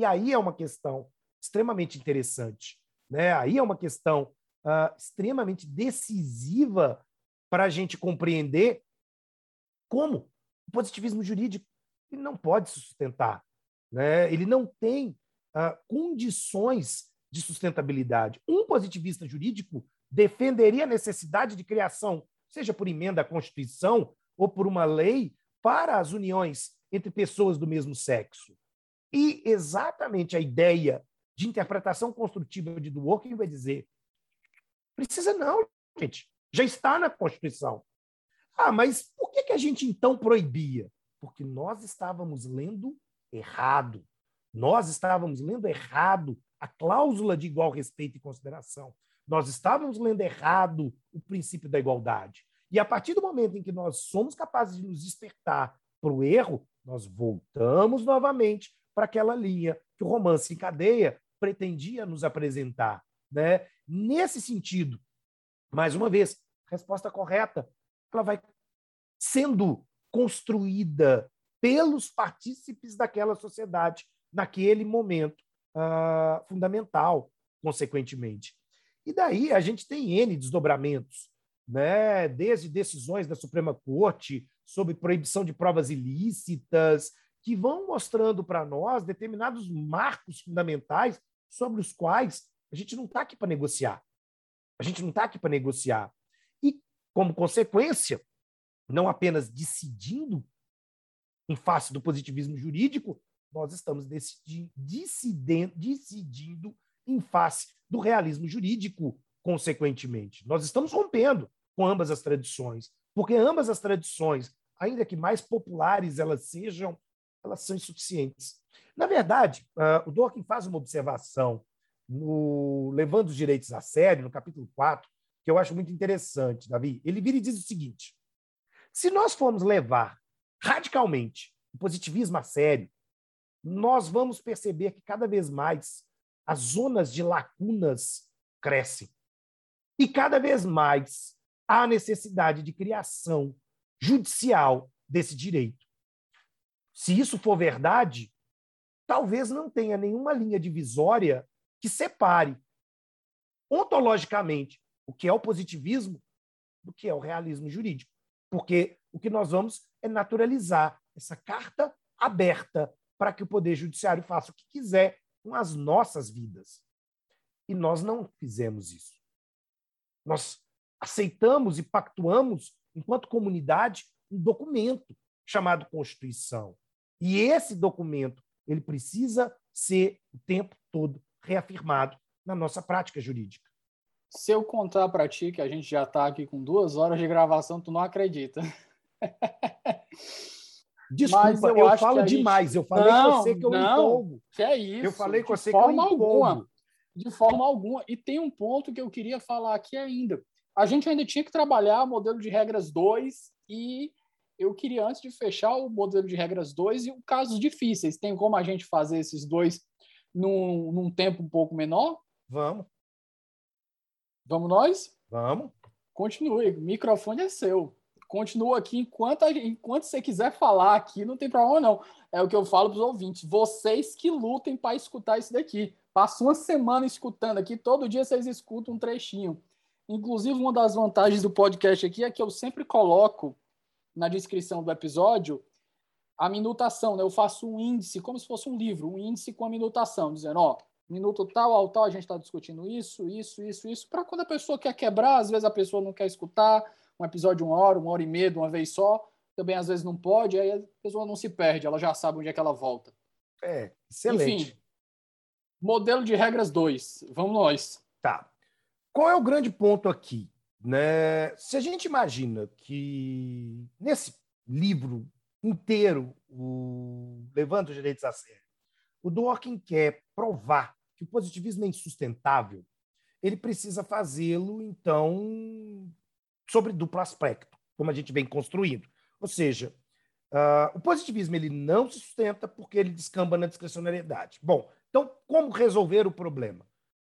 Speaker 2: E aí é uma questão extremamente interessante. Né? Aí é uma questão uh, extremamente decisiva para a gente compreender como o positivismo jurídico ele não pode se sustentar. Né? Ele não tem uh, condições de sustentabilidade. Um positivista jurídico defenderia a necessidade de criação, seja por emenda à Constituição ou por uma lei, para as uniões entre pessoas do mesmo sexo. E exatamente a ideia de interpretação construtiva de Dworkin vai dizer: precisa não, gente, já está na Constituição. Ah, mas por que, que a gente então proibia? Porque nós estávamos lendo errado. Nós estávamos lendo errado a cláusula de igual respeito e consideração. Nós estávamos lendo errado o princípio da igualdade. E a partir do momento em que nós somos capazes de nos despertar para o erro, nós voltamos novamente para aquela linha que o romance em cadeia pretendia nos apresentar. Né? Nesse sentido, mais uma vez, resposta correta, ela vai sendo construída pelos partícipes daquela sociedade naquele momento uh, fundamental, consequentemente. E daí a gente tem N desdobramentos, né? desde decisões da Suprema Corte sobre proibição de provas ilícitas, que vão mostrando para nós determinados marcos fundamentais sobre os quais a gente não está aqui para negociar. A gente não está aqui para negociar. E, como consequência, não apenas decidindo em face do positivismo jurídico, nós estamos decidindo, decidindo em face do realismo jurídico, consequentemente. Nós estamos rompendo com ambas as tradições, porque ambas as tradições, ainda que mais populares elas sejam, elas são insuficientes. Na verdade, uh, o Dworkin faz uma observação no Levando os Direitos a Sério, no capítulo 4, que eu acho muito interessante, Davi. Ele vira e diz o seguinte: se nós formos levar radicalmente o positivismo a sério, nós vamos perceber que cada vez mais as zonas de lacunas crescem. E cada vez mais há necessidade de criação judicial desse direito. Se isso for verdade, talvez não tenha nenhuma linha divisória que separe ontologicamente o que é o positivismo do que é o realismo jurídico. Porque o que nós vamos é naturalizar essa carta aberta para que o Poder Judiciário faça o que quiser com as nossas vidas. E nós não fizemos isso. Nós aceitamos e pactuamos, enquanto comunidade, um documento chamado Constituição. E esse documento ele precisa ser o tempo todo reafirmado na nossa prática jurídica.
Speaker 1: Se eu contar para ti que a gente já está aqui com duas horas de gravação, tu não acredita. <laughs>
Speaker 2: Desculpa, eu, eu falo demais. Gente... Eu falei não, com você que eu não, empolgo.
Speaker 1: Que é isso.
Speaker 2: Eu falei com você que eu empolgo.
Speaker 1: Alguma, de forma alguma. E tem um ponto que eu queria falar aqui ainda. A gente ainda tinha que trabalhar o modelo de regras 2 e eu queria, antes de fechar o modelo de regras 2 e casos difíceis. Tem como a gente fazer esses dois num, num tempo um pouco menor?
Speaker 2: Vamos.
Speaker 1: Vamos nós?
Speaker 2: Vamos.
Speaker 1: Continue. O microfone é seu continua aqui enquanto, enquanto você quiser falar aqui, não tem problema não. É o que eu falo para os ouvintes. Vocês que lutem para escutar isso daqui. Passa uma semana escutando aqui, todo dia vocês escutam um trechinho. Inclusive, uma das vantagens do podcast aqui é que eu sempre coloco na descrição do episódio a minutação, né? Eu faço um índice, como se fosse um livro, um índice com a minutação, dizendo, ó, minuto tal ao tal, a gente está discutindo isso, isso, isso, isso, para quando a pessoa quer quebrar, às vezes a pessoa não quer escutar, um episódio de uma hora, uma hora e meia, de uma vez só, também às vezes não pode, aí a pessoa não se perde, ela já sabe onde é que ela volta.
Speaker 2: É, excelente. Enfim,
Speaker 1: modelo de regras 2, vamos nós.
Speaker 2: Tá. Qual é o grande ponto aqui? Né? Se a gente imagina que nesse livro inteiro, o Levanta os Direitos a Sério, o Dworkin quer provar que o positivismo é insustentável, ele precisa fazê-lo, então, sobre duplo aspecto, como a gente vem construindo. Ou seja, uh, o positivismo ele não se sustenta porque ele descamba na discricionariedade. Bom, então como resolver o problema?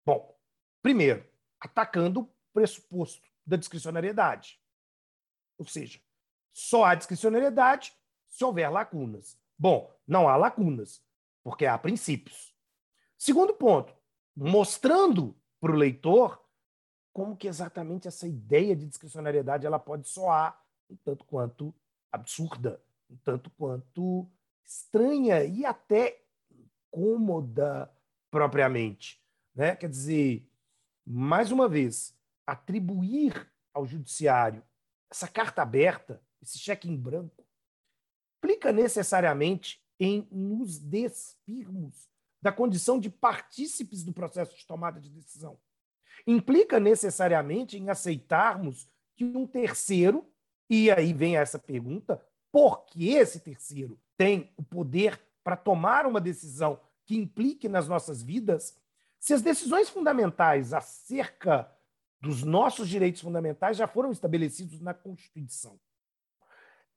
Speaker 2: Bom, primeiro, atacando o pressuposto da discricionariedade. Ou seja, só há discricionariedade se houver lacunas. Bom, não há lacunas, porque há princípios. Segundo ponto, mostrando para o leitor como que exatamente essa ideia de discricionariedade ela pode soar um tanto quanto absurda, um tanto quanto estranha e até incômoda propriamente. Né? Quer dizer, mais uma vez, atribuir ao judiciário essa carta aberta, esse cheque em branco, implica necessariamente em nos despirmos da condição de partícipes do processo de tomada de decisão. Implica necessariamente em aceitarmos que um terceiro, e aí vem essa pergunta, por que esse terceiro tem o poder para tomar uma decisão que implique nas nossas vidas, se as decisões fundamentais acerca dos nossos direitos fundamentais já foram estabelecidos na Constituição.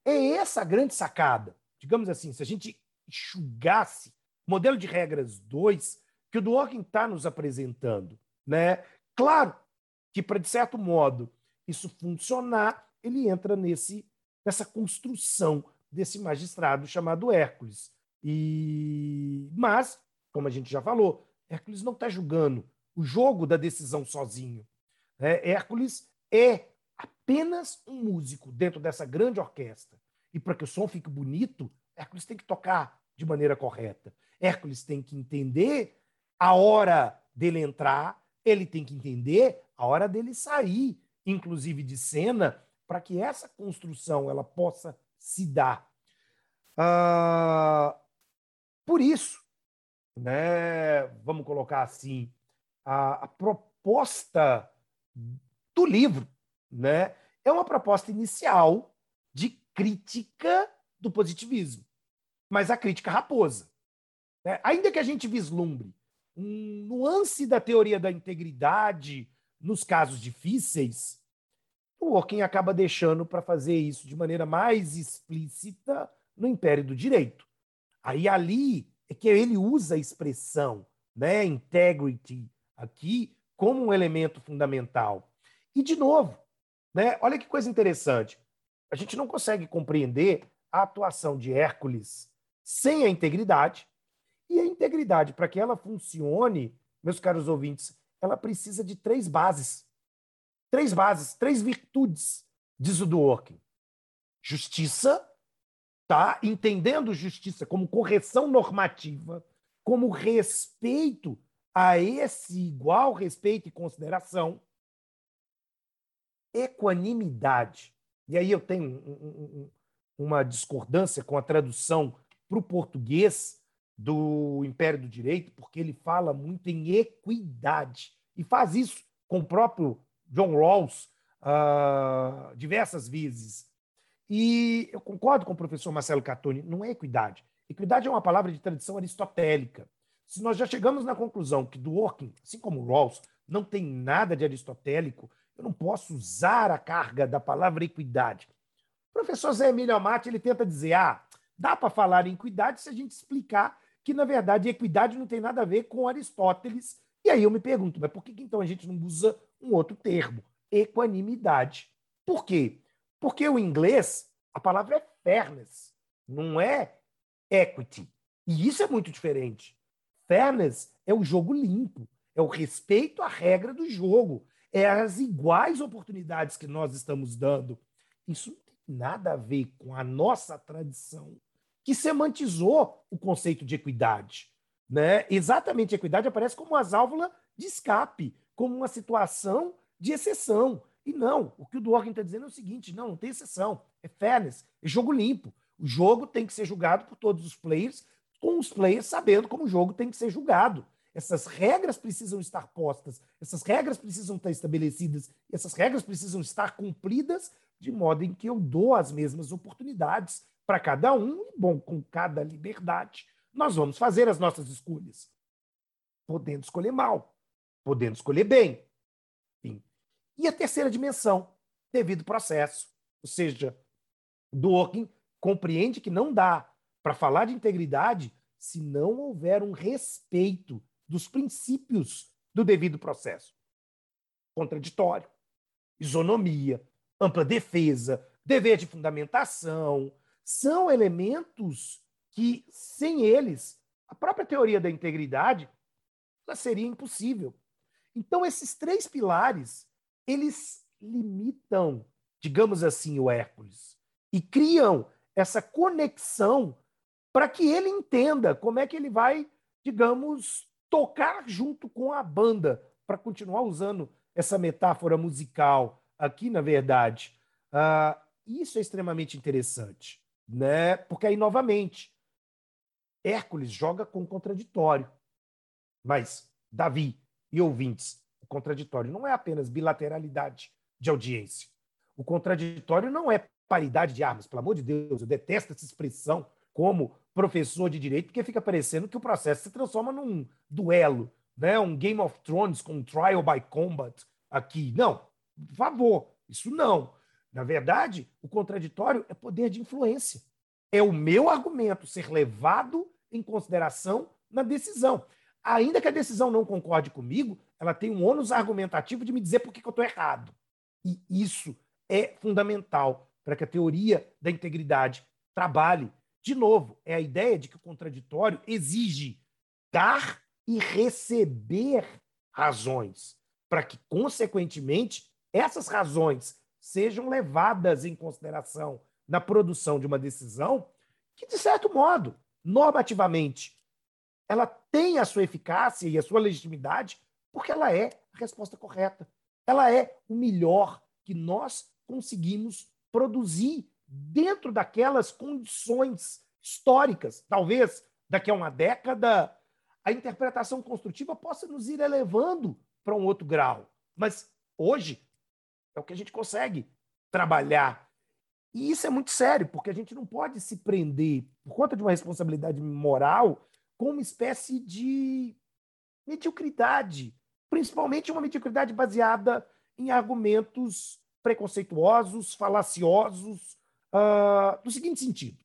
Speaker 2: É essa a grande sacada. Digamos assim, se a gente enxugasse o modelo de regras 2 que o Dworkin está nos apresentando. Né? Claro que, para, de certo modo, isso funcionar, ele entra nesse, nessa construção desse magistrado chamado Hércules. E Mas, como a gente já falou, Hércules não está julgando o jogo da decisão sozinho. É, Hércules é apenas um músico dentro dessa grande orquestra. E para que o som fique bonito, Hércules tem que tocar de maneira correta. Hércules tem que entender a hora dele entrar, ele tem que entender a hora dele sair, inclusive de cena, para que essa construção ela possa se dar. Ah, por isso, né, vamos colocar assim, a, a proposta do livro né, é uma proposta inicial de crítica do positivismo, mas a crítica raposa. Né? Ainda que a gente vislumbre um nuance da teoria da integridade nos casos difíceis, o Working acaba deixando para fazer isso de maneira mais explícita no Império do Direito. Aí ali é que ele usa a expressão né, integrity aqui como um elemento fundamental. E, de novo, né, olha que coisa interessante. A gente não consegue compreender a atuação de Hércules sem a integridade. E a integridade, para que ela funcione, meus caros ouvintes, ela precisa de três bases. Três bases, três virtudes, diz o Dworkin. Justiça, tá? entendendo justiça como correção normativa, como respeito a esse igual respeito e consideração, equanimidade. E aí eu tenho um, um, uma discordância com a tradução para o português do Império do Direito, porque ele fala muito em equidade e faz isso com o próprio John Rawls uh, diversas vezes. E eu concordo com o professor Marcelo Catoni, não é equidade. Equidade é uma palavra de tradição aristotélica. Se nós já chegamos na conclusão que Dworkin, assim como Rawls, não tem nada de aristotélico, eu não posso usar a carga da palavra equidade. O professor Zé Emílio Amati ele tenta dizer: ah, dá para falar em equidade se a gente explicar que, na verdade, equidade não tem nada a ver com Aristóteles. E aí eu me pergunto, mas por que então a gente não usa um outro termo? Equanimidade. Por quê? Porque o inglês, a palavra é fairness, não é equity. E isso é muito diferente. Fairness é o jogo limpo, é o respeito à regra do jogo, é as iguais oportunidades que nós estamos dando. Isso não tem nada a ver com a nossa tradição, que semantizou o conceito de equidade. Né? Exatamente, equidade aparece como uma válvula de escape, como uma situação de exceção. E não, o que o Dworkin está dizendo é o seguinte: não, não tem exceção, é fairness, é jogo limpo. O jogo tem que ser julgado por todos os players com os players sabendo como o jogo tem que ser julgado. Essas regras precisam estar postas, essas regras precisam estar estabelecidas, essas regras precisam estar cumpridas de modo em que eu dou as mesmas oportunidades para cada um, e, bom, com cada liberdade, nós vamos fazer as nossas escolhas. Podendo escolher mal, podendo escolher bem. Enfim. E a terceira dimensão, devido processo. Ou seja, Dworkin compreende que não dá para falar de integridade se não houver um respeito dos princípios do devido processo. Contraditório, isonomia, ampla defesa, dever de fundamentação, são elementos que sem eles, a própria teoria da integridade ela seria impossível. Então, esses três pilares, eles limitam, digamos assim, o Hércules e criam essa conexão para que ele entenda como é que ele vai, digamos, tocar junto com a banda, para continuar usando essa metáfora musical aqui, na verdade. Uh, isso é extremamente interessante, né? Porque aí, novamente, Hércules joga com o contraditório. Mas, Davi e ouvintes, o contraditório não é apenas bilateralidade de audiência. O contraditório não é paridade de armas. Pelo amor de Deus, eu detesto essa expressão como professor de direito, porque fica parecendo que o processo se transforma num duelo, né? um Game of Thrones com um trial by combat aqui. Não, por favor, isso não. Na verdade, o contraditório é poder de influência. É o meu argumento ser levado em consideração na decisão. Ainda que a decisão não concorde comigo, ela tem um ônus argumentativo de me dizer por que eu estou errado. E isso é fundamental para que a teoria da integridade trabalhe. De novo, é a ideia de que o contraditório exige dar e receber razões, para que, consequentemente, essas razões sejam levadas em consideração na produção de uma decisão que, de certo modo, normativamente, ela tem a sua eficácia e a sua legitimidade porque ela é a resposta correta. Ela é o melhor que nós conseguimos produzir dentro daquelas condições históricas. Talvez daqui a uma década a interpretação construtiva possa nos ir elevando para um outro grau. Mas hoje é o que a gente consegue trabalhar e isso é muito sério, porque a gente não pode se prender, por conta de uma responsabilidade moral, com uma espécie de mediocridade, principalmente uma mediocridade baseada em argumentos preconceituosos, falaciosos, uh, no seguinte sentido.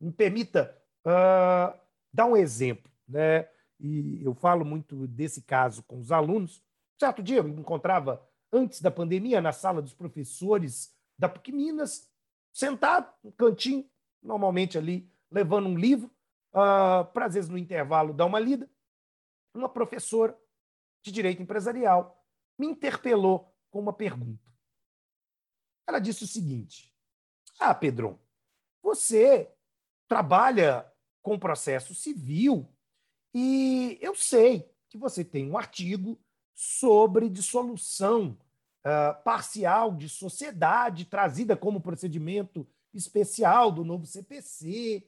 Speaker 2: Me permita uh, dar um exemplo, né? E eu falo muito desse caso com os alunos. Certo dia eu me encontrava antes da pandemia na sala dos professores da PUC Minas sentado no cantinho, normalmente ali, levando um livro, uh, para às vezes no intervalo dar uma lida. Uma professora de direito empresarial me interpelou com uma pergunta. Ela disse o seguinte: Ah, Pedro, você trabalha com processo civil e eu sei que você tem um artigo sobre dissolução uh, parcial de sociedade trazida como procedimento especial do novo CPC.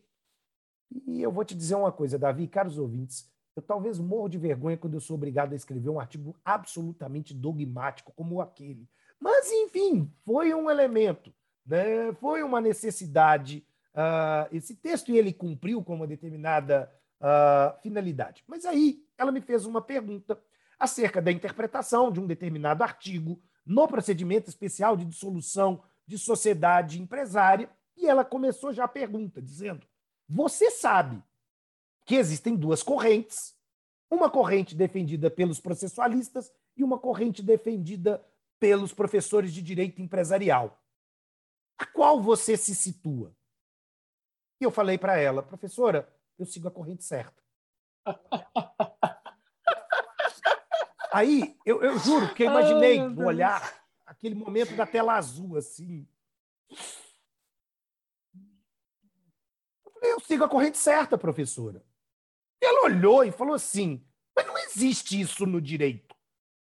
Speaker 2: E eu vou te dizer uma coisa, Davi, caros ouvintes, eu talvez morro de vergonha quando eu sou obrigado a escrever um artigo absolutamente dogmático como aquele. Mas, enfim, foi um elemento, né? foi uma necessidade. Uh, esse texto e ele cumpriu com uma determinada uh, finalidade. Mas aí ela me fez uma pergunta acerca da interpretação de um determinado artigo no procedimento especial de dissolução de sociedade empresária. E ela começou já a pergunta, dizendo: Você sabe que existem duas correntes, uma corrente defendida pelos processualistas e uma corrente defendida pelos professores de direito empresarial. A qual você se situa? E eu falei para ela, professora, eu sigo a corrente certa. <laughs> Aí, eu, eu juro que eu imaginei no olhar aquele momento da tela azul, assim. Eu falei, eu sigo a corrente certa, professora. E ela olhou e falou assim: mas não existe isso no direito,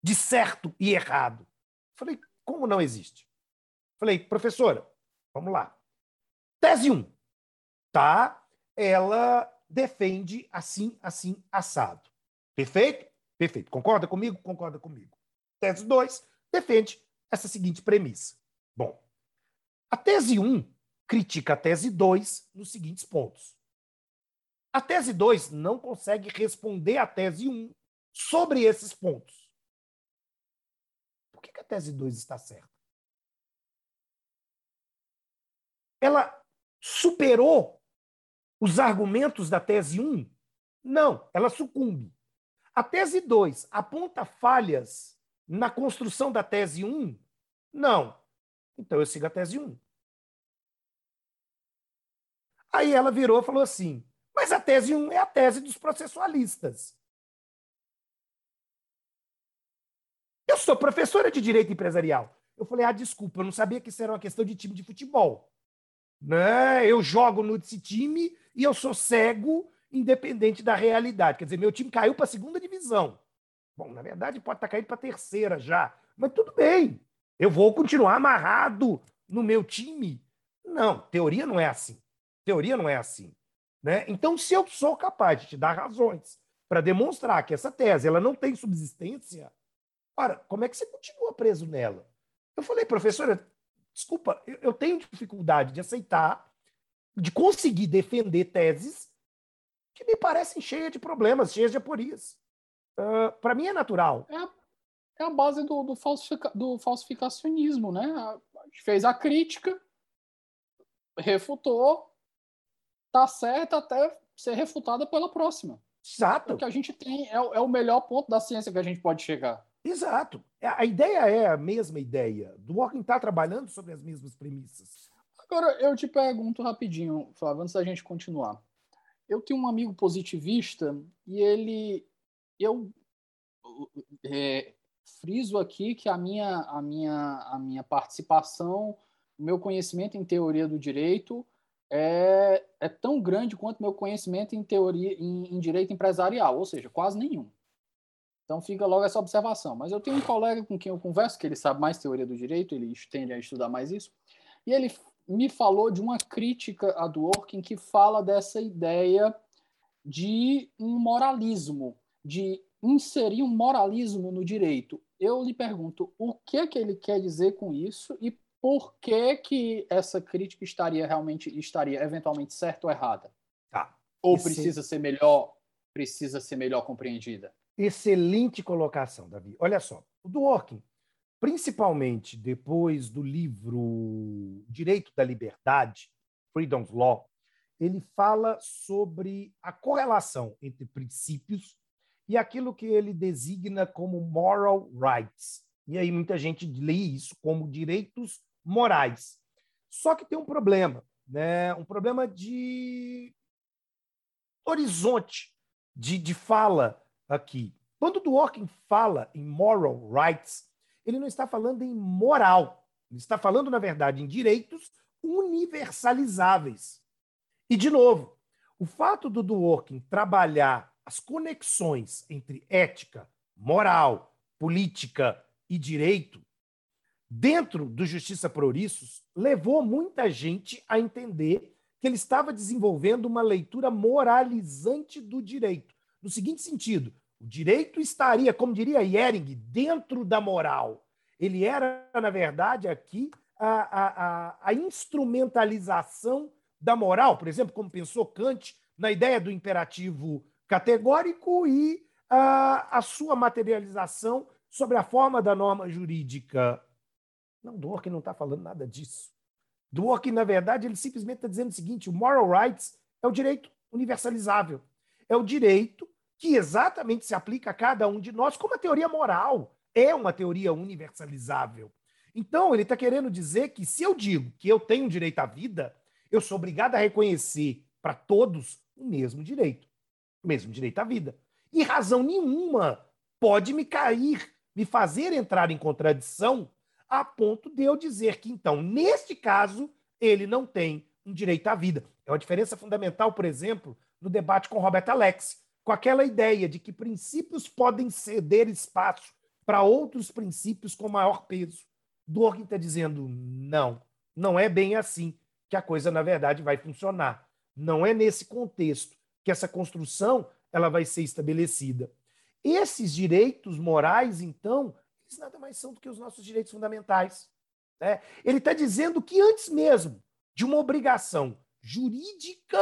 Speaker 2: de certo e errado. Eu falei, como não existe? Eu falei, professora, vamos lá. Tese 1. Tá? Ela defende assim, assim, assado. Perfeito? Perfeito. Concorda comigo? Concorda comigo. Tese 2 defende essa seguinte premissa. Bom, a tese 1 um critica a tese 2 nos seguintes pontos. A tese 2 não consegue responder à tese 1 um sobre esses pontos. Por que, que a tese 2 está certa? Ela superou os argumentos da tese 1? Um? Não, ela sucumbe. A tese 2 aponta falhas na construção da tese 1? Um? Não. Então eu sigo a tese 1. Um. Aí ela virou e falou assim: Mas a tese 1 é a tese dos processualistas. Eu sou professora de direito empresarial. Eu falei, ah, desculpa, eu não sabia que isso era uma questão de time de futebol. Né? Eu jogo nesse time e eu sou cego, independente da realidade. Quer dizer, meu time caiu para a segunda divisão. Bom, na verdade, pode estar tá caindo para a terceira já. Mas tudo bem. Eu vou continuar amarrado no meu time. Não, teoria não é assim. Teoria não é assim. Né? Então, se eu sou capaz de te dar razões para demonstrar que essa tese ela não tem subsistência, ora, como é que você continua preso nela? Eu falei, professora, desculpa, eu tenho dificuldade de aceitar, de conseguir defender teses que me parecem cheias de problemas, cheias de aporias. Uh, Para mim é natural.
Speaker 1: É, é a base do, do, falsifica, do falsificacionismo, né? A, a gente fez a crítica, refutou, tá certa até ser refutada pela próxima.
Speaker 2: Exato.
Speaker 1: O que a gente tem é, é o melhor ponto da ciência que a gente pode chegar.
Speaker 2: Exato. É, a ideia é a mesma ideia. Dworkin está trabalhando sobre as mesmas premissas.
Speaker 1: Agora, eu te pergunto rapidinho, Flávio, antes da gente continuar. Eu tenho um amigo positivista e ele. Eu é, friso aqui que a minha, a, minha, a minha participação, o meu conhecimento em teoria do direito é, é tão grande quanto meu conhecimento em teoria em, em direito empresarial, ou seja, quase nenhum. Então fica logo essa observação. Mas eu tenho um colega com quem eu converso, que ele sabe mais teoria do direito, ele tende a estudar mais isso, e ele me falou de uma crítica a Dworkin que fala dessa ideia de um moralismo, de inserir um moralismo no direito. Eu lhe pergunto, o que que ele quer dizer com isso e por que que essa crítica estaria realmente estaria eventualmente certa ou errada?
Speaker 2: Tá.
Speaker 1: Ou precisa ser melhor, precisa ser melhor compreendida?
Speaker 2: Excelente colocação, Davi. Olha só, o Dworkin, principalmente depois do livro Direito da Liberdade, Freedom's Law, ele fala sobre a correlação entre princípios e aquilo que ele designa como moral rights. E aí muita gente lê isso como direitos morais. Só que tem um problema, né? um problema de horizonte, de, de fala aqui. Quando Dworkin fala em moral rights, ele não está falando em moral. Ele está falando, na verdade, em direitos universalizáveis. E, de novo, o fato do Dworkin trabalhar as conexões entre ética, moral, política e direito dentro do Justiça por Ouriços levou muita gente a entender que ele estava desenvolvendo uma leitura moralizante do direito. No seguinte sentido, o direito estaria, como diria Yering, dentro da moral. Ele era, na verdade, aqui a, a, a, instrumentalização da moral, por exemplo, como pensou Kant na ideia do imperativo categórico e a, a sua materialização sobre a forma da norma jurídica. Não, Dworkin não está falando nada disso. Dworkin, na verdade, ele simplesmente está dizendo o seguinte: o moral rights é o direito universalizável. É o direito que exatamente se aplica a cada um de nós, como a teoria moral é uma teoria universalizável. Então, ele está querendo dizer que se eu digo que eu tenho direito à vida, eu sou obrigado a reconhecer para todos o mesmo direito, o mesmo direito à vida. E razão nenhuma pode me cair, me fazer entrar em contradição a ponto de eu dizer que, então, neste caso, ele não tem um direito à vida. É uma diferença fundamental, por exemplo, no debate com Robert Alex, com aquela ideia de que princípios podem ceder espaço para outros princípios com maior peso. Dworkin está dizendo não, não é bem assim que a coisa na verdade vai funcionar. Não é nesse contexto que essa construção ela vai ser estabelecida. Esses direitos morais, então, eles nada mais são do que os nossos direitos fundamentais. Né? Ele está dizendo que antes mesmo de uma obrigação jurídica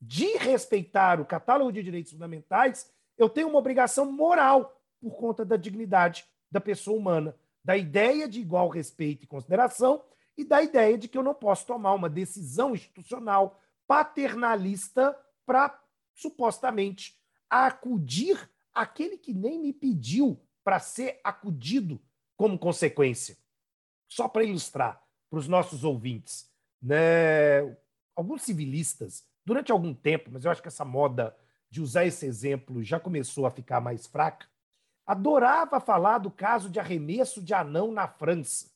Speaker 2: de respeitar o catálogo de direitos fundamentais, eu tenho uma obrigação moral por conta da dignidade da pessoa humana, da ideia de igual respeito e consideração e da ideia de que eu não posso tomar uma decisão institucional paternalista para supostamente acudir aquele que nem me pediu para ser acudido como consequência. Só para ilustrar para os nossos ouvintes, né? alguns civilistas durante algum tempo, mas eu acho que essa moda de usar esse exemplo já começou a ficar mais fraca, adorava falar do caso de arremesso de anão na França.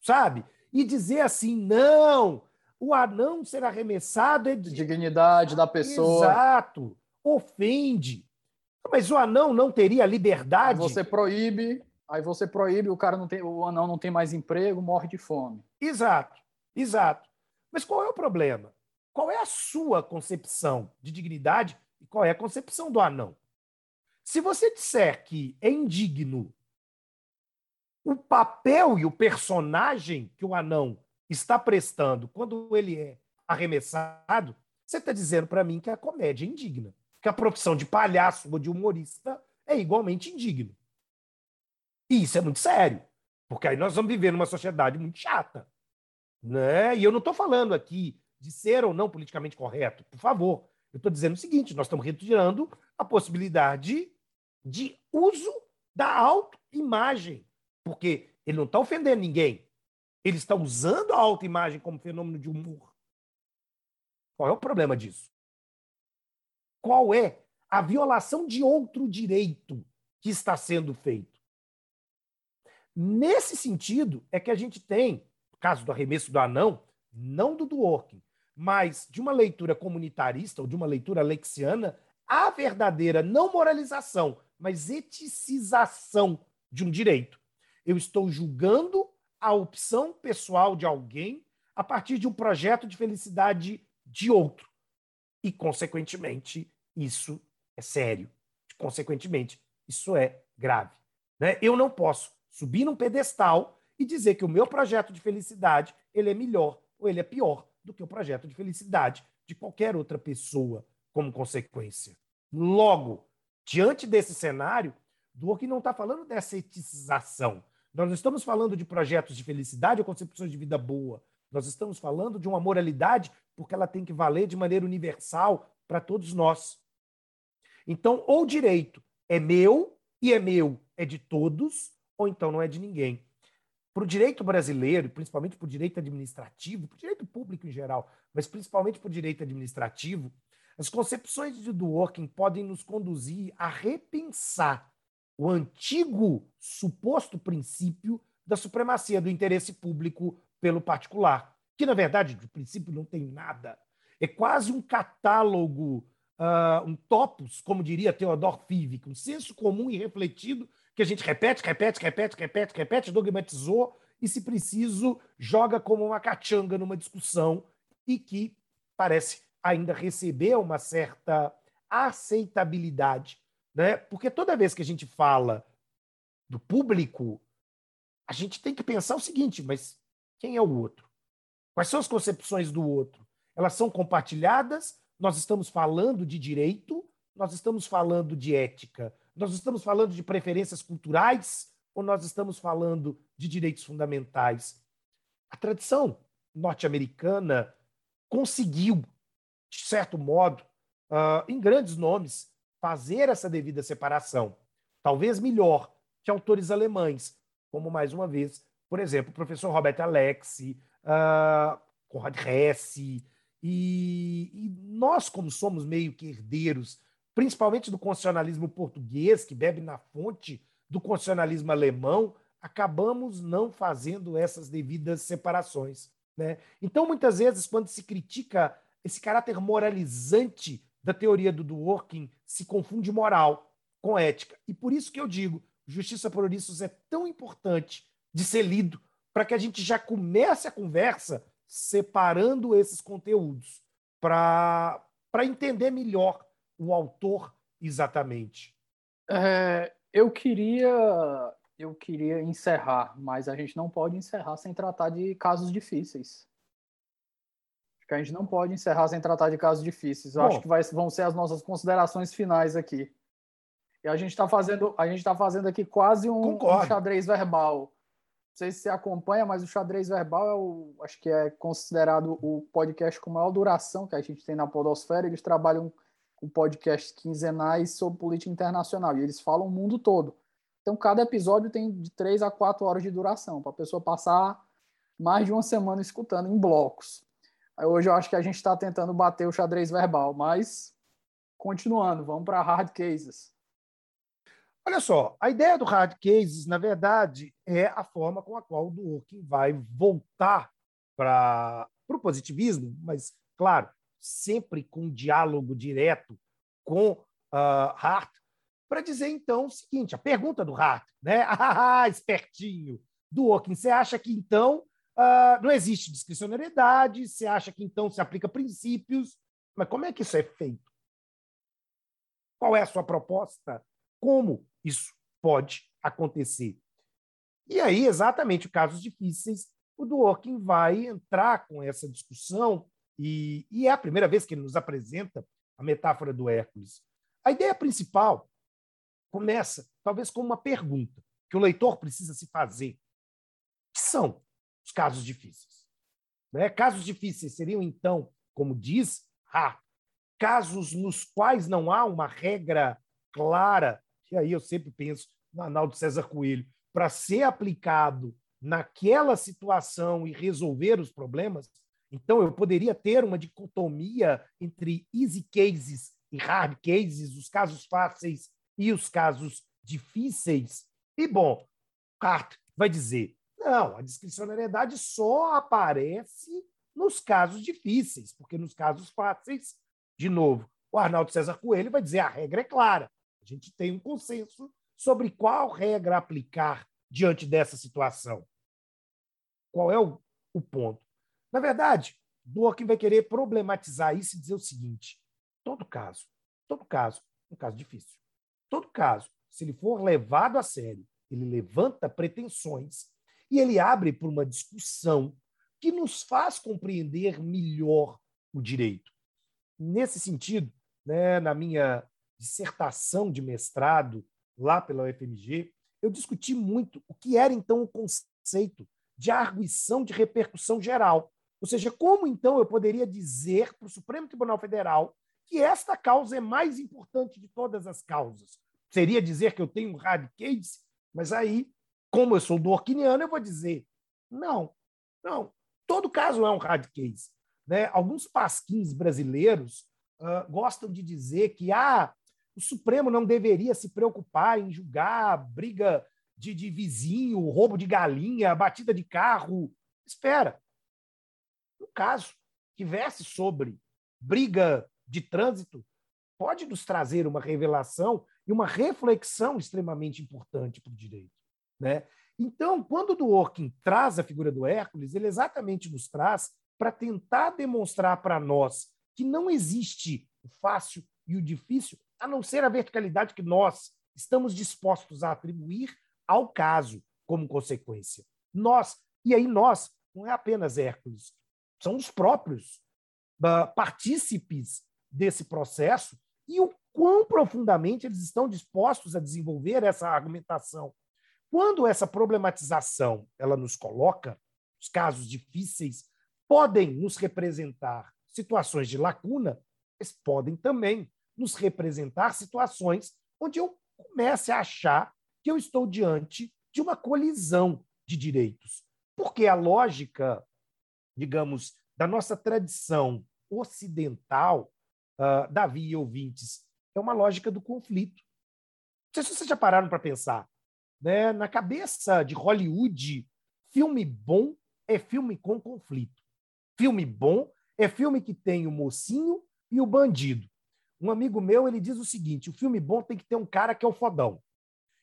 Speaker 2: Sabe? E dizer assim: não, o anão ser arremessado é.
Speaker 1: Dignidade da pessoa.
Speaker 2: Exato. Ofende. Mas o anão não teria liberdade.
Speaker 1: Você proíbe, aí você proíbe, o cara não tem, o anão não tem mais emprego, morre de fome.
Speaker 2: Exato, exato. Mas qual é o problema? Qual é a sua concepção de dignidade e qual é a concepção do anão? Se você disser que é indigno o papel e o personagem que o anão está prestando quando ele é arremessado, você está dizendo para mim que a comédia é indigna, que a profissão de palhaço ou de humorista é igualmente indigna. E isso é muito sério, porque aí nós vamos viver numa sociedade muito chata. Né? E eu não estou falando aqui de ser ou não politicamente correto, por favor. Eu estou dizendo o seguinte: nós estamos retirando a possibilidade de uso da autoimagem, porque ele não está ofendendo ninguém. Ele está usando a autoimagem como fenômeno de humor. Qual é o problema disso? Qual é a violação de outro direito que está sendo feito? Nesse sentido, é que a gente tem, no caso do arremesso do anão, não do Dworkin, mas de uma leitura comunitarista ou de uma leitura lexiana, a verdadeira não moralização, mas eticização de um direito. Eu estou julgando a opção pessoal de alguém a partir de um projeto de felicidade de outro. E, consequentemente, isso é sério. Consequentemente, isso é grave. Né? Eu não posso subir num pedestal e dizer que o meu projeto de felicidade ele é melhor ou ele é pior do que o projeto de felicidade de qualquer outra pessoa como consequência. Logo, diante desse cenário, Dworkin não está falando dessa etização. Nós não estamos falando de projetos de felicidade ou concepções de vida boa. Nós estamos falando de uma moralidade porque ela tem que valer de maneira universal para todos nós. Então, ou direito é meu e é meu, é de todos, ou então não é de ninguém para o direito brasileiro, principalmente para o direito administrativo, para o direito público em geral, mas principalmente para o direito administrativo, as concepções de Dworkin podem nos conduzir a repensar o antigo suposto princípio da supremacia do interesse público pelo particular, que, na verdade, de princípio não tem nada. É quase um catálogo, uh, um topos, como diria Theodor Fievig, um senso comum e refletido que a gente repete, repete, repete, repete, repete, dogmatizou e, se preciso, joga como uma cachanga numa discussão e que parece ainda receber uma certa aceitabilidade. Né? Porque toda vez que a gente fala do público, a gente tem que pensar o seguinte: mas quem é o outro? Quais são as concepções do outro? Elas são compartilhadas? Nós estamos falando de direito? Nós estamos falando de ética? Nós estamos falando de preferências culturais ou nós estamos falando de direitos fundamentais? A tradição norte-americana conseguiu, de certo modo, uh, em grandes nomes, fazer essa devida separação. Talvez melhor que autores alemães, como, mais uma vez, por exemplo, o professor Robert Alexi, uh, Conrad Hesse, e, e, nós, como somos meio que herdeiros principalmente do constitucionalismo português, que bebe na fonte do constitucionalismo alemão, acabamos não fazendo essas devidas separações. Né? Então, muitas vezes, quando se critica esse caráter moralizante da teoria do Dworkin, se confunde moral com ética. E por isso que eu digo, Justiça por Ouriços é tão importante de ser lido para que a gente já comece a conversa separando esses conteúdos, para entender melhor o autor exatamente?
Speaker 1: É, eu queria eu queria encerrar, mas a gente não pode encerrar sem tratar de casos difíceis. Acho que a gente não pode encerrar sem tratar de casos difíceis. Bom, acho que vai, vão ser as nossas considerações finais aqui. E a gente está fazendo, a gente está fazendo aqui quase um, um, xadrez verbal. Não sei se você acompanha, mas o xadrez verbal é o, acho que é considerado o podcast com maior duração que a gente tem na Podosfera. Eles trabalham com podcasts quinzenais sobre política internacional, e eles falam o mundo todo. Então, cada episódio tem de três a quatro horas de duração, para a pessoa passar mais de uma semana escutando em blocos. Hoje eu acho que a gente está tentando bater o xadrez verbal, mas continuando, vamos para hard cases.
Speaker 2: Olha só, a ideia do hard cases, na verdade, é a forma com a qual o Dworkin vai voltar para o positivismo, mas, claro, sempre com diálogo direto com uh, Hart, para dizer, então, o seguinte, a pergunta do Hart, né? <laughs> Ah, espertinho, Dworkin, você acha que, então, uh, não existe discricionariedade, você acha que, então, se aplica princípios, mas como é que isso é feito? Qual é a sua proposta? Como isso pode acontecer? E aí, exatamente, casos difíceis, o Dworkin vai entrar com essa discussão, e, e é a primeira vez que ele nos apresenta a metáfora do Hércules. A ideia principal começa, talvez, com uma pergunta que o leitor precisa se fazer. que são os casos difíceis? Né? Casos difíceis seriam, então, como diz Ha, casos nos quais não há uma regra clara, que aí eu sempre penso no Arnaldo César Coelho, para ser aplicado naquela situação e resolver os problemas, então eu poderia ter uma dicotomia entre easy cases e hard cases, os casos fáceis e os casos difíceis. E, bom, Hart vai dizer: não, a discricionariedade só aparece nos casos difíceis, porque nos casos fáceis de novo, o Arnaldo César Coelho vai dizer a regra é clara. A gente tem um consenso sobre qual regra aplicar diante dessa situação. Qual é o, o ponto? Na verdade, Dworkin vai querer problematizar isso e dizer o seguinte: todo caso, todo caso, um caso difícil, todo caso, se ele for levado a sério, ele levanta pretensões e ele abre por uma discussão que nos faz compreender melhor o direito. Nesse sentido, né, na minha dissertação de mestrado lá pela UFMG, eu discuti muito o que era então o conceito de arguição de repercussão geral. Ou seja, como então eu poderia dizer para o Supremo Tribunal Federal que esta causa é mais importante de todas as causas? Seria dizer que eu tenho um hard case, mas aí, como eu sou do Orquiniano, eu vou dizer: não, não, todo caso é um hard case. Né? Alguns pasquins brasileiros uh, gostam de dizer que ah, o Supremo não deveria se preocupar em julgar briga de, de vizinho, roubo de galinha, batida de carro. Espera. Um caso que verse sobre briga de trânsito pode nos trazer uma revelação e uma reflexão extremamente importante para o direito. Né? Então, quando Dworkin traz a figura do Hércules, ele exatamente nos traz para tentar demonstrar para nós que não existe o fácil e o difícil, a não ser a verticalidade que nós estamos dispostos a atribuir ao caso como consequência. Nós, e aí nós, não é apenas Hércules, são os próprios uh, partícipes desse processo e o quão profundamente eles estão dispostos a desenvolver essa argumentação. Quando essa problematização ela nos coloca, os casos difíceis podem nos representar situações de lacuna, mas podem também nos representar situações onde eu comece a achar que eu estou diante de uma colisão de direitos. Porque a lógica, digamos, da nossa tradição ocidental, uh, Davi e ouvintes, é uma lógica do conflito. Não sei se vocês já pararam para pensar. Né? Na cabeça de Hollywood, filme bom é filme com conflito. Filme bom é filme que tem o mocinho e o bandido. Um amigo meu ele diz o seguinte: o filme bom tem que ter um cara que é o fodão.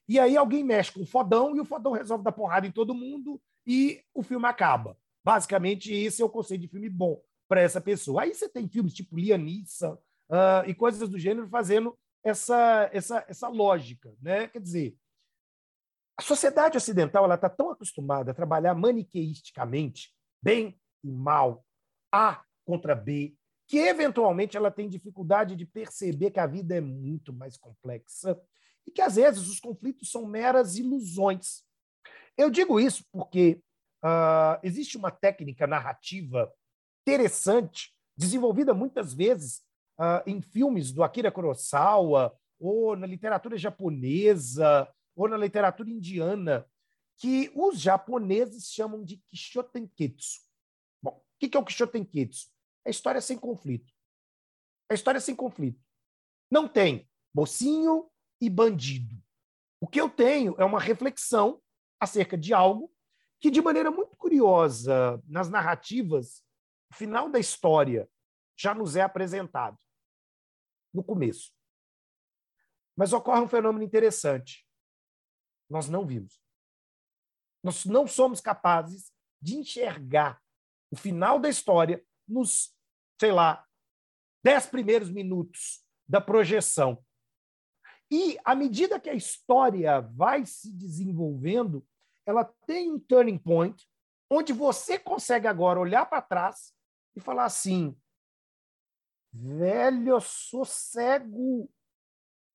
Speaker 2: E aí alguém mexe com o fodão e o fodão resolve dar porrada em todo mundo e o filme acaba. Basicamente, esse é o conceito de filme bom para essa pessoa. Aí você tem filmes tipo Lianissa uh, e coisas do gênero fazendo essa, essa, essa lógica. Né? Quer dizer, a sociedade ocidental está tão acostumada a trabalhar maniqueisticamente, bem e mal, A contra B, que eventualmente ela tem dificuldade de perceber que a vida é muito mais complexa e que às vezes os conflitos são meras ilusões. Eu digo isso porque uh, existe uma técnica narrativa interessante, desenvolvida muitas vezes uh, em filmes do Akira Kurosawa, ou na literatura japonesa, ou na literatura indiana, que os japoneses chamam de Kishotenketsu que, que é o Kishotenketsu? é história sem conflito. É história sem conflito. Não tem mocinho e bandido. O que eu tenho é uma reflexão acerca de algo que, de maneira muito curiosa, nas narrativas, o final da história já nos é apresentado no começo. Mas ocorre um fenômeno interessante. Nós não vimos. Nós não somos capazes de enxergar o final da história nos, sei lá, dez primeiros minutos da projeção. E, à medida que a história vai se desenvolvendo, ela tem um turning point onde você consegue agora olhar para trás e falar assim: velho, eu sou cego.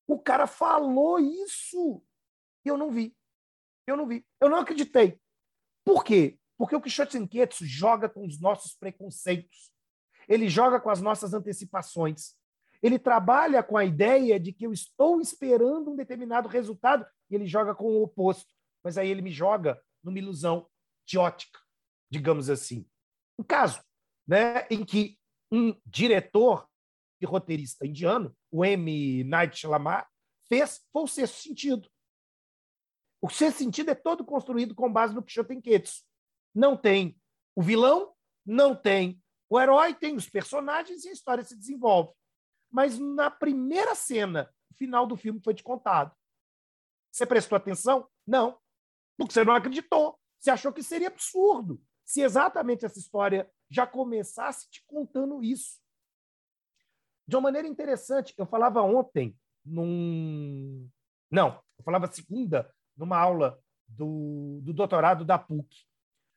Speaker 2: O cara falou isso e eu não vi. Eu não vi. Eu não acreditei. Por quê? Porque o Quixote Senketsu joga com os nossos preconceitos. Ele joga com as nossas antecipações. Ele trabalha com a ideia de que eu estou esperando um determinado resultado e ele joga com o oposto. Mas aí ele me joga numa ilusão teótica, digamos assim. Um caso né, em que um diretor e roteirista indiano, o M. Night Shyamalan, fez foi o Sexto Sentido. O Sexto Sentido é todo construído com base no Kishotenketsu. Não tem o vilão, não tem o herói, tem os personagens e a história se desenvolve. Mas na primeira cena, o final do filme foi te contado. Você prestou atenção? Não. Porque você não acreditou. Você achou que seria absurdo se exatamente essa história já começasse te contando isso. De uma maneira interessante, eu falava ontem num. Não, eu falava segunda, numa aula do, do doutorado da PUC.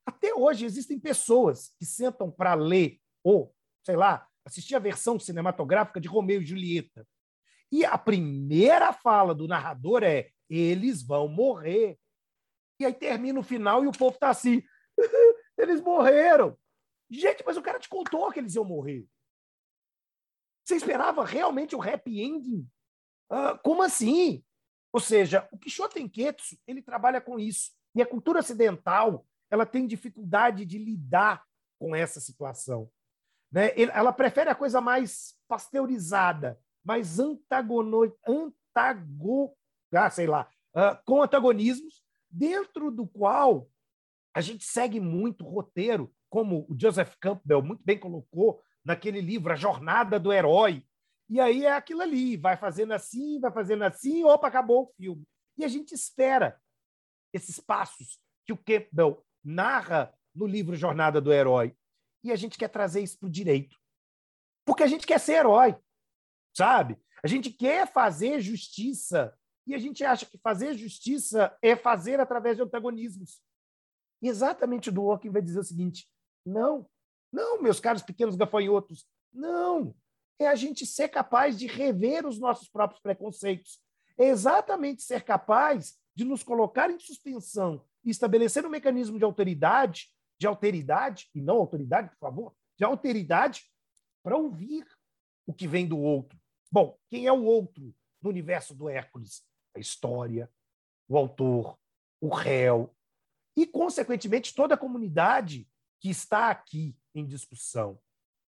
Speaker 2: Até hoje existem pessoas que sentam para ler ou, sei lá, assistir a versão cinematográfica de Romeu e Julieta. E a primeira fala do narrador é: eles vão morrer. E aí termina o final e o povo está assim: <laughs> eles morreram. Gente, mas o cara te contou que eles iam morrer. Você esperava realmente o happy ending? Uh, como assim? Ou seja, o Quixotenketsu, ele trabalha com isso. E a cultura ocidental, ela tem dificuldade de lidar com essa situação. Né? Ela prefere a coisa mais pasteurizada, mais antagono, antago, ah, sei lá, uh, com antagonismos, dentro do qual a gente segue muito roteiro, como o Joseph Campbell muito bem colocou naquele livro, A Jornada do Herói. E aí é aquilo ali, vai fazendo assim, vai fazendo assim, opa, acabou o filme. E a gente espera esses passos que o Campbell narra no livro Jornada do Herói. E a gente quer trazer isso para o direito. Porque a gente quer ser herói, sabe? A gente quer fazer justiça. E a gente acha que fazer justiça é fazer através de antagonismos. E exatamente o Dworkin vai dizer o seguinte: não, não, meus caros pequenos gafanhotos, não. É a gente ser capaz de rever os nossos próprios preconceitos. É exatamente ser capaz de nos colocar em suspensão e estabelecer um mecanismo de autoridade, de alteridade, e não autoridade, por favor, de alteridade, para ouvir o que vem do outro. Bom, quem é o outro no universo do Hércules? A história, o autor, o réu, e, consequentemente, toda a comunidade que está aqui em discussão.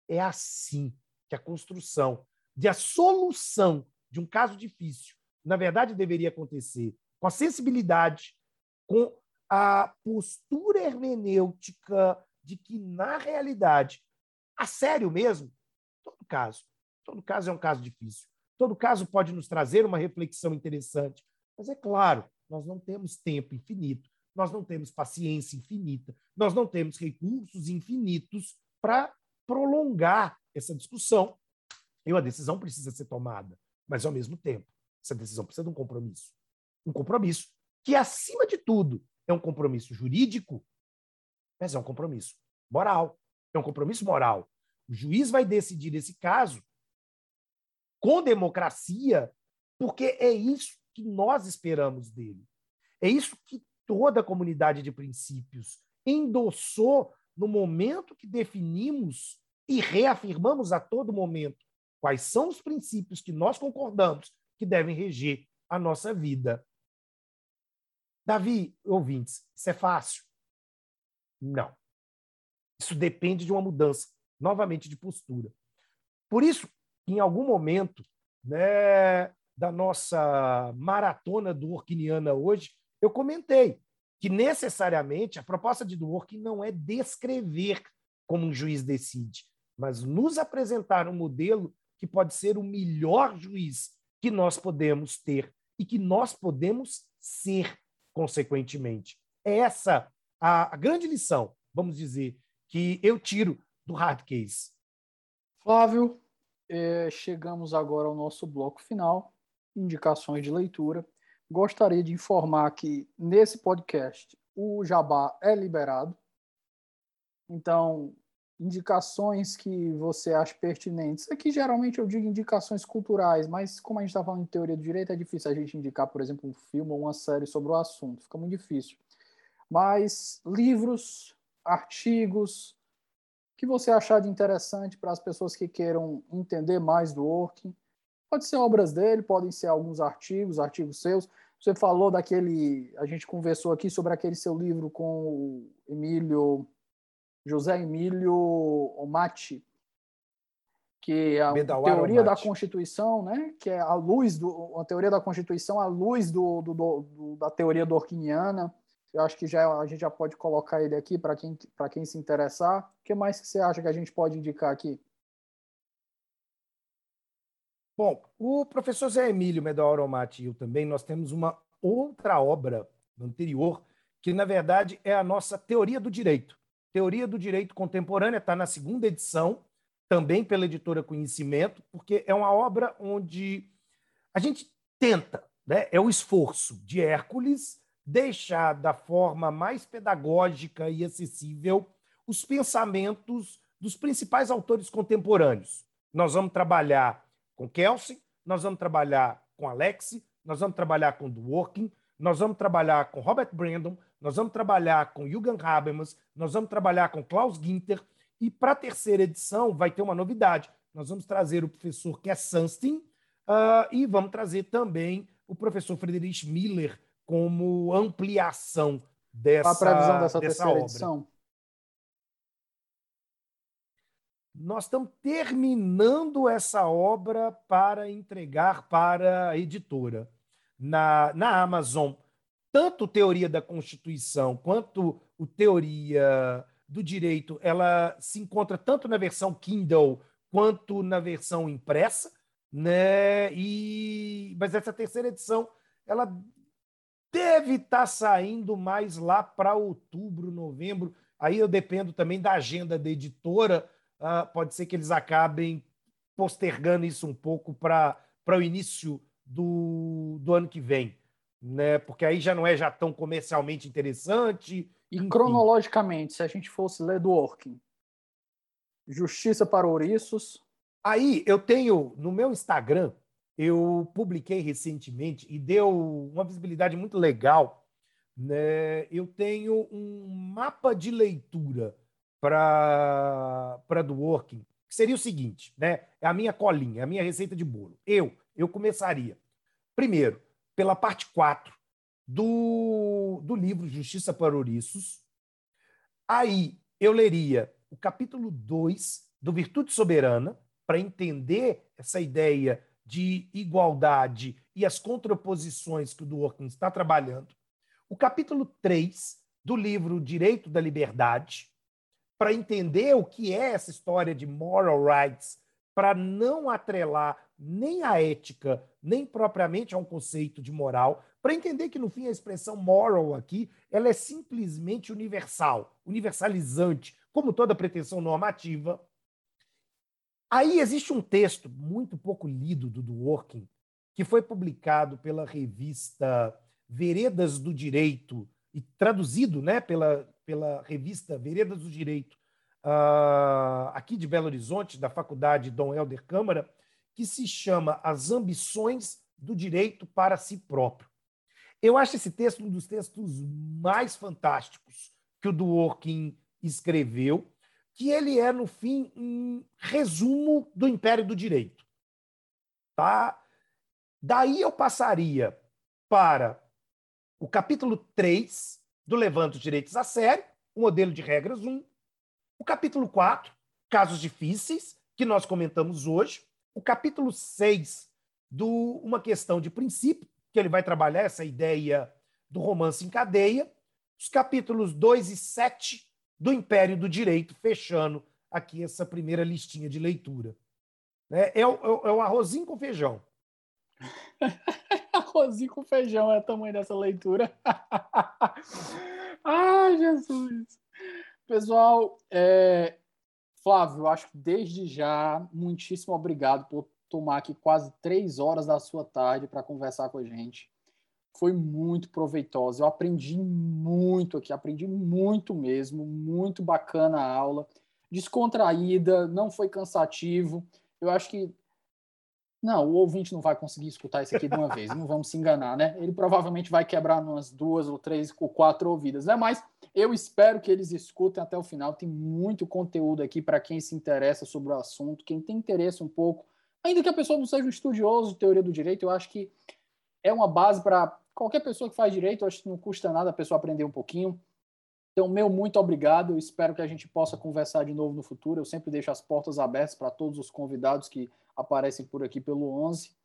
Speaker 2: É assim que a construção de a solução de um caso difícil, na verdade, deveria acontecer com a sensibilidade, com a postura hermenêutica de que, na realidade, a sério mesmo, todo caso, todo caso é um caso difícil. Todo caso pode nos trazer uma reflexão interessante, mas é claro, nós não temos tempo infinito nós não temos paciência infinita, nós não temos recursos infinitos para prolongar essa discussão. E uma decisão precisa ser tomada, mas, ao mesmo tempo, essa decisão precisa de um compromisso. Um compromisso que, acima de tudo, é um compromisso jurídico, mas é um compromisso moral. É um compromisso moral. O juiz vai decidir esse caso com democracia, porque é isso que nós esperamos dele. É isso que toda a comunidade de princípios endossou no momento que definimos e reafirmamos a todo momento quais são os princípios que nós concordamos que devem reger a nossa vida. Davi, ouvintes, isso é fácil? Não. Isso depende de uma mudança novamente de postura. Por isso, em algum momento né, da nossa maratona do Orkiniana hoje, eu comentei que necessariamente a proposta de Dworkin não é descrever como um juiz decide, mas nos apresentar um modelo que pode ser o melhor juiz que nós podemos ter e que nós podemos ser, consequentemente. É essa a, a grande lição, vamos dizer, que eu tiro do hard case.
Speaker 1: Flávio, é, chegamos agora ao nosso bloco final, indicações de leitura. Gostaria de informar que nesse podcast o jabá é liberado. Então, indicações que você acha pertinentes. Aqui geralmente eu digo indicações culturais, mas como a gente está falando de teoria do direito, é difícil a gente indicar, por exemplo, um filme ou uma série sobre o assunto. Fica muito difícil. Mas livros, artigos, que você achar de interessante para as pessoas que queiram entender mais do working. Pode ser obras dele, podem ser alguns artigos, artigos seus. Você falou daquele. A gente conversou aqui sobre aquele seu livro com o Emílio. José Emílio Omati, que é a teoria da Constituição, né? que é a luz do, a teoria da Constituição, a luz do, do, do da teoria dorquiniana. Eu acho que já a gente já pode colocar ele aqui para quem, quem se interessar. O que mais que você acha que a gente pode indicar aqui?
Speaker 2: Bom, o professor Zé Emílio Medauro Omati eu também, nós temos uma outra obra anterior, que na verdade é a nossa Teoria do Direito. Teoria do Direito Contemporânea está na segunda edição, também pela editora Conhecimento, porque é uma obra onde a gente tenta, né? é o esforço de Hércules deixar da forma mais pedagógica e acessível os pensamentos dos principais autores contemporâneos. Nós vamos trabalhar com Kelsey, nós vamos trabalhar com Alexi, nós vamos trabalhar com Dworkin, nós vamos trabalhar com Robert Brandon, nós vamos trabalhar com Jürgen Habermas, nós vamos trabalhar com Klaus Ginter, e para a terceira edição vai ter uma novidade. Nós vamos trazer o professor Kess Sunstein uh, e vamos trazer também o professor Friedrich Miller como ampliação dessa, a previsão dessa, dessa terceira obra. edição? Nós estamos terminando essa obra para entregar para a editora. Na, na Amazon, tanto teoria da Constituição quanto o teoria do direito, ela se encontra tanto na versão Kindle quanto na versão impressa, né? E mas essa terceira edição, ela deve estar tá saindo mais lá para outubro, novembro. Aí eu dependo também da agenda da editora. Uh, pode ser que eles acabem postergando isso um pouco para o início do, do ano que vem né? Porque aí já não é já tão comercialmente interessante.
Speaker 1: E enfim. cronologicamente, se a gente fosse ler do Orkin, Justiça para Ouriços.
Speaker 2: Aí eu tenho no meu Instagram, eu publiquei recentemente e deu uma visibilidade muito legal. Né? Eu tenho um mapa de leitura para do Working, que seria o seguinte, né? É a minha colinha, é a minha receita de bolo. Eu, eu começaria primeiro pela parte 4 do, do livro Justiça para Ouriços. Aí eu leria o capítulo 2 do Virtude Soberana, para entender essa ideia de igualdade e as contraposições que o Dworkin está trabalhando. O capítulo 3 do livro Direito da Liberdade, para entender o que é essa história de moral rights, para não atrelar nem a ética, nem propriamente a um conceito de moral, para entender que, no fim, a expressão moral aqui ela é simplesmente universal, universalizante, como toda pretensão normativa. Aí existe um texto muito pouco lido do Dworkin, que foi publicado pela revista Veredas do Direito e traduzido né, pela, pela revista Veredas do Direito, uh, aqui de Belo Horizonte, da Faculdade Dom Helder Câmara, que se chama As Ambições do Direito para Si Próprio. Eu acho esse texto um dos textos mais fantásticos que o Dworkin escreveu, que ele é, no fim, um resumo do Império do Direito. Tá? Daí eu passaria para o capítulo 3 do Levanta os Direitos a Sério, o modelo de regras 1, o capítulo 4 casos difíceis, que nós comentamos hoje. O capítulo 6 do Uma Questão de Princípio, que ele vai trabalhar essa ideia do romance em cadeia. Os capítulos 2 e 7 do Império do Direito, fechando aqui essa primeira listinha de leitura. É, é, o, é o arrozinho com feijão. <laughs>
Speaker 1: arrozinho com feijão é o tamanho dessa leitura. <laughs> Ai, Jesus! Pessoal, é... Flávio, acho que desde já, muitíssimo obrigado por tomar aqui quase três horas da sua tarde para conversar com a gente. Foi muito proveitosa. Eu aprendi muito aqui, aprendi muito mesmo, muito bacana a aula, descontraída, não foi cansativo. Eu acho que não, o ouvinte não vai conseguir escutar isso aqui de uma vez, <laughs> não vamos se enganar, né? Ele provavelmente vai quebrar umas duas ou três ou quatro ouvidas, né? Mas eu espero que eles escutem até o final. Tem muito conteúdo aqui para quem se interessa sobre o assunto, quem tem interesse um pouco, ainda que a pessoa não seja um estudioso de teoria do direito, eu acho que é uma base para qualquer pessoa que faz direito, acho que não custa nada a pessoa aprender um pouquinho. Então, meu muito obrigado. Eu espero que a gente possa conversar de novo no futuro. Eu sempre deixo as portas abertas para todos os convidados que aparecem por aqui pelo 11.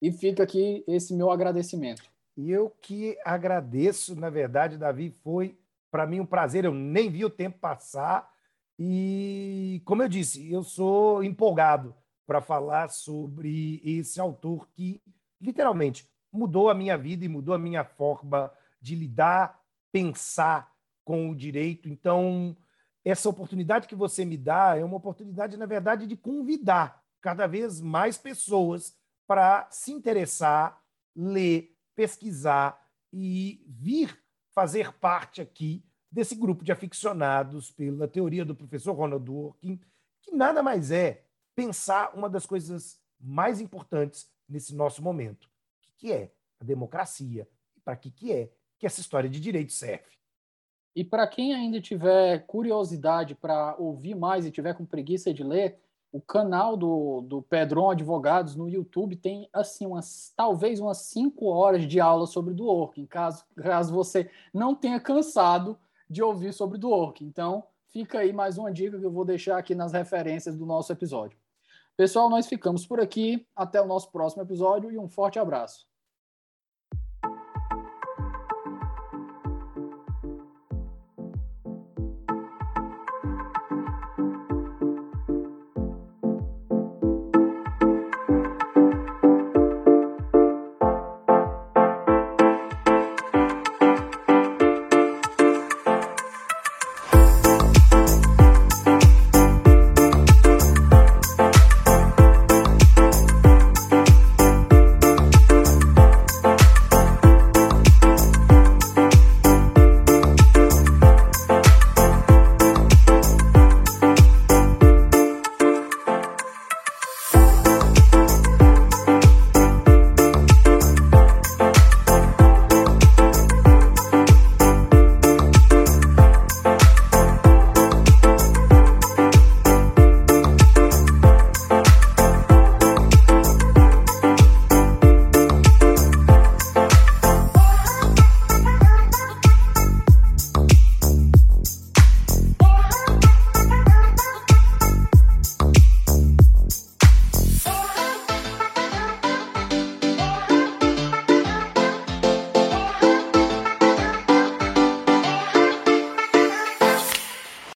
Speaker 1: E fica aqui esse meu agradecimento.
Speaker 2: E eu que agradeço, na verdade, Davi, foi para mim um prazer. Eu nem vi o tempo passar. E, como eu disse, eu sou empolgado para falar sobre esse autor que, literalmente, mudou a minha vida e mudou a minha forma de lidar, pensar com o direito. Então, essa oportunidade que você me dá é uma oportunidade, na verdade, de convidar cada vez mais pessoas para se interessar, ler, pesquisar e vir fazer parte aqui desse grupo de aficionados pela teoria do professor Ronald Dworkin, que nada mais é pensar uma das coisas mais importantes nesse nosso momento, que é a democracia e para que que é que essa história de direito serve.
Speaker 1: E para quem ainda tiver curiosidade para ouvir mais e tiver com preguiça de ler, o canal do, do Advogados no YouTube tem assim umas talvez umas cinco horas de aula sobre Dworkin, caso caso você não tenha cansado de ouvir sobre Dworkin. Então, fica aí mais uma dica que eu vou deixar aqui nas referências do nosso episódio. Pessoal, nós ficamos por aqui. Até o nosso próximo episódio e um forte abraço.